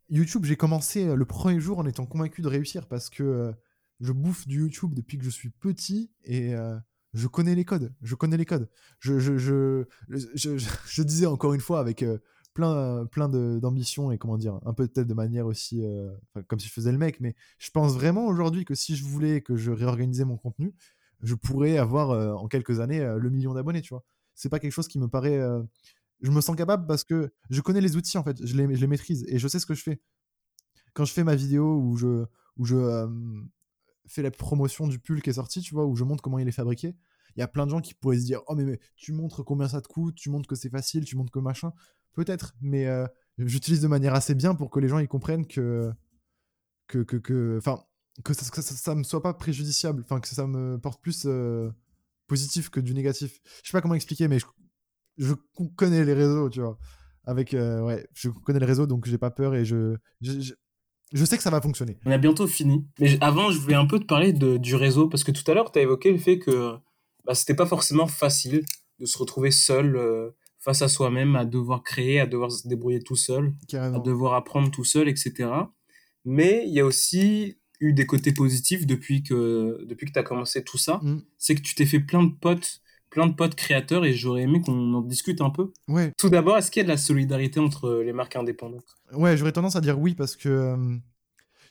YouTube, j'ai commencé le premier jour en étant convaincu de réussir parce que euh, je bouffe du YouTube depuis que je suis petit et euh, je connais les codes. Je connais les codes. Je, je, je, je, je- je disais encore une fois avec euh, plein, plein d'ambition et comment dire, un peu peut-être de manière aussi, euh, comme si je faisais le mec, mais je pense vraiment aujourd'hui que si je voulais que je réorganisais mon contenu, je pourrais avoir euh, en quelques années euh, le million d'abonnés, tu vois. C'est pas quelque chose qui me paraît. euh, Je me sens capable parce que je connais les outils en fait, je les, je les maîtrise et je sais ce que je fais. Quand je fais ma vidéo où je, où je fais la promotion du pull qui est sorti, tu vois, où je montre comment il est fabriqué, il y a plein de gens qui pourraient se dire Oh, mais, mais tu montres combien ça te coûte, tu montres que c'est facile, tu montres que machin. Peut-être, mais euh, j'utilise de manière assez bien pour que les gens ils comprennent que. que, que, enfin, que ça, que ça, ça me soit pas préjudiciable, enfin que ça me porte plus euh, positif que du négatif. Je sais pas comment expliquer, mais je, je con- connais les réseaux, tu vois. Avec, euh, ouais, je connais les réseaux, donc j'ai pas peur et je, je, je, sais que ça va fonctionner. On a bientôt fini. Mais avant, je voulais un peu te parler de, du réseau, parce que tout à l'heure, tu as évoqué le fait que bah, c'était pas forcément facile de se retrouver seul face à soi-même, à devoir créer, à devoir se débrouiller tout seul, à devoir apprendre tout seul, etc. Mais il y a aussi eu des côtés positifs depuis que, depuis que tu as commencé tout ça. Mm. C'est que tu t'es fait plein de potes, plein de potes créateurs, et j'aurais aimé qu'on en discute un peu. Ouais, Tout d'abord, est-ce qu'il y a de la solidarité entre les marques indépendantes? Ouais, j'aurais tendance à dire oui parce que euh,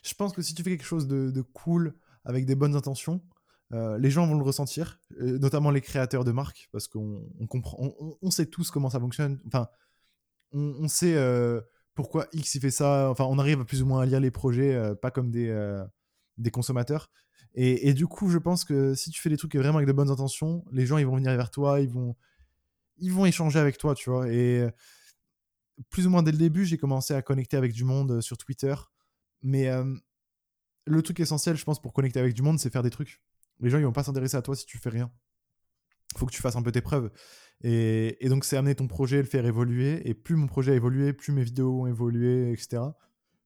je pense que si tu fais quelque chose de, de cool avec des bonnes intentions, euh, les gens vont le ressentir, euh, notamment les créateurs de marques, parce qu'on on comprend, on, sait tous comment ça fonctionne. Enfin, on, sait euh, pourquoi X il fait ça. Enfin, on arrive plus ou moins à lire les projets, pas comme des, consommateurs. Et, et du coup, je pense que si tu fais des trucs vraiment avec de bonnes intentions, les gens ils vont venir vers toi, ils vont, ils vont échanger avec toi, tu vois. Et plus ou moins dès le début, j'ai commencé à connecter avec du monde sur Twitter. Mais le truc essentiel, je pense, pour connecter avec du monde, c'est faire des trucs. Les gens, ils vont pas s'intéresser à toi si tu fais rien. faut que tu fasses un peu tes preuves. Et, donc, c'est amener ton projet, le faire évoluer. Et plus mon projet a évolué, plus mes vidéos ont évolué, etc.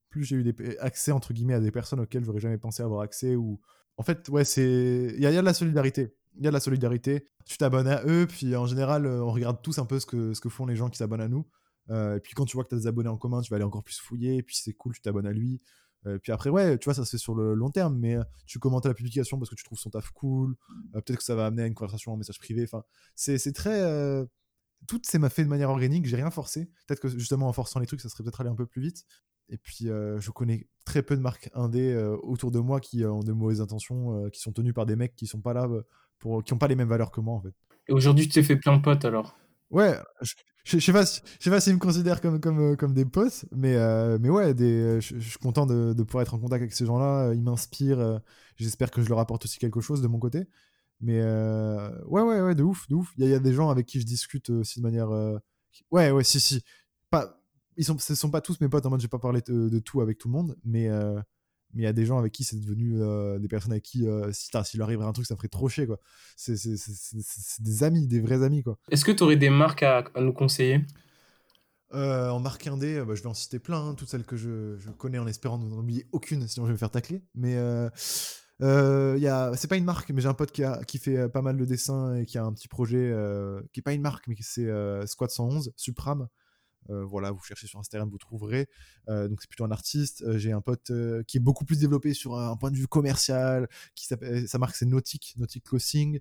Plus j'ai eu des, accès, entre guillemets, à des personnes auxquelles j'aurais jamais pensé avoir accès. Ou... En fait, ouais, c'est. Il y, a de la solidarité. Il y a de la solidarité. Tu t'abonnes à eux, puis en général, euh, on regarde tous un peu ce que, ce que font les gens qui s'abonnent à nous. Euh, et puis quand tu vois que tu as des abonnés en commun, tu vas aller encore plus fouiller. Et puis c'est cool, tu t'abonnes à lui. Euh, puis après, ouais, tu vois, ça se fait sur le long terme, mais euh, tu commentes à la publication parce que tu trouves son taf cool. Euh, Peut-être que ça va amener à une conversation en message privé. Enfin, c'est très. euh, Tout c'est m'a fait de manière organique, j'ai rien forcé. Peut-être que justement en forçant les trucs, ça serait peut-être allé un peu plus vite. Et puis, je connais très peu de marques indé autour de moi qui ont de mauvaises intentions, qui sont tenues par des mecs qui sont pas là pour, qui ont pas les mêmes valeurs que moi en fait. Et aujourd'hui, tu t'es fait plein de potes alors? Ouais, je, je, sais pas, je sais pas s'ils me considèrent comme, comme, euh, comme des potes, mais, euh, mais ouais, euh, je, suis content de, de pouvoir être en contact avec ces gens-là. Ils m'inspirent. J'espère que je leur apporte aussi quelque chose de mon côté. Mais ouais, ouais, ouais, de ouf, de ouf. Il y, a- des gens avec qui je discute aussi de manière. Ouais, ouais, si, si. Pas, ils sont, ce sont pas tous mes potes en mode j'ai pas parlé de, tout avec tout le monde, mais mais il y a des gens avec qui c'est devenu euh, des personnes avec qui, euh, si, s'il leur arriverait un truc, ça ferait trop chier, quoi. C'est des amis, des vrais amis, quoi. Est-ce que tu aurais des marques à, à nous conseiller? Euh, en marque indé, euh, bah, je vais en citer plein, hein, toutes celles que je, je connais en espérant n'en oublier aucune, sinon je vais me faire tacler. Mais euh, euh, y a, c'est pas une marque, mais j'ai un pote qui, a, qui fait pas mal de dessins et qui a un petit projet euh, qui est pas une marque, mais qui c'est euh, Squad 111, Supram. Euh, voilà, vous cherchez sur Instagram, vous trouverez. Euh, donc c'est plutôt un artiste. Euh, j'ai un pote qui est beaucoup plus développé sur un, point de vue commercial. Qui sa marque c'est Nautic, Nautic Clothing.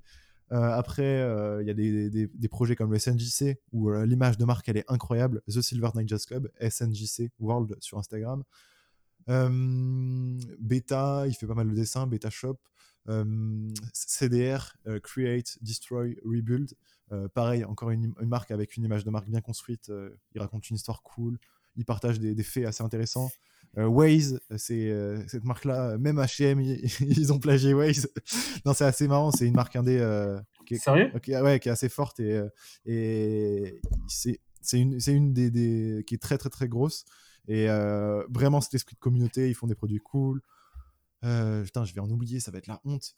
Après, il y a des, des, projets comme le SNJC où l'image de marque elle est incroyable. The Silver Night Jazz Club, SNJC World sur Instagram. Beta, il fait pas mal de dessins. Beta Shop. CDR, euh, Create, Destroy, Rebuild. Euh, pareil, encore une, une, marque avec une image de marque bien construite. Euh, il raconte une histoire cool. Il partage des, des faits assez intéressants. Euh, Waze, c'est euh, cette marque-là, même H&M, ils, ils, ont plagié Waze. non, c'est assez marrant. C'est une marque indé euh, qui, est, Sérieux? Qui, ouais, qui est assez forte et, et c'est une, c'est une des, des, qui est très très très grosse et vraiment cet esprit de communauté. Ils font des produits cool. Euh, putain, je vais en oublier, ça va être la honte.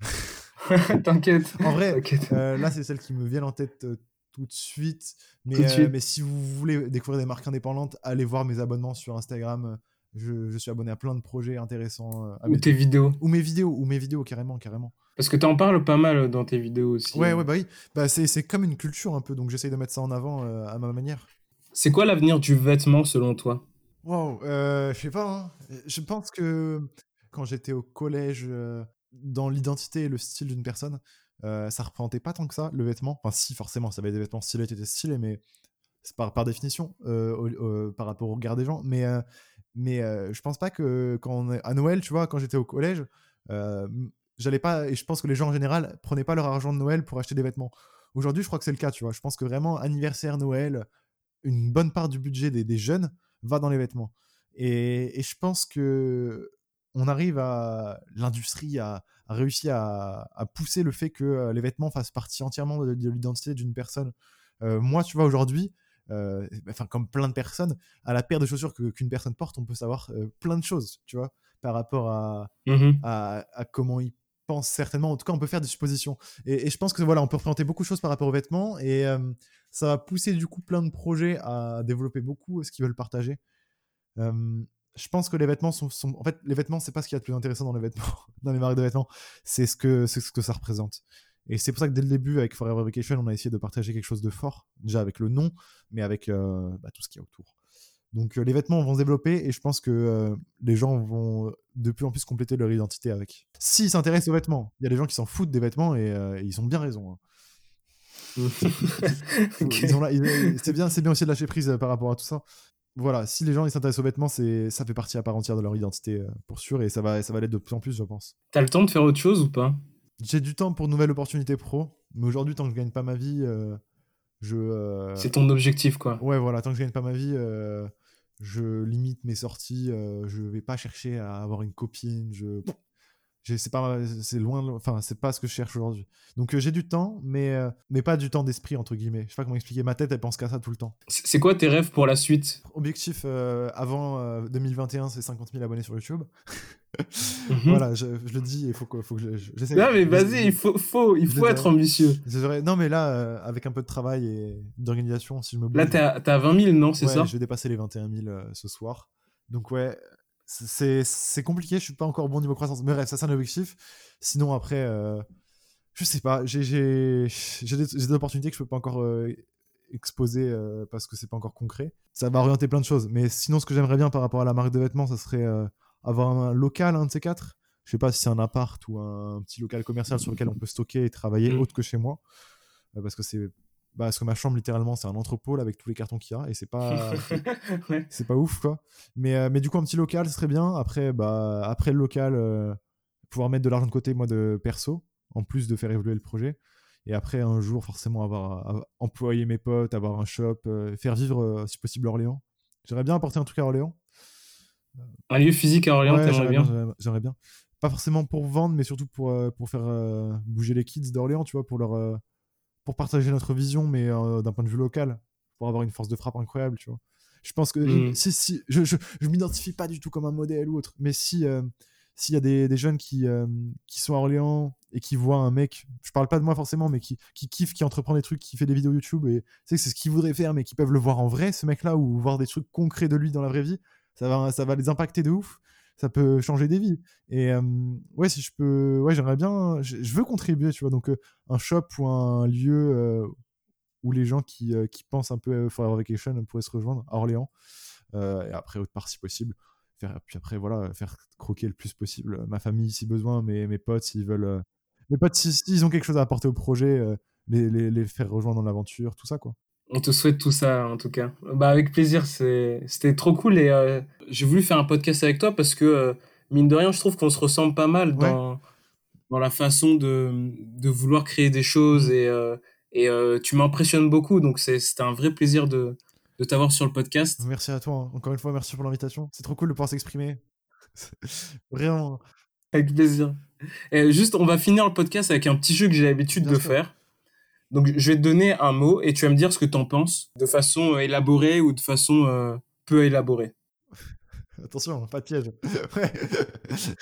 T'inquiète. En vrai, euh, là, c'est celle qui me vient en tête euh, tout de suite. Mais, de suite. mais si vous voulez découvrir des marques indépendantes, allez voir mes abonnements sur Instagram. Je, je suis abonné à plein de projets intéressants. euh, à Ou mes- tes vidéos. ou mes vidéos, ou mes vidéos carrément, carrément. Parce que t'en parles pas mal dans tes vidéos aussi. Ouais, ouais, bah oui. Bah, c'est, c'est comme une culture un peu, donc j'essaye de mettre ça en avant euh, à ma manière. C'est quoi l'avenir du vêtement selon toi? Wow, euh, je sais pas. hein. Je pense que quand j'étais au collège, euh, dans l'identité et le style d'une personne, euh, ça représentait pas tant que ça le vêtement. Enfin, si, forcément, ça avait des vêtements stylés qui étaient stylés, mais c'est par, par définition euh, par rapport au regard des gens. Mais, mais je pense pas que quand à Noël, tu vois, quand j'étais au collège, j'allais pas. Et je pense que les gens en général prenaient pas leur argent de Noël pour acheter des vêtements. Aujourd'hui, je crois que c'est le cas, tu vois. Je pense que vraiment, anniversaire, Noël, une bonne part du budget des, des jeunes va dans les vêtements. Et, et je pense que on arrive à l'industrie a, a réussi à, à pousser le fait que euh, les vêtements fassent partie entièrement de, de l'identité d'une personne. Euh, moi, tu vois, aujourd'hui, euh, enfin comme plein de personnes, à la paire de chaussures que- qu'une personne porte, on peut savoir euh, plein de choses, tu vois, par rapport à, à, à comment ils pensent certainement. En tout cas, on peut faire des suppositions. Et, et je pense que voilà, on peut représenter beaucoup de choses par rapport aux vêtements et ça va pousser du coup plein de projets à développer beaucoup ce qu'ils veulent partager. Euh, je pense que les vêtements sont, sont- en fait les vêtements c'est pas ce qu'il y a de plus intéressant dans les vêtements dans les marques de vêtements. C'est ce que ce que ça représente. Et c'est pour ça que dès le début avec Forever Vacation on a essayé de partager quelque chose de fort déjà avec le nom mais avec euh, bah, tout ce qu'il y a autour. Donc euh, les vêtements vont se développer et je pense que euh, les gens vont de plus en plus compléter leur identité avec. S'ils s'intéressent aux vêtements il y a des gens qui s'en foutent des vêtements et, et ils ont bien raison hein. C'est bien, aussi de lâcher prise par rapport à tout ça. Voilà, si les gens ils s'intéressent aux vêtements, c'est ça fait partie à part entière de leur identité euh, pour sûr et ça va ça va l'être de plus en plus, je pense. T'as le temps de faire autre chose ou pas? J'ai du temps pour de nouvelles opportunités pro, mais aujourd'hui tant que je gagne pas ma vie, euh, je euh, C'est ton objectif, quoi. ouais voilà, tant que je gagne pas ma vie, euh, je limite mes sorties, je vais pas chercher à avoir une copine, je c'est pas c'est loin enfin c'est pas ce que je cherche aujourd'hui. Donc euh, j'ai du temps mais euh, mais pas du temps d'esprit entre guillemets. Je sais pas comment expliquer, ma tête elle pense qu'à ça tout le temps. C'est quoi tes rêves pour la suite? Objectif euh, avant euh, 2021, c'est 50 000 abonnés sur YouTube. Mhm. Voilà, je, je le dis, il faut que, faut que je- je- j'essaie. Non, mais vas-y, il faut, faut, il faut être ambitieux. Non, mais là, euh, avec un peu de travail et d'organisation, si je me bouge, Là, t'es à, à 20 000, non C'est ouais, ça? je vais dépasser les 21 000 euh, ce soir. Donc ouais, c'est c'est compliqué. Je suis pas encore bon niveau croissance, mais bref, ça c'est un objectif. Sinon après, euh, je sais pas, j'ai j'ai j'ai des, j'ai des opportunités que je peux pas encore euh, exposer euh, parce que c'est pas encore concret. Ça va orienter plein de choses. Mais sinon, ce que j'aimerais bien par rapport à la marque de vêtements, ça serait euh, avoir un local, un de ces quatre. Je sais pas si c'est un appart ou un petit local commercial sur lequel on peut stocker et travailler Mm. autre que chez moi. Parce que c'est bah, parce que ma chambre littéralement c'est un entrepôt là, avec tous les cartons qu'il y a et c'est pas Ouais. c'est pas ouf quoi. Mais euh, mais du coup un petit local ce serait bien. Après bah après le local euh, pouvoir mettre de l'argent de côté moi de perso en plus de faire évoluer le projet. Et après un jour forcément avoir, avoir- employer mes potes avoir un shop euh, faire vivre si possible Orléans. J'aimerais bien apporter un truc à Orléans. Un lieu physique à Orléans, Ouais, j'aimerais bien j'aimerais- j'aimerais bien. Pas forcément pour vendre mais surtout pour pour faire bouger les kids d'Orléans tu vois pour leur pour partager notre vision mais euh, d'un point de vue local pour avoir une force de frappe incroyable tu vois je pense que Mm. si si je je, je m'identifie pas du tout comme un modèle ou autre mais si euh, s'il y a des, des jeunes qui euh, qui sont à Orléans et qui voient un mec je parle pas de moi forcément mais qui qui kiffe qui entreprend des trucs qui fait des vidéos YouTube et c'est ce qu'ils voudraient faire mais qui peuvent le voir en vrai ce mec là ou voir des trucs concrets de lui dans la vraie vie ça va ça va les impacter de ouf ça peut changer des vies. Et ouais si je peux ouais j'aimerais bien je, veux contribuer tu vois. Donc un shop ou un lieu où les gens qui, qui pensent un peu à Forever Vacation pourraient se rejoindre à Orléans et après autre part si possible faire puis après voilà faire croquer le plus possible ma famille si besoin mes, mes potes s'ils veulent mes potes si- s'ils ont quelque chose à apporter au projet les, les, les faire rejoindre dans l'aventure tout ça quoi On te souhaite tout ça, en tout cas. Bah, avec plaisir, c'est- c'était trop cool. Et euh, j'ai voulu faire un podcast avec toi parce que, euh, mine de rien, je trouve qu'on se ressemble pas mal dans, dans la façon de, de vouloir créer des choses. Et, euh, et tu m'impressionnes beaucoup. Donc, c'est- c'était un vrai plaisir de, de t'avoir sur le podcast. merci à toi hein. encore une fois merci pour l'invitation c'est trop cool de pouvoir s'exprimer vraiment Avec plaisir. Et juste, on va finir le podcast avec un petit jeu que j'ai l'habitude de sûr. faire. Donc, je vais te donner un mot et tu vas me dire ce que tu en penses de façon euh, élaborée ou de façon euh, peu élaborée. attention pas de piège ouais.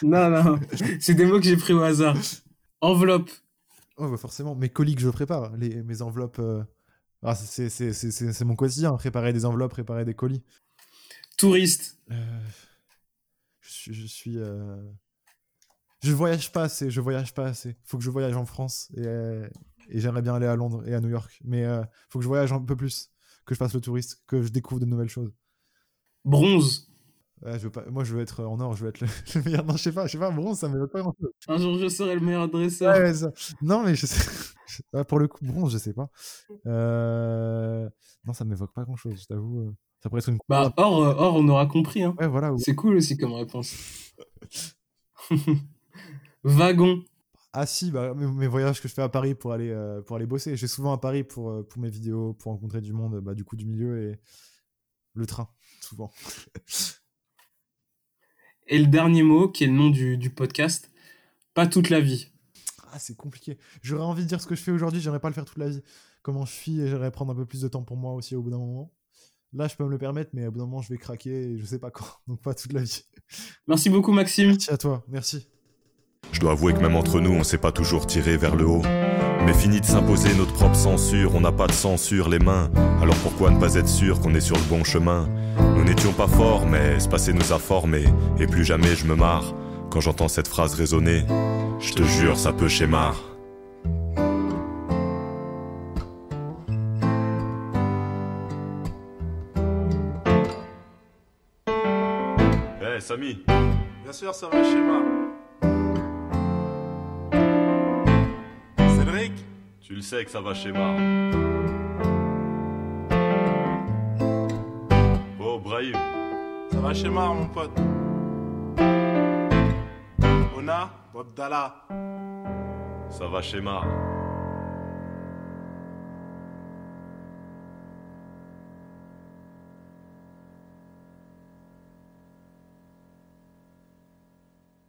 Non, non, c'est des mots que j'ai pris au hasard. Enveloppe, Ouais, bah forcément. Mes colis que je prépare, les, mes enveloppes. euh, Ah, c'est- c'est c'est- c'est- c'est mon quotidien, préparer des enveloppes, préparer des colis. touriste, Euh, Je suis. Je, suis, je voyage pas assez. Je voyage pas assez. Faut que je voyage en France et, euh, et j'aimerais bien aller à Londres et à New York. Mais euh, faut que je voyage un peu plus, que je fasse le touriste, que je découvre de nouvelles choses. Bronze. Ouais, je veux pas... Moi, je veux être en or, je veux être le, le meilleur. Non, je sais pas, je sais pas, bronze, ça me met pas grand chose. Un jour, je serai le meilleur dresseur. Ouais, ça- Non, mais je sais. Ah, Pour le coup, bronze, je sais pas. Euh, Non, ça m'évoque pas grand chose, je t'avoue. euh, Ça pourrait être une. Bah, or, euh, or, on aura compris. Hein. Ouais, voilà. C'est cool aussi comme réponse. Wagon. Ah si, bah, mes, voyages que je fais à Paris pour aller, euh, pour aller bosser. Je vais souvent à Paris pour, euh, pour mes vidéos, pour rencontrer du monde, bah, du coup, du milieu et le train, souvent. Et le dernier mot, qui est le nom du, du podcast, pas toute la vie. Ah, c'est compliqué. J'aurais envie de dire ce que je fais aujourd'hui, j'aimerais pas le faire toute la vie. Comment je suis et j'aimerais prendre un peu plus de temps pour moi aussi au bout d'un moment. Là, je peux me le permettre, mais au bout d'un moment, je vais craquer et je sais pas quand. Donc, pas toute la vie. Merci beaucoup, Maxime. Merci à toi, merci. Je dois avouer que même entre nous, on s'est pas toujours tiré vers le haut. Mais fini de s'imposer notre propre censure, on n'a pas de censure les mains. Alors pourquoi ne pas être sûr qu'on est sur le bon chemin? Nous n'étions pas forts, mais ce passé nous a formés. Et plus jamais je me marre quand j'entends cette phrase résonner. Je te jure, ça peut schémar. Eh Samy Bien sûr, ça va schéma. Tu le sais que ça va schémar. Oh Brahim Ça va schéma, mon pote. Ona Bobdala. Ça va schémar.